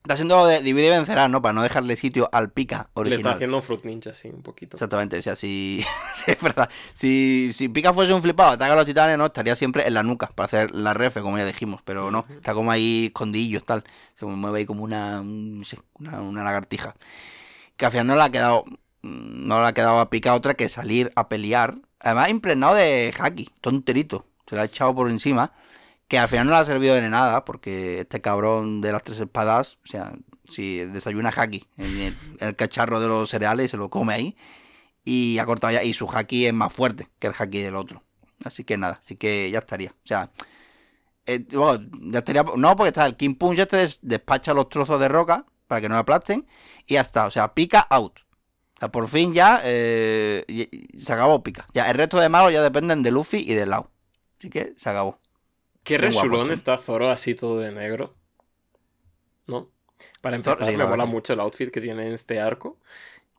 Está haciendo lo de divide y vencerás, ¿no? Para no dejarle sitio al pica Le original. está haciendo un Fruit Ninja, sí, un poquito. Exactamente, o sea, si. sí, es verdad. Si, si Pika fuese un flipado, ataca a los titanes, ¿no? Estaría siempre en la nuca para hacer la refe, como ya dijimos. Pero no, está como ahí escondillo, tal. Se mueve ahí como una. un- no sé, una, una lagartija. Que al final no le ha quedado. No le ha quedado a Pika otra que salir a pelear. Además, impregnado de haki, tonterito. Se lo ha echado por encima. Que al final no le ha servido de nada, porque este cabrón de las tres espadas, o sea, si desayuna haki en el, cacharro de los cereales se lo come ahí, y ha cortado ya, y su haki es más fuerte que el haki del otro. Así que nada, así que ya estaría. O sea, eh, ya estaría, no, porque está el King Punch este des- despacha los trozos de roca para que no aplasten, y ya está, o sea, pica out. Sea, por fin ya eh, se acabó pica. Ya, el resto de malos ya dependen de Luffy y de Lau. Así que se acabó. Qué este. está Zoro así todo de negro. ¿No? Para empezar, Zoro, sí, me la mola mucho el outfit que tiene en este arco.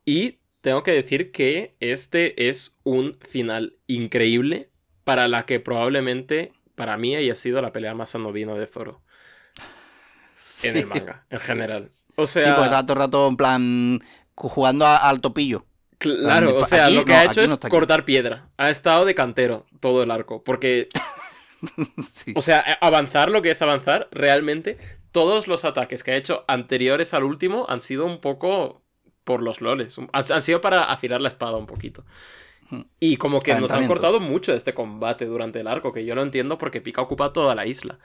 Y tengo que decir que este es un final increíble para la que probablemente para mí haya sido la pelea más anodina de Zoro. En Sí. el manga, en general. O Sí, sea, porque estaba todo el rato en plan jugando a- al topillo. Claro, o sea, lo que no, ha hecho no es aquí. cortar piedra. Ha estado de cantero todo el arco. Porque, Sí. o sea, avanzar lo que es avanzar, realmente, todos los ataques que ha hecho anteriores al último han sido un poco por los loles. Han, sido para afilar la espada un poquito. Y como que nos han cortado mucho de este combate durante el arco, que yo no entiendo porque Pika ocupa toda la isla.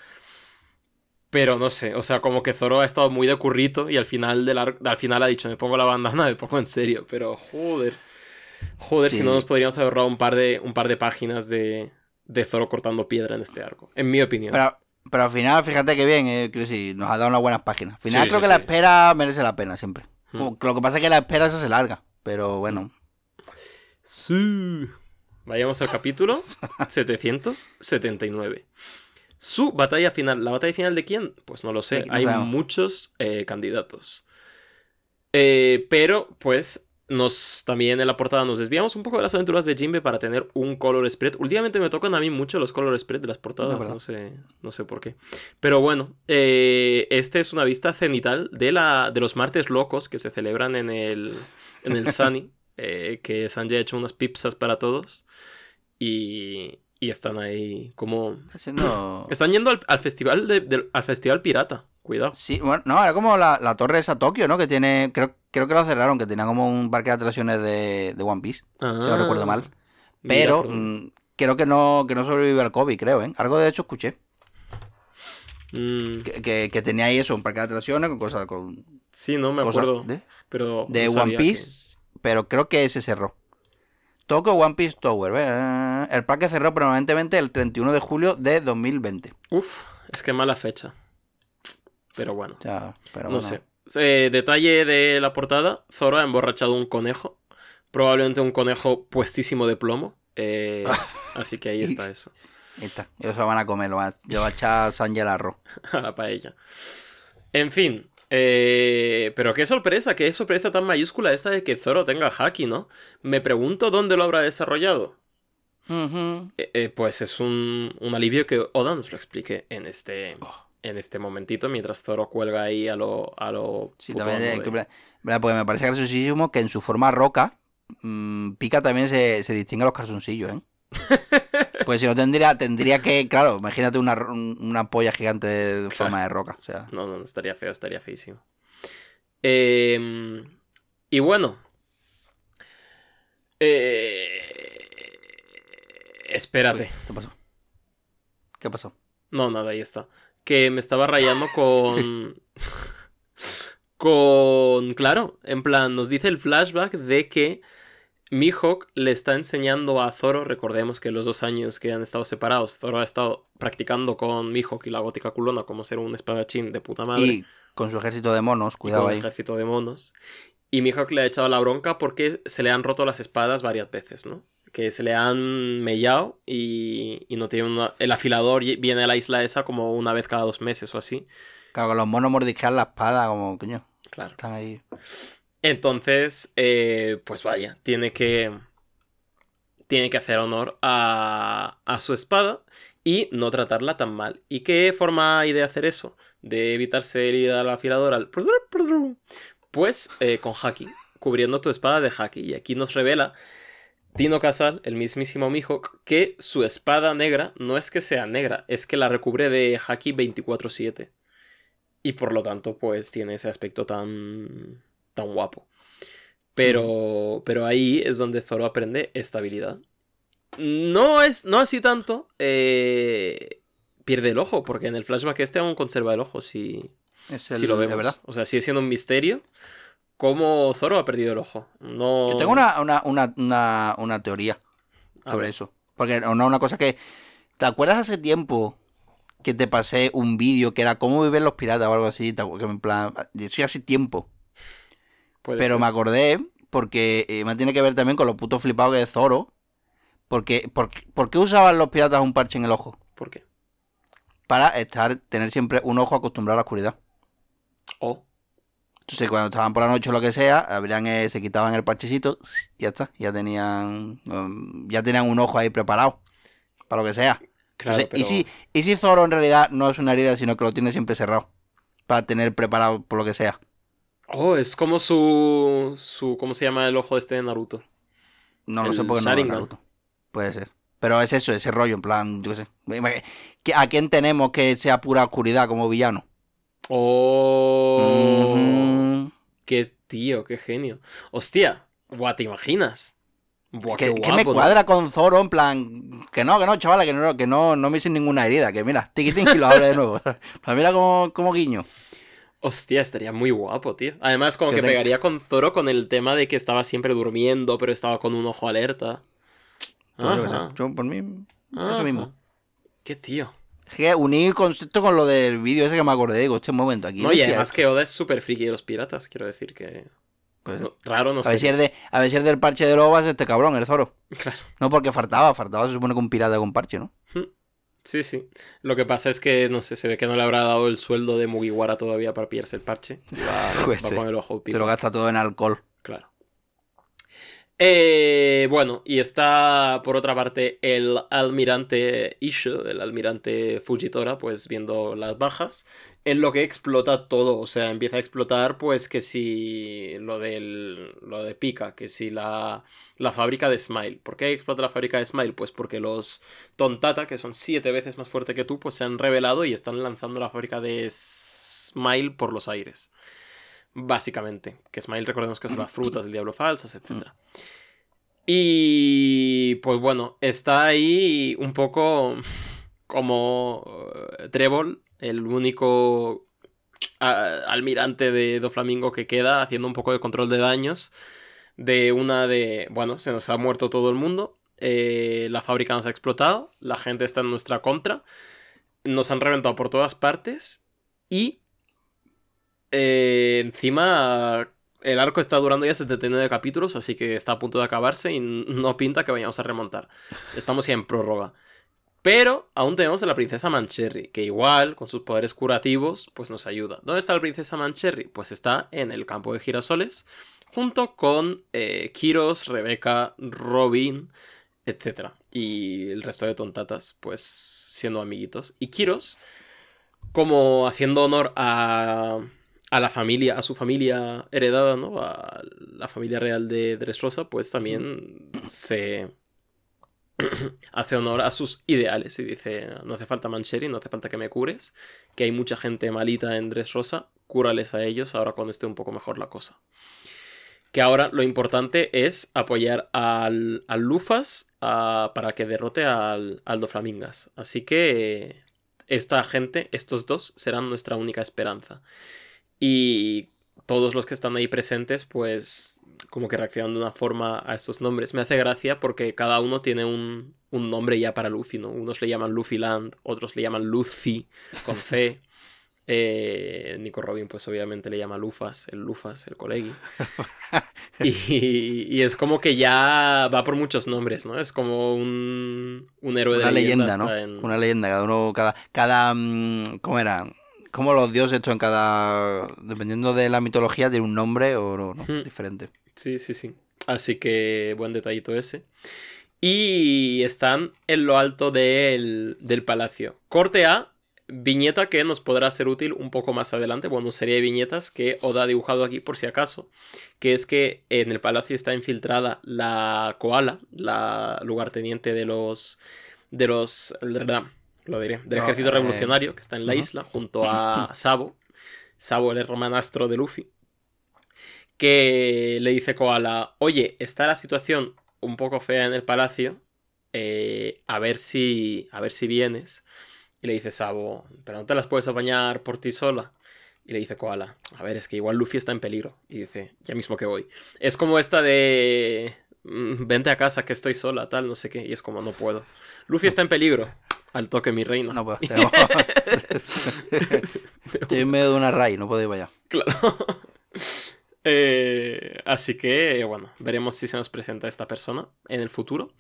Pero no sé, o sea, como que Zoro ha estado muy de currito y al final del al final ha dicho, me pongo la bandana, me pongo en serio, pero joder. Joder, si no nos podríamos haber ahorrado un par de, un par de páginas de, de Zoro cortando piedra en este arco, en mi opinión. Pero, pero al final, fíjate que bien, eh, que sí, nos ha dado unas buenas páginas. Al final Sí, creo que la espera merece la pena siempre. Como que Lo que pasa es que la espera se hace larga. Pero bueno. Sí. Vayamos al capítulo 779. Su batalla final. ¿La batalla final de quién? Pues no lo sé. Hay muchos eh, candidatos. Eh, pero, pues, nos también en la portada nos desviamos un poco de las aventuras de Jimbe para tener un color spread. Últimamente me tocan a mí mucho los color spread de las portadas, no sé, no sé por qué. Pero bueno, eh, este es una vista cenital de, la, de los martes locos que se celebran en el, en el Sunny, eh, que Sanjay ha hecho unas pizzas para todos y, y están ahí como... Está siendo- Están yendo al, al festival de- al festival pirata, cuidado. Sí, bueno, no, era como la, la torre esa Tokio, ¿no? Que tiene, creo, creo que lo cerraron, que tenía como un parque de atracciones de, de One Piece, si no Ah, recuerdo mal. mira Pero mm, creo que no, que no sobrevivió al COVID, creo, ¿eh? Algo de hecho escuché. Mm, Que, que, que tenía ahí eso, un parque de atracciones con cosas, con sí, no me acuerdo. de, pero de One Piece, pero creo que se cerró. Tokyo One Piece Tower, ¿eh? El parque cerró permanentemente el 31 de julio de 2020. que- Uf, es que mala fecha. Pero bueno, sea, pero no bueno. sé. Eh, detalle de la portada: Zoro ha emborrachado un conejo. Probablemente un conejo puestísimo de plomo. eh, así que ahí está eso. Ahí está. Ellos lo van a comer, lo va, le va a echar arroz. a la paella. En fin. Eh, pero qué sorpresa, qué sorpresa tan mayúscula esta de que Zoro tenga haki, ¿no? Me pregunto dónde lo habrá desarrollado. Eh, eh, pues es un, un alivio que Oda nos lo explique en este, Oh. en este momentito, mientras Zoro cuelga ahí a lo. A lo Sí, también, de- verdad, porque me parece graciosísimo que en su forma roca, mm, Pica también se, se distingue a los calzoncillos, ¿eh? Pues si no tendría, tendría que, claro, imagínate una, una polla gigante de forma de roca. O sea, No, no, estaría feo, estaría feísimo. Eh, y bueno. Eh, espérate. ¿qué pasó? ¿Qué pasó? No, nada, ahí está. Que me estaba rayando con. con. Claro, en plan, nos dice el flashback de que Mihawk le está enseñando a Zoro. Recordemos que los dos años que han estado separados, Zoro ha estado practicando con Mihawk y la gótica culona cómo ser un espadachín de puta madre. Y con su ejército de monos, y cuidado con ahí. ejército de monos. Y Mihawk le ha echado la bronca porque se le han roto las espadas varias veces, ¿no? Que se le han mellado y, y no tiene una... El afilador y- viene a la isla esa como una vez cada dos meses o así. Claro, los monos mordisquean la espada, como, coño, Claro. están ahí. Entonces, eh, pues vaya, tiene que... Tiene que hacer honor a, a su espada y no tratarla tan mal. ¿Y qué forma hay de hacer eso? De evitarse el ir al afilador al... Pues eh, con Haki, cubriendo tu espada de Haki. Y aquí nos revela Tino Casal, el mismísimo Mihawk, que su espada negra no es que sea negra, es que la recubre de Haki 24-7. Y por lo tanto, pues tiene ese aspecto tan, tan guapo. Pero, pero ahí es donde Zoro aprende estabilidad. No es no así tanto. eh, pierde el ojo, porque en el flashback este aún conserva el ojo, si, Es el, si lo de vemos. verdad. O sea, sigue siendo un misterio cómo Zoro ha perdido el ojo. No... Yo tengo una, una, una, una, una teoría sobre eso. Porque no, una cosa que. ¿Te acuerdas hace tiempo que te pasé un vídeo que era cómo viven los piratas o algo así? ¿Te acu- Que en plan. Eso ya hace tiempo. Puede Pero ser. me acordé porque eh, me tiene que ver también con lo puto flipado que es Zoro. Porque, por, ¿Por qué usaban los piratas un parche en el ojo? ¿Por qué? Para estar, tener siempre un ojo acostumbrado a la oscuridad. Oh, Entonces, cuando estaban por la noche o lo que sea, abrían, eh, se quitaban el parchecito y ya está. Ya tenían, um, ya tenían un ojo ahí preparado. Para lo que sea. claro, Entonces, pero... ¿y, si, ¿Y si Zoro en realidad no es una herida, sino que lo tiene siempre cerrado? Para tener preparado por lo que sea. Oh, es como su... su... ¿Cómo se llama el ojo este de Naruto? No lo El sé porque no Sharingan. Naruto. Puede ser. Pero es eso, ese rollo, en plan, yo qué sé. Imag- ¿que- ¿A quién tenemos que sea pura oscuridad como villano? Oh... Mm, Qué tío, qué genio. Hostia, buah, ¿te imaginas? Buah, qué que, guapo, que me ¿no? cuadra con Zoro, en plan, que no, que no, chavala, que no, que no, no me hice ninguna herida, que mira, tiquitín y lo abre de nuevo. Mira como, como guiño. Hostia, estaría muy guapo, tío. Además, como Yo que tengo- pegaría con Zoro con el tema de que estaba siempre durmiendo, pero estaba con un ojo alerta. Yo Ajá, por mí, eso mismo. Qué tío. Es que uní el concepto con lo del vídeo ese que me acordé, digo, este momento aquí. No, y además que Oda es súper friki de los piratas, quiero decir que... pues, no- raro no a, ver si sé. es de, a ver si es del parche de lobas este cabrón, el Zoro. Claro. No porque faltaba, faltaba se supone que un pirata con parche, ¿no? Sí, sí. Lo que pasa es que, no sé, se ve que no le habrá dado el sueldo de Mugiwara todavía para pillarse el parche. Va, Pues va sí. con el ojo Se pipa. lo gasta todo en alcohol. Claro. Eh, bueno, y está por otra parte el almirante Isho, el almirante Fujitora, pues viendo las bajas, en lo que explota todo, o sea, empieza a explotar pues que si lo del lo de Pika, que si la, la fábrica de Smile. ¿Por qué explota la fábrica de Smile? Pues porque los Tontata, que son siete veces más fuertes que tú, pues se han revelado y están lanzando la fábrica de Smile por los aires básicamente. Que Smile, recordemos que son las frutas del diablo falsas, etc. Y pues bueno, está ahí un poco como eh, Trevor, el único almirante de Doflamingo que queda, haciendo un poco de control de daños. De una de. Bueno, se nos ha muerto todo el mundo. Eh, la fábrica nos ha explotado. La gente está en nuestra contra. Nos han reventado por todas partes. Y eh, encima, el arco está durando ya 79 capítulos, así que está a punto de acabarse y no pinta que vayamos a remontar. Estamos ya en prórroga. Pero aún tenemos a la princesa Mancherry, que igual, con sus poderes curativos, pues nos ayuda. ¿Dónde está la princesa Mancherry? Pues está en el campo de girasoles, junto con eh, Kiros, Rebeca, Robin, etc. Y el resto de tontatas, pues siendo amiguitos. Y Kiros, como haciendo honor a a la familia, a su familia heredada, ¿no? A la familia real de Dressrosa, pues también se hace honor a sus ideales y dice, no hace falta Mancheri, no hace falta que me cures, que hay mucha gente malita en Dressrosa, cúrales a ellos ahora cuando esté un poco mejor la cosa. Que ahora lo importante es apoyar al, Lufas para que derrote al, al Doflamingas. Así que esta gente, estos dos, serán nuestra única esperanza. Y todos los que están ahí presentes, pues como que reaccionan de una forma a estos nombres. Me hace gracia porque cada uno tiene un, nombre ya para Luffy, ¿no? Unos le llaman Luffy Land, otros le llaman Luffy, con C. Eh, Nico Robin, pues obviamente le llama Lufas, el Lufas, el colegi. y, es como que ya va por muchos nombres, ¿no? Es como un, un héroe de leyenda, ¿no? Una leyenda, cada uno, cada, cada, mm, ¿cómo era? Como los dioses esto en cada. dependiendo de la mitología, tiene un nombre o no, hmm. diferente. Sí, sí, sí. Así que buen detallito ese. Y están en lo alto del, del palacio. Corte A, viñeta que nos podrá ser útil un poco más adelante. Bueno, serie de viñetas que Oda ha dibujado aquí por si acaso. Que es que en el palacio está infiltrada la koala, la lugarteniente de los. de los lo diré, del ejército eh, revolucionario que está en la isla, junto a Sabo. Sabo, el hermanastro de Luffy. Que le dice Koala: Oye, está la situación un poco fea en el palacio. Eh, a ver si. A ver si vienes. Y le dice Sabo: Pero no te las puedes apañar por ti sola. Y le dice Koala: A ver, es que igual Luffy está en peligro. Y dice: Ya mismo que voy. Es como esta de. Mm, vente a casa que estoy sola, tal, no sé qué. Y es como: No puedo. Luffy está en peligro. Al toque, mi reino. No puedo. Estoy en medio de una raíz, no puedo ir para allá. Claro. Eh, así que, bueno, veremos si se nos presenta esta persona en el futuro.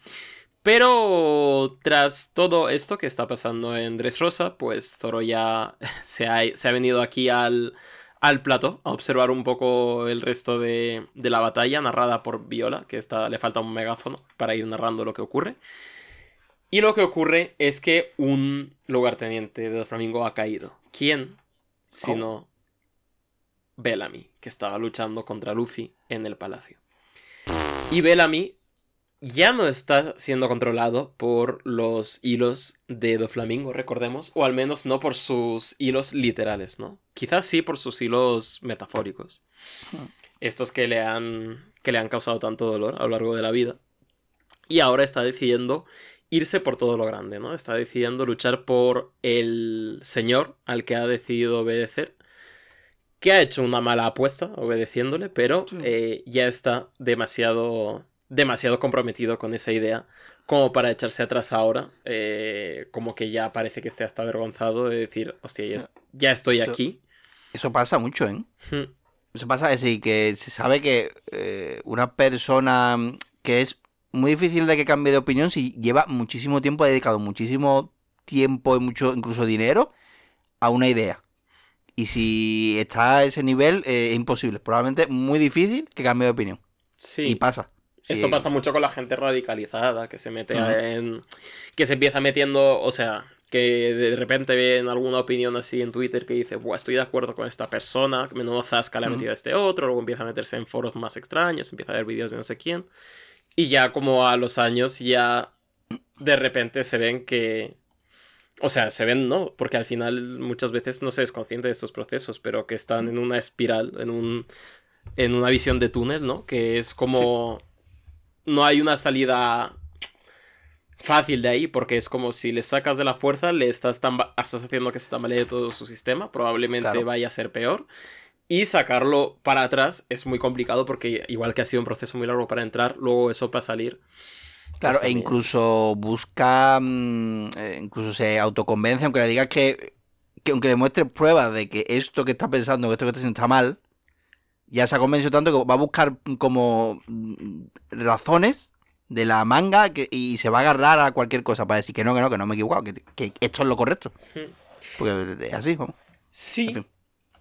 Pero tras todo esto que está pasando en Dressrosa, pues Zoro ya se ha, se ha venido aquí al, al plato a observar un poco el resto de, de, la batalla narrada por Viola, que está, le falta un megáfono para ir narrando lo que ocurre. Y lo que ocurre es que un lugarteniente de Doflamingo ha caído. ¿Quién? Sino oh. Bellamy, que estaba luchando contra Luffy en el palacio. Y Bellamy ya no está siendo controlado por los hilos de Doflamingo, recordemos, o al menos no por sus hilos literales, ¿no? Quizás sí por sus hilos metafóricos. Estos que le han que le han causado tanto dolor a lo largo de la vida. Y ahora está decidiendo irse por todo lo grande, ¿no? Está decidiendo luchar por el señor al que ha decidido obedecer, que ha hecho una mala apuesta obedeciéndole, pero eh, ya está demasiado, demasiado comprometido con esa idea como para echarse atrás ahora, eh, como que ya parece que esté hasta avergonzado de decir, hostia, ya, estoy aquí. Eso pasa mucho, ¿eh? Eso pasa, es decir, que se sabe que eh, una persona que es muy difícil de que cambie de opinión si lleva muchísimo tiempo, ha dedicado muchísimo tiempo y mucho, incluso dinero, a una idea. Y si está a ese nivel, eh, es imposible. Probablemente muy difícil que cambie de opinión. Sí. Y pasa. Esto Sí. pasa mucho con la gente radicalizada, que se mete en. que se empieza metiendo. O sea, que de repente ven alguna opinión así en Twitter que dice, Buah, estoy de acuerdo con esta persona, menudo zasca le ha metido a este otro, luego empieza a meterse en foros más extraños, empieza a ver vídeos de no sé quién. Y ya como a los años ya de repente se ven que. O sea, se ven, ¿no? Porque al final muchas veces no se es consciente de estos procesos, pero que están en una espiral, en un. en una visión de túnel, ¿no? Que es como. No hay una salida fácil de ahí, porque es como si le sacas de la fuerza, le estás, estás haciendo que se tambalee todo su sistema, probablemente Claro. vaya a ser peor. Y sacarlo para atrás es muy complicado porque igual que ha sido un proceso muy largo para entrar, luego eso para salir. Claro, pues e incluso busca, mm, eh, incluso se autoconvence, aunque le digas que, que aunque demuestre pruebas de que esto que está pensando, que esto que está haciendo está mal, ya se ha convencido tanto que va a buscar como mm, razones de la manga que- y se va a agarrar a cualquier cosa para decir que no, que no, que no me he equivocado, que, que esto es lo correcto. Porque es así, vamos. Sí. En fin.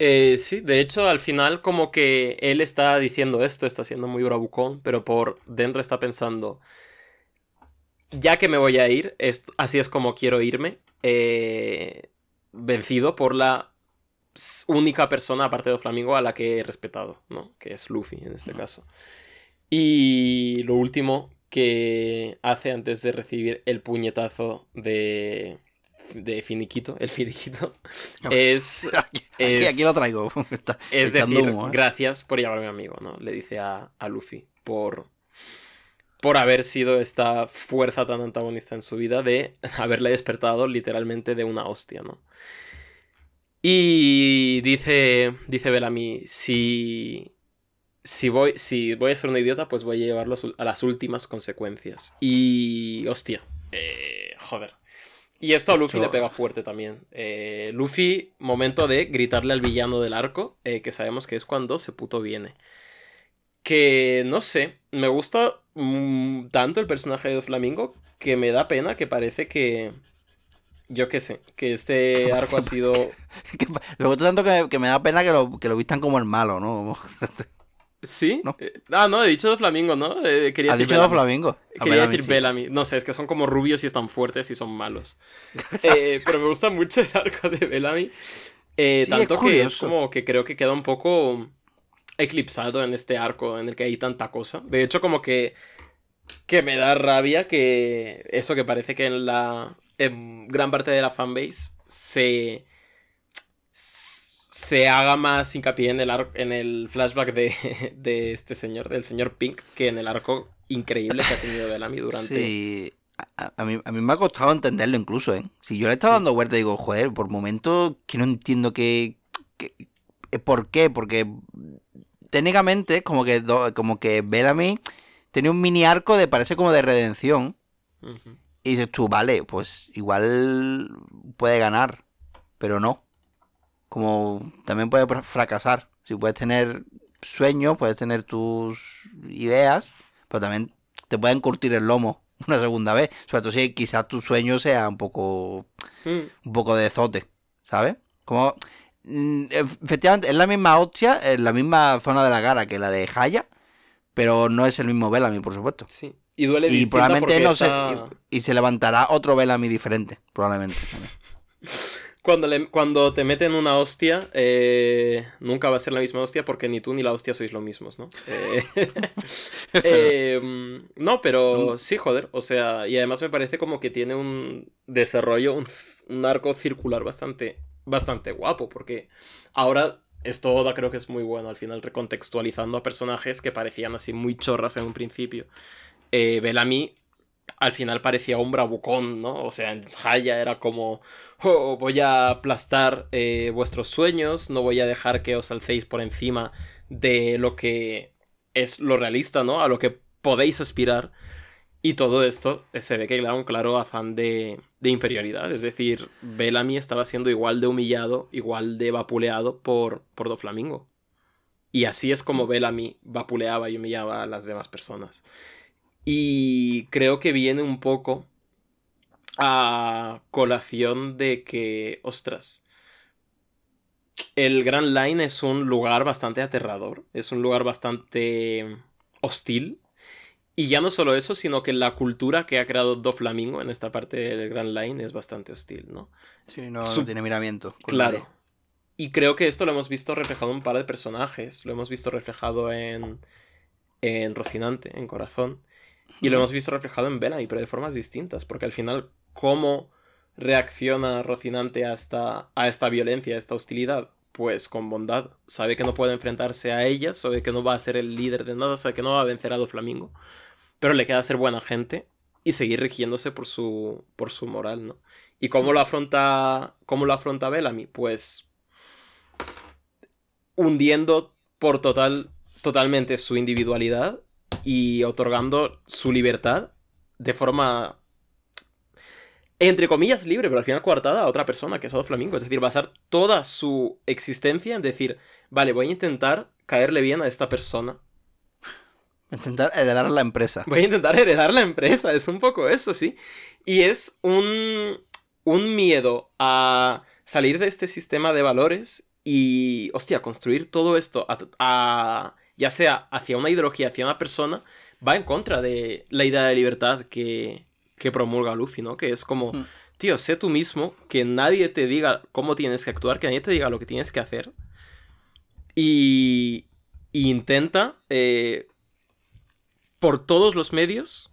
Eh, sí, de hecho, al final, como que él está diciendo esto, está siendo muy bravucón, pero por dentro está pensando, ya que me voy a ir, así es como quiero irme, eh, vencido por la única persona, aparte de Flamingo, a la que he respetado, ¿no? Que es Luffy en este caso. Y lo último que hace antes de recibir el puñetazo de, de Finiquito, el Finiquito, es Aquí, aquí- Es- aquí lo traigo. Está es decir, humo, ¿eh? gracias por llamarme amigo, ¿no? Le dice a, a Luffy por, por haber sido esta fuerza tan antagonista en su vida de haberle despertado literalmente de una hostia, ¿no? Y dice, dice Bellamy, si, si, voy, si voy a ser un idiota, pues voy a llevarlo a las últimas consecuencias. Y, hostia, eh, joder. Y esto a Luffy le pega fuerte también. Eh, Luffy, momento de gritarle al villano del arco, eh, que sabemos que es cuando se puto viene. Que no sé, me gusta mm, tanto el personaje de Flamingo que me da pena que parece que. Yo qué sé, que este arco ha sido. Me gusta tanto que, que me da pena que lo, que lo vistan como el malo, ¿no? ¿Sí? ¿No? Eh, ah, no, he dicho de Flamingo, ¿no? Eh, quería ¿Has decir dicho flamingos? Ah, Quería Bellamy, decir sí. Bellamy. No sé, es que son como rubios y están fuertes y son malos. Eh, pero me gusta mucho el arco de Bellamy. Eh, es tanto que es como que creo que queda un poco eclipsado en este arco en el que hay tanta cosa. De hecho, como que. Que me da rabia que. Eso que parece que en la. En gran parte de la fanbase se. Se haga más hincapié en el, ar- en el flashback de, de este señor, del señor Pink, que en el arco increíble que ha tenido Bellamy durante. Sí, a, a mí, a mí me ha costado entenderlo incluso, ¿eh? Si yo le estaba dando vuelta digo, joder, por momentos que no entiendo que, que- eh, ¿Por qué? Porque técnicamente como que, como que Bellamy tenía un mini arco de, parece como de redención. Y dices tú, vale, pues igual puede ganar, pero no. Como también puede fra- fracasar. Si puedes tener sueños, puedes tener tus ideas, pero también te pueden curtir el lomo una segunda vez. Sobre todo si quizás tu sueño sea un poco, Mm. un poco de zote, ¿sabes? Como, mm, efectivamente, es la misma hostia, en la misma zona de la cara que la de Haya, pero no es el mismo Bellamy, por supuesto. Sí. Y duele Y probablemente no está- se, y, y se levantará otro Bellamy diferente, probablemente. Cuando, le- cuando te meten una hostia, eh, nunca va a ser la misma hostia porque ni tú ni la hostia sois lo mismos, ¿no? Eh, eh, mm, no, pero sí, joder. O sea, y además me parece como que tiene un desarrollo, un, un arco circular bastante, bastante guapo, porque ahora esto da- creo que es muy bueno al final, recontextualizando a personajes que parecían así muy chorras en un principio. Eh, Bellamy al final parecía un bravucón, ¿no? O sea, en Haya era como, "Oh, voy a aplastar eh, vuestros sueños, no voy a dejar que os alcéis por encima de lo que es lo realista, ¿no? A lo que podéis aspirar. Y todo esto eh, se ve que era un claro afán de, de inferioridad. Es decir, Bellamy estaba siendo igual de humillado, igual de vapuleado por, por Doflamingo. Y así es como Bellamy vapuleaba y humillaba a las demás personas. Y creo que viene un poco a colación de que, ostras, el Grand Line es un lugar bastante aterrador, es un lugar bastante hostil Y ya no solo eso, sino que la cultura que ha creado Doflamingo en esta parte del Grand Line es bastante hostil, ¿no? Sí, no, no tiene miramiento. Claro. Y creo que esto lo hemos visto reflejado en un par de personajes. Lo hemos visto reflejado en, en Rocinante, en Corazón. Y lo hemos visto reflejado en Bellamy, pero de formas distintas. Porque al final, ¿cómo reacciona Rocinante a esta, a esta violencia, a esta hostilidad? Pues con bondad. Sabe que no puede enfrentarse a ella, sabe que no va a ser el líder de nada, sabe que no va a vencer a Doflamingo. Pero le queda ser buena gente y seguir rigiéndose por su, por su moral, ¿no? ¿Y cómo lo afronta, cómo lo afronta Bellamy? Pues hundiendo por total, totalmente su individualidad y otorgando su libertad de forma, entre comillas, libre, pero al final coartada a otra persona, que es a Flamingo. Es decir, basar toda su existencia en decir, vale, voy a intentar caerle bien a esta persona. Intentar heredar la empresa. Voy a intentar heredar la empresa, es un poco eso, sí. Y es un, un miedo a salir de este sistema de valores y, hostia, construir todo esto, a- a- ya sea hacia una ideología, hacia una persona, va en contra de la idea de libertad que, que promulga Luffy, ¿no? Que es como, Mm. tío, sé tú mismo, que nadie te diga cómo tienes que actuar, que nadie te diga lo que tienes que hacer. Y, y intenta, eh, por todos los medios,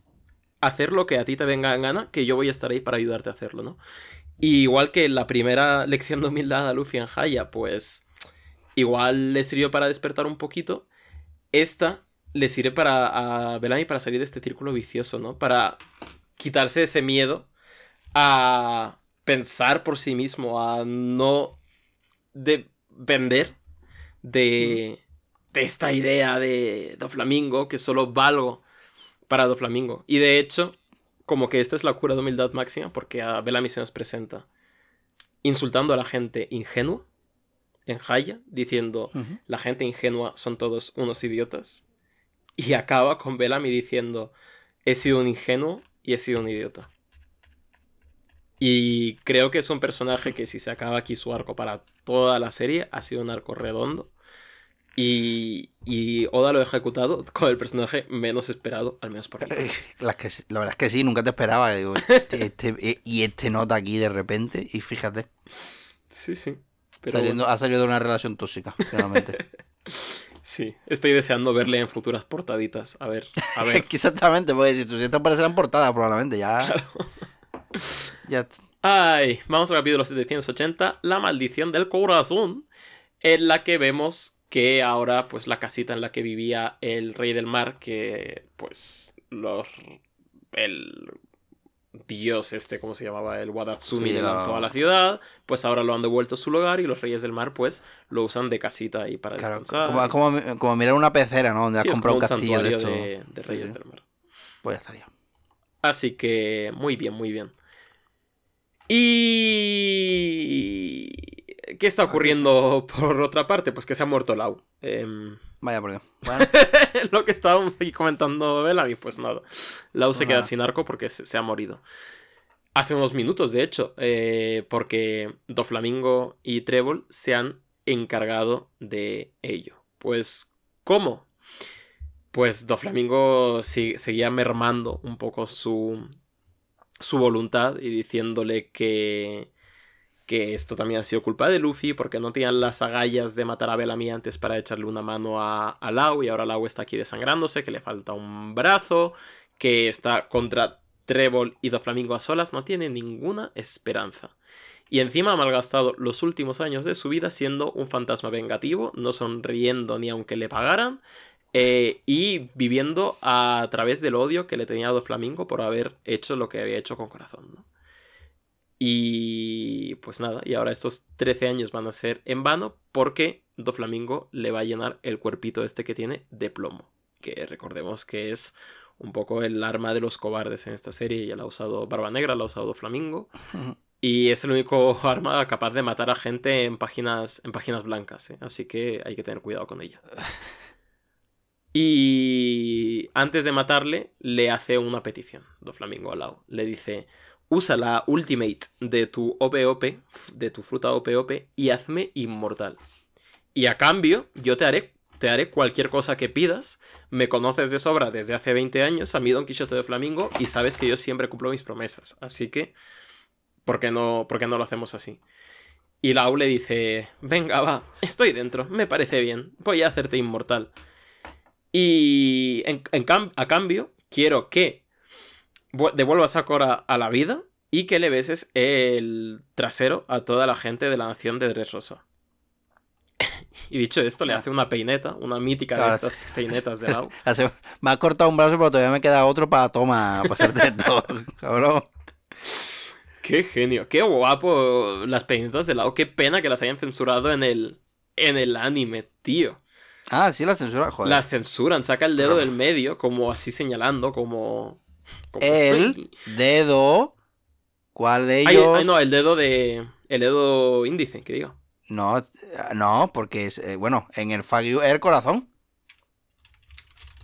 hacer lo que a ti te venga en gana, que yo voy a estar ahí para ayudarte a hacerlo, ¿no? Y igual que la primera lección de humildad a Luffy en Haya, pues igual le sirvió para despertar un poquito. Esta le sirve para a Bellamy para salir de este círculo vicioso, ¿no? Para quitarse ese miedo a pensar por sí mismo, a no depender de, de esta idea de Doflamingo, que solo valgo para Doflamingo. Y de hecho, como que esta es la cura de humildad máxima, porque a Bellamy se nos presenta insultando a la gente ingenua en Haya, diciendo la gente ingenua son todos unos idiotas. Y acaba con Bellamy diciendo he sido un ingenuo y he sido un idiota. Y creo que es un personaje que si se acaba aquí su arco para toda la serie, ha sido un arco redondo. Y, y Oda lo ha ejecutado con el personaje menos esperado, al menos por mí. Eh, las que la verdad es que sí, nunca te esperaba. digo, este- este- eh, y este nota aquí de repente, y fíjate, Sí, sí. Pero saliendo- ha salido de una relación tóxica, realmente. sí, estoy deseando verle en futuras portaditas. A ver, a ver. exactamente, pues si tú sientes aparecerá en portada, probablemente ya. ya Ay, vamos al capítulo 780, La maldición del corazón, en la que vemos que ahora, pues, la casita en la que vivía el rey del mar, que, pues, los... el dios este, ¿cómo se llamaba? El Wadatsumi le la- lanzó a la ciudad, pues ahora lo han devuelto a su lugar y los reyes del mar, pues, lo usan de casita ahí para Claro, descansar. como, como, como mirar una pecera, ¿no? Donde Sí, has comprado un castillo de esto. de, de reyes sí. del mar. Pues ya estaría. Así que muy bien, muy bien. Y... ¿Qué está ocurriendo por otra parte? Pues que se ha muerto Lau. Em, Vaya por Dios. Bueno, lo que estábamos aquí comentando Bellamy, pues nada. Lau se queda sin arco porque se, se ha morido. Hace unos minutos, de hecho, eh, porque Doflamingo y Trébol se han encargado de ello. Pues, ¿cómo? Pues Doflamingo si- seguía mermando un poco su, su voluntad y diciéndole que, que esto también ha sido culpa de Luffy porque no tenían las agallas de matar a Bellamy antes para echarle una mano a, a Lau y ahora Lau está aquí desangrándose, que le falta un brazo, que está contra Trébol y Doflamingo a solas, no tiene ninguna esperanza. Y encima ha malgastado los últimos años de su vida siendo un fantasma vengativo, no sonriendo ni aunque le pagaran, eh, y viviendo a través del odio que le tenía a Doflamingo por haber hecho lo que había hecho con corazón. Y pues nada, y ahora estos 13 años van a ser en vano porque Doflamingo le va a llenar el cuerpito este que tiene de plomo. Que recordemos que es un poco el arma de los cobardes en esta serie. Ya la ha usado Barba Negra, la ha usado Doflamingo. Y es el único arma capaz de matar a gente en páginas, en páginas blancas, ¿eh? así que hay que tener cuidado con ella. Y antes de matarle, le hace una petición, Doflamingo a Lau. Le dice, usa la ultimate de tu OPOP, de tu fruta OPOP, y hazme inmortal. Y a cambio, yo te haré te haré cualquier cosa que pidas. Me conoces de sobra desde hace 20 años, a mí Don Quijote de Flamingo, y sabes que yo siempre cumplo mis promesas. Así que, ¿por qué no, por qué no lo hacemos así? Y Lau le dice, venga, va, estoy dentro, me parece bien, voy a hacerte inmortal. Y en, a cambio, quiero que devuelvas a Cora a la vida y que le beses el trasero a toda la gente de la nación de Dressrosa. y dicho esto, le hace una peineta, una mítica de Claro, estas peinetas de. Hace- Me ha cortado un brazo, pero todavía me queda otro para toma, para hacerte esto, cabrón. Qué genio, qué guapo las peinetas de Lau. Qué pena que las hayan censurado en el, en el anime, tío. Ah, sí, la censura, joder. Las censuran, saca el dedo del medio, como así señalando, como. El dedo. ¿Cuál de ellos? ay, no, el dedo de. El dedo índice, que digo. no, no, porque es, eh, bueno, en el Fagyu es el corazón.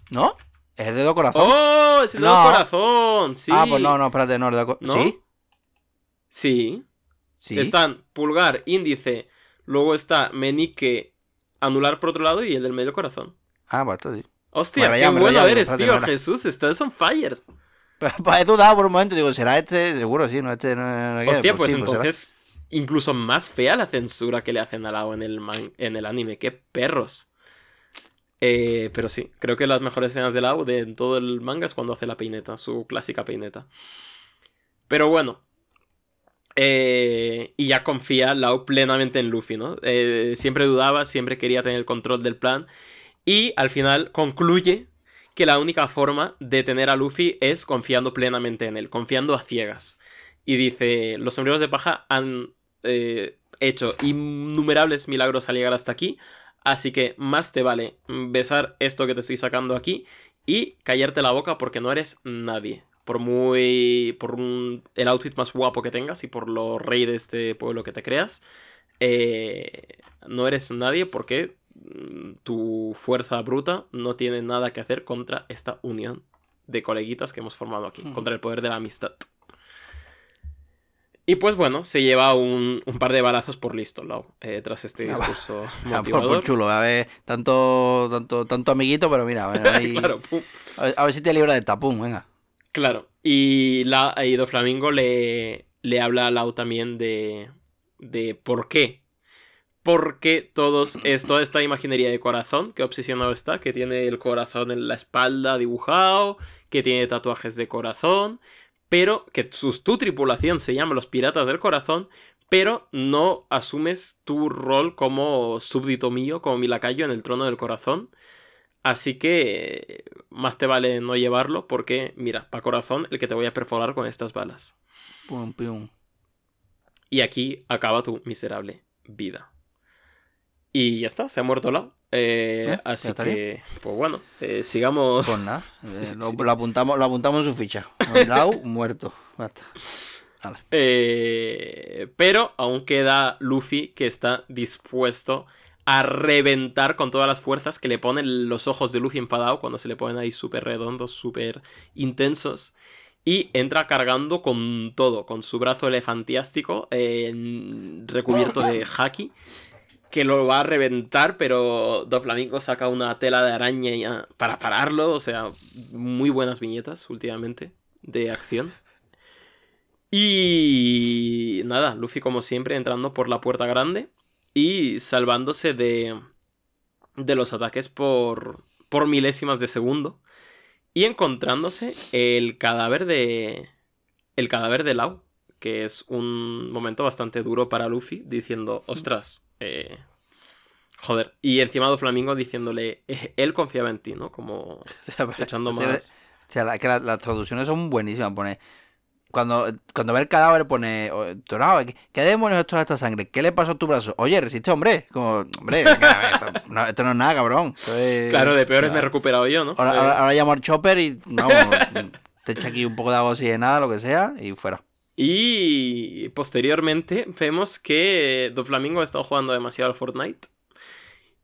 ¿No? Es el dedo corazón. ¡Oh! Es el dedo No. corazón. Sí. Ah, pues no, no, espérate, no, el dedo co- ¿No? ¿Sí? Sí. Sí. Están pulgar, índice, luego está meñique, anular por otro lado y el del medio corazón. Ah, pues esto sí. Hostia, Bueno, qué bueno eres, tío. Jesús, estás on fire. Pues he dudado por un momento, digo, ¿será este? Seguro, sí, no, este no, no, no, Hostia, pues será. entonces, incluso más fea la censura que le hacen a Lao en el, man- en el anime. ¡Qué perros! Eh, pero sí, creo que las mejores escenas de Lao de en todo el manga es cuando hace la peineta, su clásica peineta. Pero bueno. eh, y ya confía Lao plenamente en Luffy, ¿no? Eh, siempre dudaba, siempre quería tener el control del plan. Y al final concluye que la única forma de tener a Luffy es confiando plenamente en él, confiando a ciegas. Y dice, los sombreros de paja han eh, hecho innumerables milagros al llegar hasta aquí, así que más te vale besar esto que te estoy sacando aquí y callarte la boca porque no eres nadie. Por muy... por un- el outfit más guapo que tengas y por lo rey de este pueblo que te creas, eh, no eres nadie porque tu fuerza bruta no tiene nada que hacer contra esta unión de coleguitas que hemos formado aquí, contra el poder de la amistad. Y pues bueno, se lleva un, un par de balazos por listo, Lau, eh, tras este Ah, discurso Ah, por, motivador. por chulo, a ver, tanto, tanto, tanto amiguito, pero mira, a ver, ahí- claro, pum. a, ver, a ver si te libra de tapón, venga. Claro. Y la y Do Flamingo le, le habla a Lau también de, de por qué. Porque todos es toda esta imaginería de corazón que obsesionado está, que tiene el corazón en la espalda dibujado, que tiene tatuajes de corazón, pero que su, tu tripulación se llama los Piratas del Corazón, pero no asumes tu rol como súbdito mío, como mi lacayo en el trono del corazón. Así que más te vale no llevarlo porque, mira, pa' corazón el que te voy a perforar con estas balas. Pum, pum. Y aquí acaba tu miserable vida. Y ya está, se ha muerto Lau. Eh, ¿Eh? Así ¿Ya está que, pues bueno, eh, sigamos. Pues nada, lo, apuntamos, lo apuntamos en su ficha. Lau, muerto. Basta. Vale. Pero aún queda Luffy que está dispuesto a reventar con todas las fuerzas que le ponen los ojos de Luffy enfadado cuando se le ponen ahí súper redondos, súper intensos. Y entra cargando con todo, con su brazo elefantiástico recubierto de haki, que lo va a reventar, pero Doflamingo saca una tela de araña para pararlo. O sea, muy buenas viñetas últimamente de acción. Y nada, Luffy como siempre entrando por la puerta grande y salvándose de, de los ataques por, por milésimas de segundo y encontrándose el cadáver de el cadáver de Lau, que es un momento bastante duro para Luffy diciendo, ostras, eh, joder, y encima de Flamingo diciéndole, "Eh, él confiaba en ti, ¿no? Como O sea, echando o sea, más... O sea, la- que la- las traducciones son buenísimas. Pone. Cuando, cuando ve el cadáver pone. "Oh, Dorado, ¿qué, ¿qué demonios es toda esta sangre? ¿Qué le pasó a tu brazo? Oye, resiste, hombre. Como, hombre, venga, esto, no, esto no es nada, cabrón. Esto es- Claro, de peores me he recuperado yo, ¿no? Ahora, Eh, ahora, ahora llamo al chopper y. Vamos, te echa aquí un poco de agua oxigenada, lo que sea, y fuera. Y posteriormente vemos que Doflamingo ha estado jugando demasiado al Fortnite.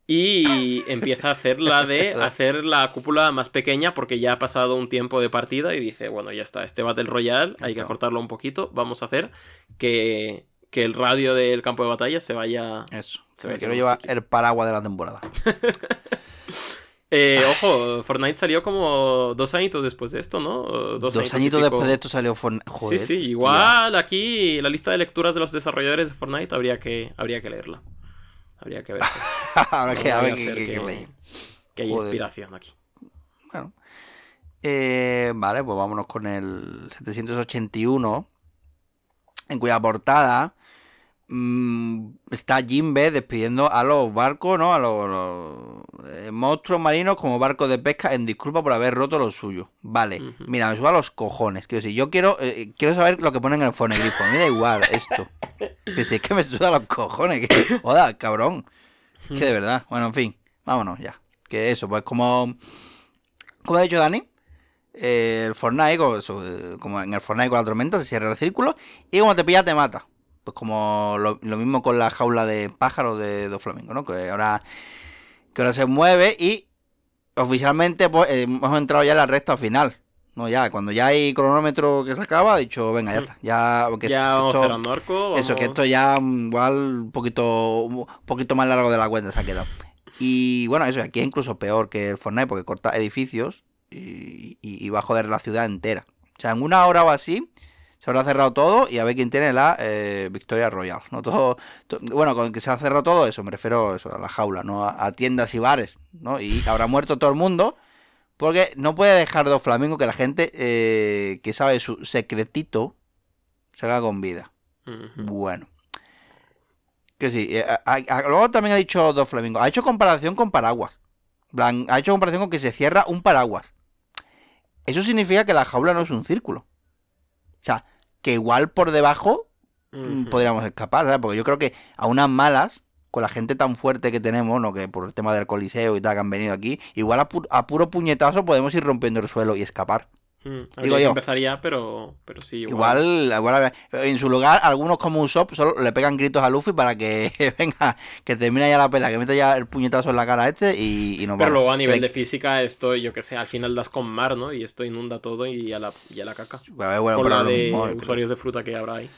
Y empieza a hacer la de hacer la cúpula más pequeña porque ya ha pasado un tiempo de partida y dice, bueno, ya está, este Battle Royale hay que acortarlo un poquito, vamos a hacer que, que el radio del campo de batalla se vaya... Eso. Se que quiero llevar el paraguas de la temporada. Eh, ojo, Fortnite salió como dos añitos después de esto, ¿no? Dos, añitos y añitos después de esto salió Fortnite. Sí, sí, igual aquí la lista de lecturas de los desarrolladores de Fortnite habría que, habría que leerla. Habría que verse. Ahora que a ver que, qué leí. que hay inspiración aquí. Bueno. Eh, vale, pues vámonos con el 781, en cuya portada mm, está Jimbe despidiendo a los barcos, ¿no? A los, los, eh, monstruos marinos como barcos de pesca en disculpa por haber roto lo suyo. Vale, mira, me suba los cojones. Quiero decir, yo quiero, eh, quiero saber lo que ponen en el fonegrifo. Me da igual esto. Que si es que me suda los cojones. Que, joda, cabrón. Que de verdad. Bueno, en fin, vámonos ya. Que eso, pues como, como ha dicho Dani, eh, el Fortnite, como, eh, como en el Fortnite con la tormenta, se cierra el círculo y como te pilla te mata. Pues como lo, lo mismo con la jaula de pájaros de dos flamingos, ¿no? Que ahora, que ahora se mueve y oficialmente pues, eh, hemos entrado ya en la recta final. No, ya, cuando ya hay cronómetro que se acaba, ha dicho, venga, ya está. Ya, porque ya esto- vamos cerrando arco. eso, que esto ya mm, igual un poquito, un poquito más largo de la cuenta se ha quedado. Y bueno, eso, aquí es incluso peor que el Fortnite porque corta edificios y, y- y va a joder la ciudad entera. O sea, en una hora o así se habrá cerrado todo y a ver quién tiene la eh, Victoria Royal. ¿no? Todo, to- bueno, con que se ha cerrado todo eso, me refiero eso, a la jaula, no a, a tiendas y bares. ¿no? Y habrá muerto todo el mundo porque no puede dejar dos flamingos que la gente eh, que sabe su secretito se haga con vida. Bueno. Que sí. eh, a- a- luego también ha dicho Dos Flamingos. Ha hecho comparación con paraguas. Ha hecho comparación con que se cierra un paraguas. Eso significa que la jaula no es un círculo. O sea, que igual por debajo mm, podríamos escapar, ¿sabes? Porque yo creo que a unas malas, con la gente tan fuerte que tenemos, ¿no? Que por el tema del coliseo y tal que han venido aquí, igual a, pu- a puro puñetazo podemos ir rompiendo el suelo y escapar. Mm, habría Digo yo. empezar ya, pero, pero sí, igual. Igual, igual, en su lugar, algunos como Usopp solo le pegan gritos a Luffy para que venga, que termine ya la pelea, que meta ya el puñetazo en la cara a este y, y nos Pero vamos. luego a nivel de física, esto, yo que sé, al final das con mar, ¿no? Y esto inunda todo y a la, y a la caca. A ver, bueno, con la de eh, usuarios de fruta que habrá ahí.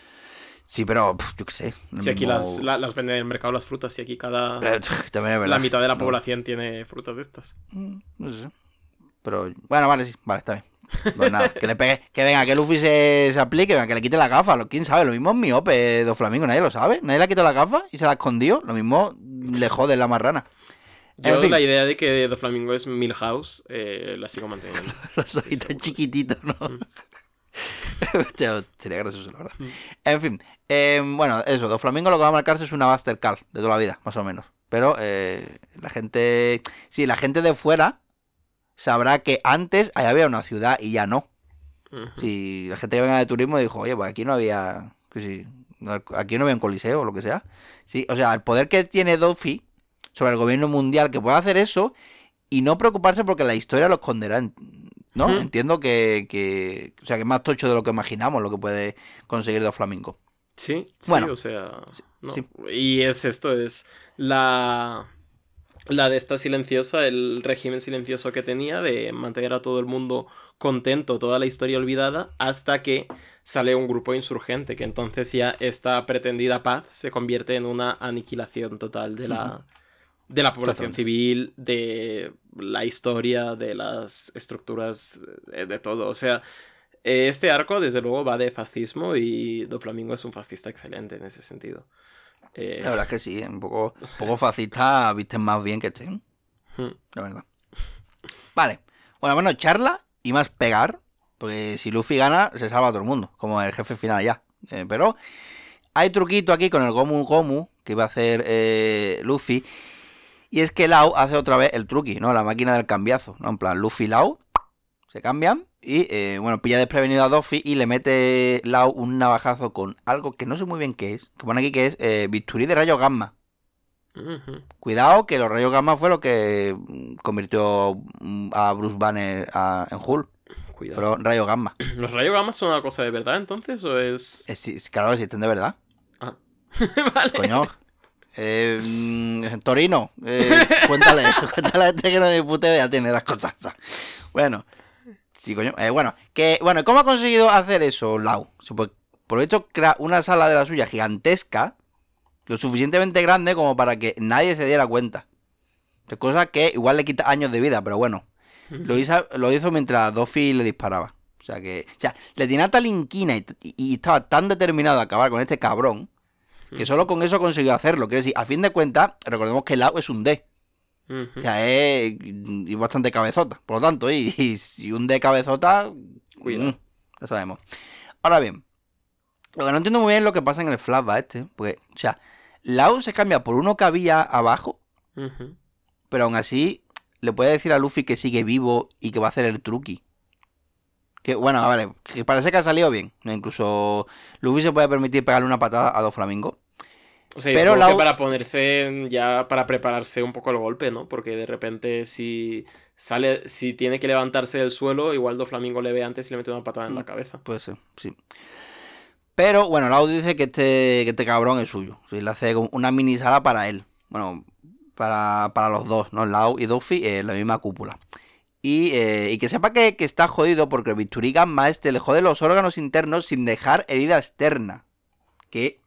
Sí, pero pf, yo qué sé. Si aquí las, la- las venden en el mercado las frutas y aquí cada... Eh, También es verdad. La mitad de la No. población tiene frutas de estas. Mm, No sé. Pero, bueno, vale, sí, vale, está bien. Pues nada, que le pegue, que venga, que Luffy se, se aplique, venga, que le quite la gafa. lo- ¿Quién sabe? Lo mismo es miope, dos flamingos, nadie lo sabe. Nadie le ha quitado la gafa y se la ha escondido. Lo mismo le jode la marrana. En Yo fin. la idea de que The Flamingo es Milhouse eh, la sigo manteniendo. Los ojitos chiquititos, ¿no? Mm. Hostia, Sería gracioso, la verdad. Mm. En fin, eh, bueno, eso, Dos Flamingos lo que va a marcarse es una Buster Call de toda la vida, más o menos. Pero eh, la gente, sí, la gente de fuera sabrá que antes ahí había una ciudad y ya no. Si la gente que venga de turismo dijo, oye, pues aquí no había, sí, aquí no había un coliseo o lo que sea. Sí, o sea, el poder que tiene Duffy sobre el gobierno mundial que puede hacer eso y no preocuparse porque la historia lo esconderá, ¿no? Entiendo que, que, o sea, que es más tocho de lo que imaginamos lo que puede conseguir Dos Flamingo. Sí, sí, Bueno, o sea, no. sí. Y es esto, es la, la de esta silenciosa, el régimen silencioso que tenía de mantener a todo el mundo contento, toda la historia olvidada, hasta que sale un grupo insurgente, que entonces ya esta pretendida paz se convierte en una aniquilación total de la, de la población civil, de la historia, de las estructuras, de, de todo. O sea, eh, este arco, desde luego, va de fascismo y Doflamingo es un fascista excelente en ese sentido. Eh, La verdad es que sí, un poco, un poco fascista, visten más bien que estén, hmm, la verdad. Vale, bueno, bueno, charla y más pegar, porque si Luffy gana, se salva a todo el mundo, como el jefe final ya. Eh, pero hay truquito aquí con el Gomu Gomu que iba a hacer eh, Luffy. Y es que Lau hace otra vez el truqui, ¿no? La máquina del cambiazo, ¿no? En plan, Luffy y Lau se cambian. Y, eh, bueno, pilla desprevenido a Duffy y le mete Lau un navajazo con algo que no sé muy bien qué es. Que pone aquí que es eh, bisturí de rayos gamma. Cuidado, que los rayos gamma fue lo que mm, convirtió mm, a Bruce Banner a- en Hulk. Cuidado. Fueron rayos gamma. ¿Los rayos gamma son una cosa de verdad entonces o es...? Es, es- claro existen de verdad. Ah. vale. Coño. Eh, mm, Torino, eh, cuéntale, cuéntale a este que no puta idea tiene las cosas. Bueno, sí, coño. Eh, bueno, que, bueno, ¿cómo ha conseguido hacer eso, Lau? Pues, por lo visto, crea una sala de la suya gigantesca, lo suficientemente grande como para que nadie se diera cuenta. O Cosa que igual le quita años de vida, pero bueno. Lo hizo, lo hizo mientras Doffy le disparaba. O sea que. O sea, le tenía tal inquina y, y estaba tan determinado a acabar con este cabrón. Que solo con eso consiguió hacerlo. Quiero decir, a fin de cuentas, recordemos que Lau es un D. Ujú. O sea, es y bastante cabezota. Por lo tanto, y, y si un D cabezota, Cuidado. mm, ya sabemos. Ahora bien, lo que no entiendo muy bien es lo que pasa en el flashback este. Porque, o sea, Lau se cambia por uno que había abajo, pero aún así le puede decir a Luffy que sigue vivo y que va a hacer el truqui. Que bueno, vale, que parece que ha salido bien. Incluso Luffy se puede permitir pegarle una patada a dos flamingos. O sea, Pero la- para ponerse en- ya para prepararse un poco el golpe, ¿no? Porque de repente si sale, si tiene que levantarse del suelo, igual Doflamingo le ve antes y le mete una patada en la Mm. cabeza. Puede ser, sí. Pero bueno, Lau dice que este, que este cabrón es suyo. Sí, le hace una mini sala para él. Bueno, para, para los dos, ¿no? Lau y Duffy en la misma cúpula. Y, eh, y que sepa que, que está jodido porque el bisturí gamma este le jode los órganos internos sin dejar herida externa. Que,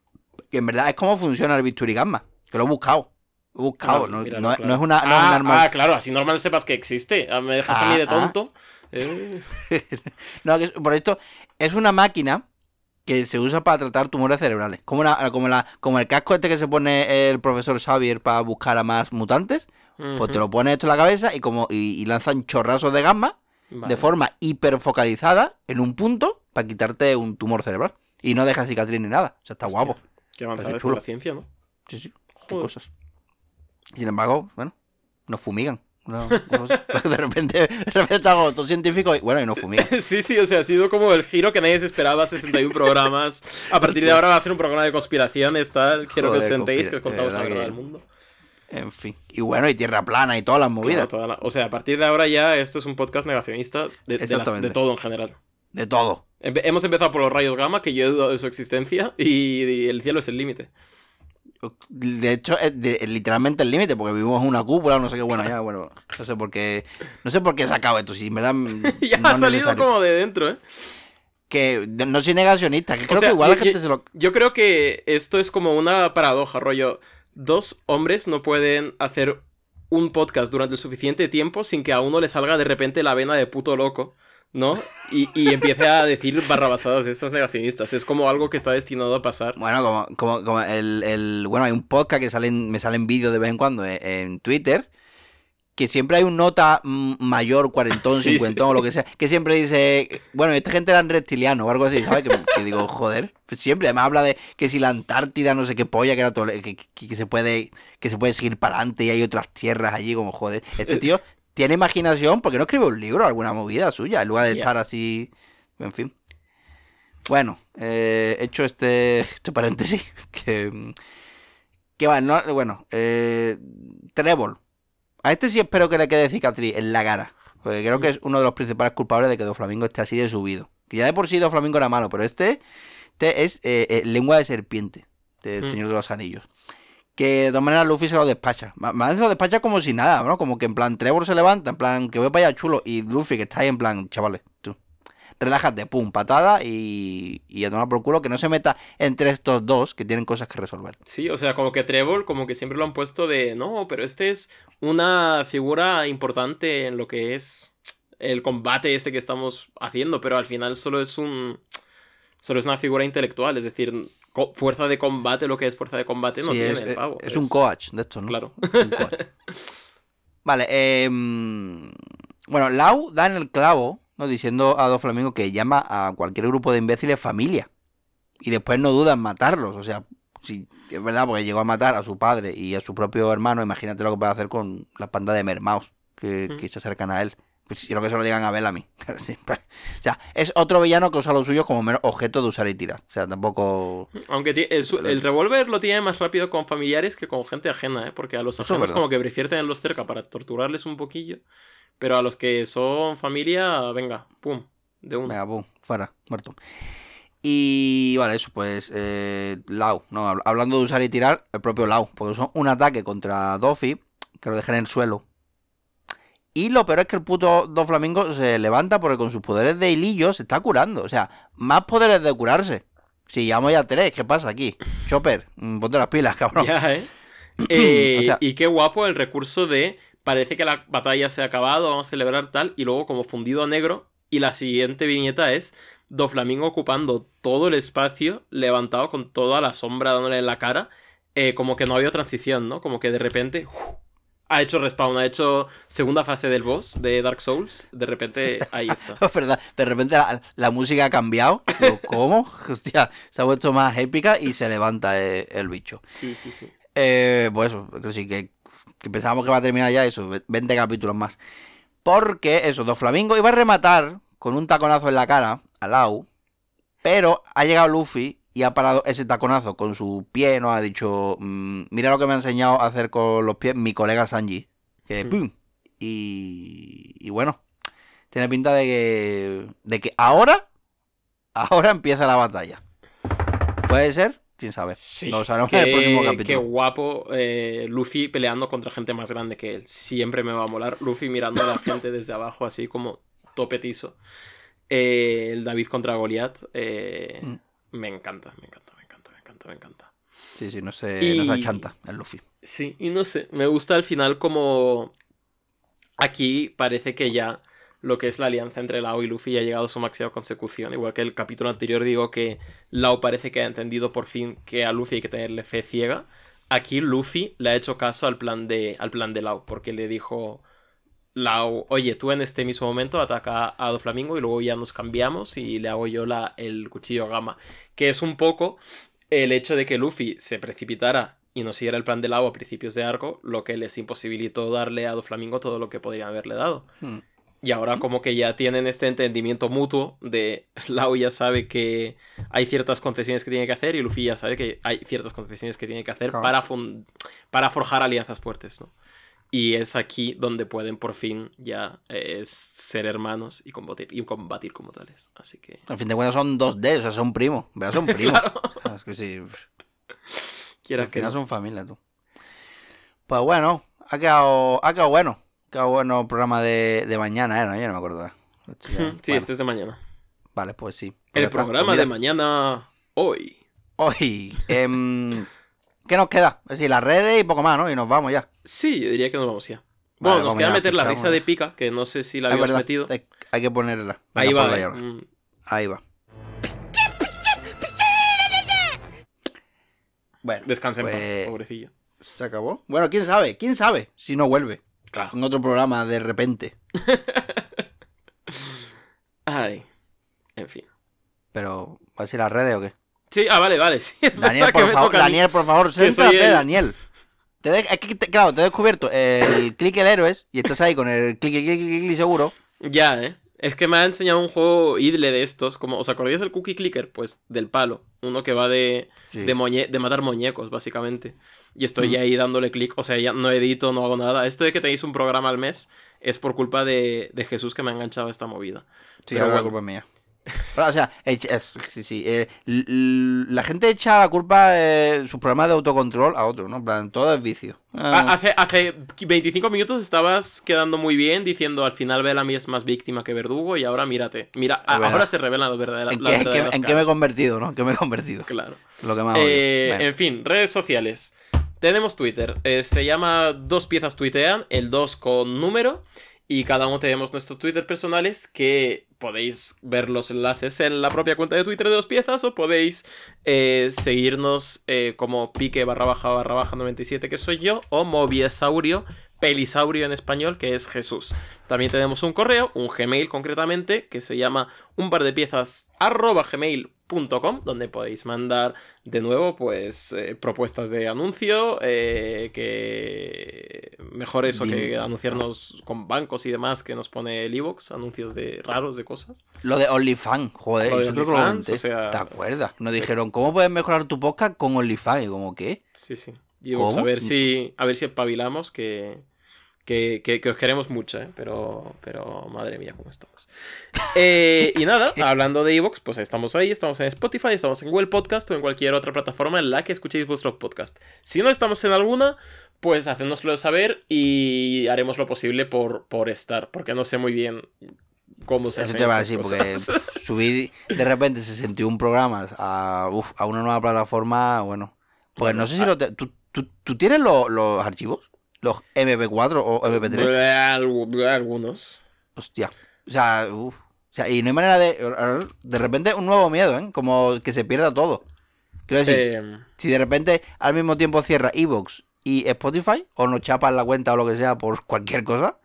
que en verdad es como funciona el bisturí gamma. Que lo he buscado. He buscado. Claro, no, míralo, no- claro. no es una, es ah, un arma. ah, claro, así normal sepas que existe. Ah, Me dejas a mí Ah, de ah. tonto. Eh, No, que por esto es una máquina que se usa para tratar tumores cerebrales. Como, una, como, la, como el casco este que se pone el profesor Xavier para buscar a más mutantes. Pues te lo pones esto en la cabeza y como y, y lanzan chorrazos de gamma Vale. de forma hiperfocalizada en un punto para quitarte un tumor cerebral. Y no deja cicatriz ni nada. O sea, está Hostia, guapo. Qué avanzada está la ciencia, ¿no? Sí, sí. Qué Joder. cosas. Sin embargo, bueno, nos fumigan. No, no sé. de repente, de repente hago todo científico y bueno, y nos fumigan. Sí, sí, o sea, ha sido como el giro que nadie se esperaba, 61 programas. A partir de ahora va a ser un programa de conspiraciones, tal. Quiero que os sentéis, que os contamos la verdad que- del mundo. En fin. Y bueno, y tierra plana y todas las movidas. Claro, toda la- O sea, a partir de ahora ya esto es un podcast negacionista de, de las- Exactamente. de todo en general. De todo. Hemos empezado por los rayos gamma, que yo he dudado de su existencia, y, y el cielo es el límite. De hecho, es de- es literalmente el límite, porque vivimos en una cúpula, no sé qué, bueno, ya, bueno, no sé por qué, no sé por qué he sacado esto, si en verdad ya no ha salido necesario. como de dentro, ¿eh? Que no soy negacionista, que creo sea, que igual la yo- gente yo- se lo... Yo creo que esto es como una paradoja, rollo. Dos hombres no pueden hacer un podcast durante el suficiente tiempo sin que a uno le salga de repente la vena de puto loco, ¿no? Y, y empiece a decir barrabasadas de estas negacionistas. Es como algo que está destinado a pasar. Bueno, como, como, como el, el- Bueno, hay un podcast que salen, me salen vídeos de vez en cuando en, en Twitter, que siempre hay un nota mayor, cuarentón, Sí, cincuentón sí. o lo que sea, que siempre dice, bueno, esta gente eran reptilianos o algo así, ¿sabes? Que, que digo, joder, pues siempre, además habla de que si la Antártida, no sé qué polla, que, era todo, que, que- que se puede que se puede seguir para adelante y hay otras tierras allí, como joder. Este tío tiene imaginación, porque no escribe un libro, alguna movida suya, en lugar de estar así, en fin. Bueno, eh, hecho este, este paréntesis, que, que va, no, bueno, eh, Trébol. A este sí espero que le quede cicatriz en la cara, porque creo que es uno de los principales culpables de que Doflamingo esté así de subido. Que ya de por sí Doflamingo era malo, pero este, este es eh, eh, lengua de serpiente del Mm. Señor de los Anillos. Que de todas maneras Luffy se lo despacha. Más se lo despacha como si nada, ¿no? Como que en plan Trevor se levanta, en plan que voy para allá chulo. Y Luffy que está ahí en plan, chavales, tú. Relájate, pum, patada y, y a tomar por culo que no se meta entre estos dos que tienen cosas que resolver. Sí, o sea, como que Trevor, como que siempre lo han puesto de, no, pero este es una figura importante en lo que es el combate este que estamos haciendo, pero al final solo es un... Solo es una figura intelectual, es decir, fuerza de combate, lo que es fuerza de combate no Sí, tiene es, el es- pavo. es un coach de estos, ¿no? Claro. Un coach. Vale, eh, mm, bueno, Lau da en el clavo, ¿no? Diciendo a Doflamingo que llama a cualquier grupo de imbéciles familia. Y después no duda en matarlos. O sea, si es verdad, porque llegó a matar a su padre y a su propio hermano, imagínate lo que puede hacer con la panda de mermaos que, Mm. que se acercan a él. Pues quiero que se lo digan a Bellamy. Pues, o sea, es otro villano que usa los suyos como mero objeto de usar y tirar. O sea, tampoco... Aunque el, revólver lo tiene más rápido con familiares que con gente ajena, ¿eh? Porque a los ajenos como que prefieren tenerlos cerca para torturarles un poquillo. Pero a los que son familia, venga, pum, de una. Venga, pum, fuera, muerto. Y vale, eso, pues eh, Lau, no, Hab- hablando de usar y tirar, el propio Lau, porque son un ataque contra Doffy, que lo deja en el suelo. Y lo peor es que el puto Doflamingo se levanta porque con sus poderes de hilillo se está curando. O sea, más poderes de curarse. Si llevamos ya tres, ¿qué pasa aquí? Chopper, mm, ponte las pilas, cabrón. Ya, ¿eh? Eh, O sea- y qué guapo el recurso de parece que la batalla se ha acabado, vamos a celebrar tal, y luego como fundido a negro, y la siguiente viñeta es Doflamingo ocupando todo el espacio, levantado con toda la sombra dándole en la cara, eh, como que no había transición, ¿no? Como que de repente ¡uf! Ha hecho respawn, ha hecho segunda fase del boss de Dark Souls, de repente ahí está. Es verdad, de repente la, la música ha cambiado. Digo, ¿Cómo? Hostia, se ha vuelto más épica y se levanta eh, el, bicho. Sí, sí, sí. Eh, pues eso, que sí, que, que pensábamos que va a terminar ya eso, 20 capítulos más. Porque eso, Dos Flamingo iba a rematar con un taconazo en la cara a Lau, pero ha llegado Luffy y ha parado ese taconazo con su pie, ¿no? Ha dicho, mm, mira lo que me ha enseñado a hacer con los pies mi colega Sanji. Que. ¡pum! Y, y bueno, tiene pinta de que, de que ahora, ahora empieza la batalla. ¿Puede ser? ¿Quién sabe? Sí, Lo sabremos qué, en el próximo qué capítulo. guapo eh, Luffy peleando contra gente más grande que él. Siempre me va a molar. Luffy mirando a la gente desde abajo, así como topetizo. Eh, el David contra Goliath. eh, Mm. Me encanta, me encanta, me encanta, me encanta, me encanta. Sí, sí, no se, Y- no se achanta el Luffy. Sí, y no sé, me gusta al final como aquí parece que ya lo que es la alianza entre Lao y Luffy ya ha llegado a su máxima consecución. Igual que el capítulo anterior digo que Lao parece que ha entendido por fin que a Luffy hay que tenerle fe ciega. Aquí Luffy le ha hecho caso al plan de, al plan de Lao, porque le dijo Lao, oye, tú en este mismo momento ataca a Doflamingo y luego ya nos cambiamos y le hago yo la, el cuchillo gama. Que es un poco el hecho de que Luffy se precipitara y no siguiera el plan de Lau a principios de arco, lo que les imposibilitó darle a Doflamingo todo lo que podrían haberle dado. Hmm. Y ahora como que ya tienen este entendimiento mutuo de Lau ya sabe que hay ciertas concesiones que tiene que hacer y Luffy ya sabe que hay ciertas concesiones que tiene que hacer Claro. para, fun- para forjar alianzas fuertes, ¿no? Y es aquí donde pueden por fin ya eh, ser hermanos y combatir, y combatir como tales. Así que... Al fin de cuentas son dos D, o sea, son primos. ¿Verdad? Son primos. Es que sí. Quiera Al que final no. son familia, tú. Pues bueno, ha quedado, ha quedado bueno. Ha quedado bueno el programa de, de mañana, ¿eh? No, yo no me acuerdo. Ya- Sí, bueno, este es de mañana. Vale, pues sí. Pues El está. programa Pues de mañana hoy. Hoy, em, ¿qué nos queda? Es decir, las redes y poco más, ¿no? Y nos vamos ya. Sí, yo diría que nos vamos ya. Vale, Bueno, nos queda ya, meter la risa de pica, que no sé si la Es habíamos verdad, metido. hay, que ponerla. Venga, Ahí va. eh. Mm, Ahí va. Bueno, Descansa en paz, Pues- pobrecillo. se acabó. Bueno, quién sabe, quién sabe si no vuelve Claro. en otro programa de repente. Ay. En fin. Pero, ¿va a ser las redes o qué? Sí, ah, vale, vale. Sí, es Daniel, por favor. Daniel, por favor, céntrate, el- Daniel. Te de- es que, te- claro, te he descubierto el click el héroes y estás ahí con el click, click, click, click, click seguro. Ya, ¿eh? Es que me ha enseñado un juego idle de estos. Como, ¿Os acordáis del Cookie Clicker? Pues del palo. Uno que va de, Sí. de, muñe- de matar muñecos, básicamente. Y estoy Ujú. ahí dándole clic. O sea, ya no edito, no hago nada. Esto de que tenéis un programa al mes es por culpa de, de Jesús que me ha enganchado a esta movida. Sí, Pero ahora la bueno. culpa es mía. O sea, es- sí, sí. eh, la gente echa la culpa de sus programas de autocontrol a otro, ¿no? En plan, todo es vicio. Ah, Ah, Hace, hace 25 minutos estabas quedando muy bien diciendo al final Bellamy es más víctima que verdugo y ahora mírate. Mira, ahora se revelan las verdaderas ¿En, las qué, en qué- verdaderas en qué me he convertido, no? ¿En qué me he convertido? Claro. Lo que más. Eh, Bueno. En fin, redes sociales. Tenemos Twitter. eh, se llama Dos Piezas Tuitean, el 2 con número. Y cada uno tenemos nuestros Twitter personales que podéis ver los enlaces en la propia cuenta de Twitter de Dos Piezas o podéis eh, seguirnos eh, como pique barra baja barra baja 97 que soy yo o moviesaurio, pelisaurio en español que es Jesús. También tenemos un correo, un Gmail concretamente, que se llama un par de piezas arroba gmail.com, donde podéis mandar de nuevo pues eh, propuestas de anuncio, eh, que mejor eso que anunciarnos con bancos y demás que nos pone el iVoox, anuncios de raros de cosas. Lo de OnlyFans, joder, Lo de eso creo que lo OnlyFans, comenté. o sea- ¿Te acuerdas? Nos dijeron, ¿cómo puedes mejorar tu podcast con OnlyFans? Y como, ¿qué? Sí, sí. a ver si a ver si espabilamos que que, que- que os queremos mucho, ¿eh? pero, pero madre mía, cómo estamos. Eh, y nada, hablando de Evox, pues estamos ahí, estamos en Spotify, estamos en Google Podcast o en cualquier otra plataforma en la que escuchéis vuestro podcast. Si no estamos en alguna, pues hacednoslo saber y haremos lo posible por, por estar, porque no sé muy bien cómo se Eso te iba a decir, porque subir de repente 61 programas a, uf, a una nueva plataforma, bueno. Pues no sé si ah. lo te- ¿tú, tú, tú tienes lo- los archivos? Los MP4 o MP3. Bleh, algu- bleh, Algunos. Hostia. O sea, uf. O sea, y no hay manera de. De repente, un nuevo miedo, ¿eh? Como que se pierda todo. Quiero decir, Eh, si de repente al mismo tiempo cierra Evox y Spotify, o nos chapan la cuenta o lo que sea por cualquier cosa,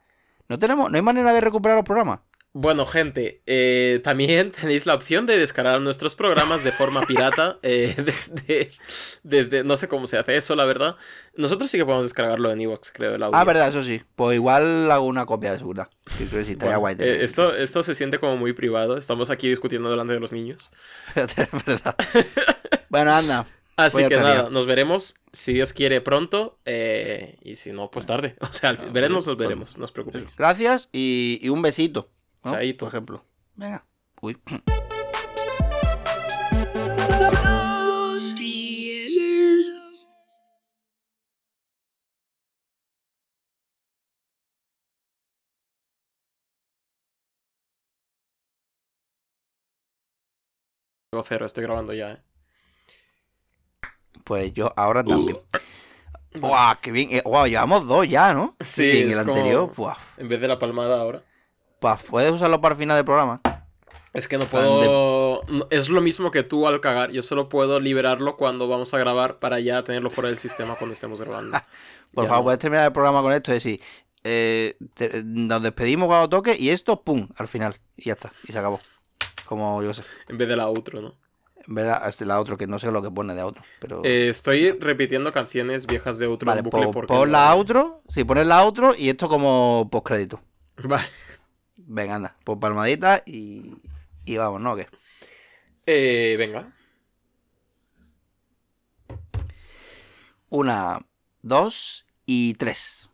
no tenemos, no hay manera de recuperar los programas. Bueno, gente, eh, también tenéis la opción de descargar nuestros programas de forma pirata eh, desde, desde, no sé cómo se hace eso, la verdad. Nosotros sí que podemos descargarlo en Evox, creo, el audio. Ah, verdad, eso sí. Pues igual hago una copia de seguridad. Que creo que sí, estaría Bueno, guay. eh, esto, esto se siente como muy privado. Estamos aquí discutiendo delante de los niños. Es verdad. bueno, anda. Así Voy que nada, nos veremos, si Dios quiere, pronto. eh, y si no, pues tarde. O sea, fin- veremos, nos bueno. veremos, no os preocupéis. Gracias y, y un besito. ¿No? Chaito. Por ejemplo. Venga. Uy. Cero, estoy grabando ya, eh. Pues yo ahora también. ¡Guau! ¡Qué bien! Eh, ¡Guau! Llevamos dos ya, ¿no? Sí, en el como- anterior, ¡buah! En vez de la palmada ahora. Pa, ¿Puedes usarlo para el final del programa? Es que no puedo. Es lo mismo que tú al cagar. Yo solo puedo liberarlo cuando vamos a grabar para ya tenerlo fuera del sistema cuando estemos grabando. Por Ya favor, no. puedes terminar el programa con esto. Es decir, eh, te- nos despedimos cuando toque y esto, ¡pum! Al final. Y ya está. Y se acabó. Como yo sé. En vez de la outro, ¿no? En verdad, este la otro, que no sé lo que pone de otro. Pero. Eh, estoy repitiendo canciones viejas de outro vale, en bucle pon, porque. pon la outro. Sí, pones la outro y esto como postcrédito. Vale. Venga, anda. Pon palmadita y. Y vamos, ¿no? ¿O qué? Eh, venga. Una, dos y tres.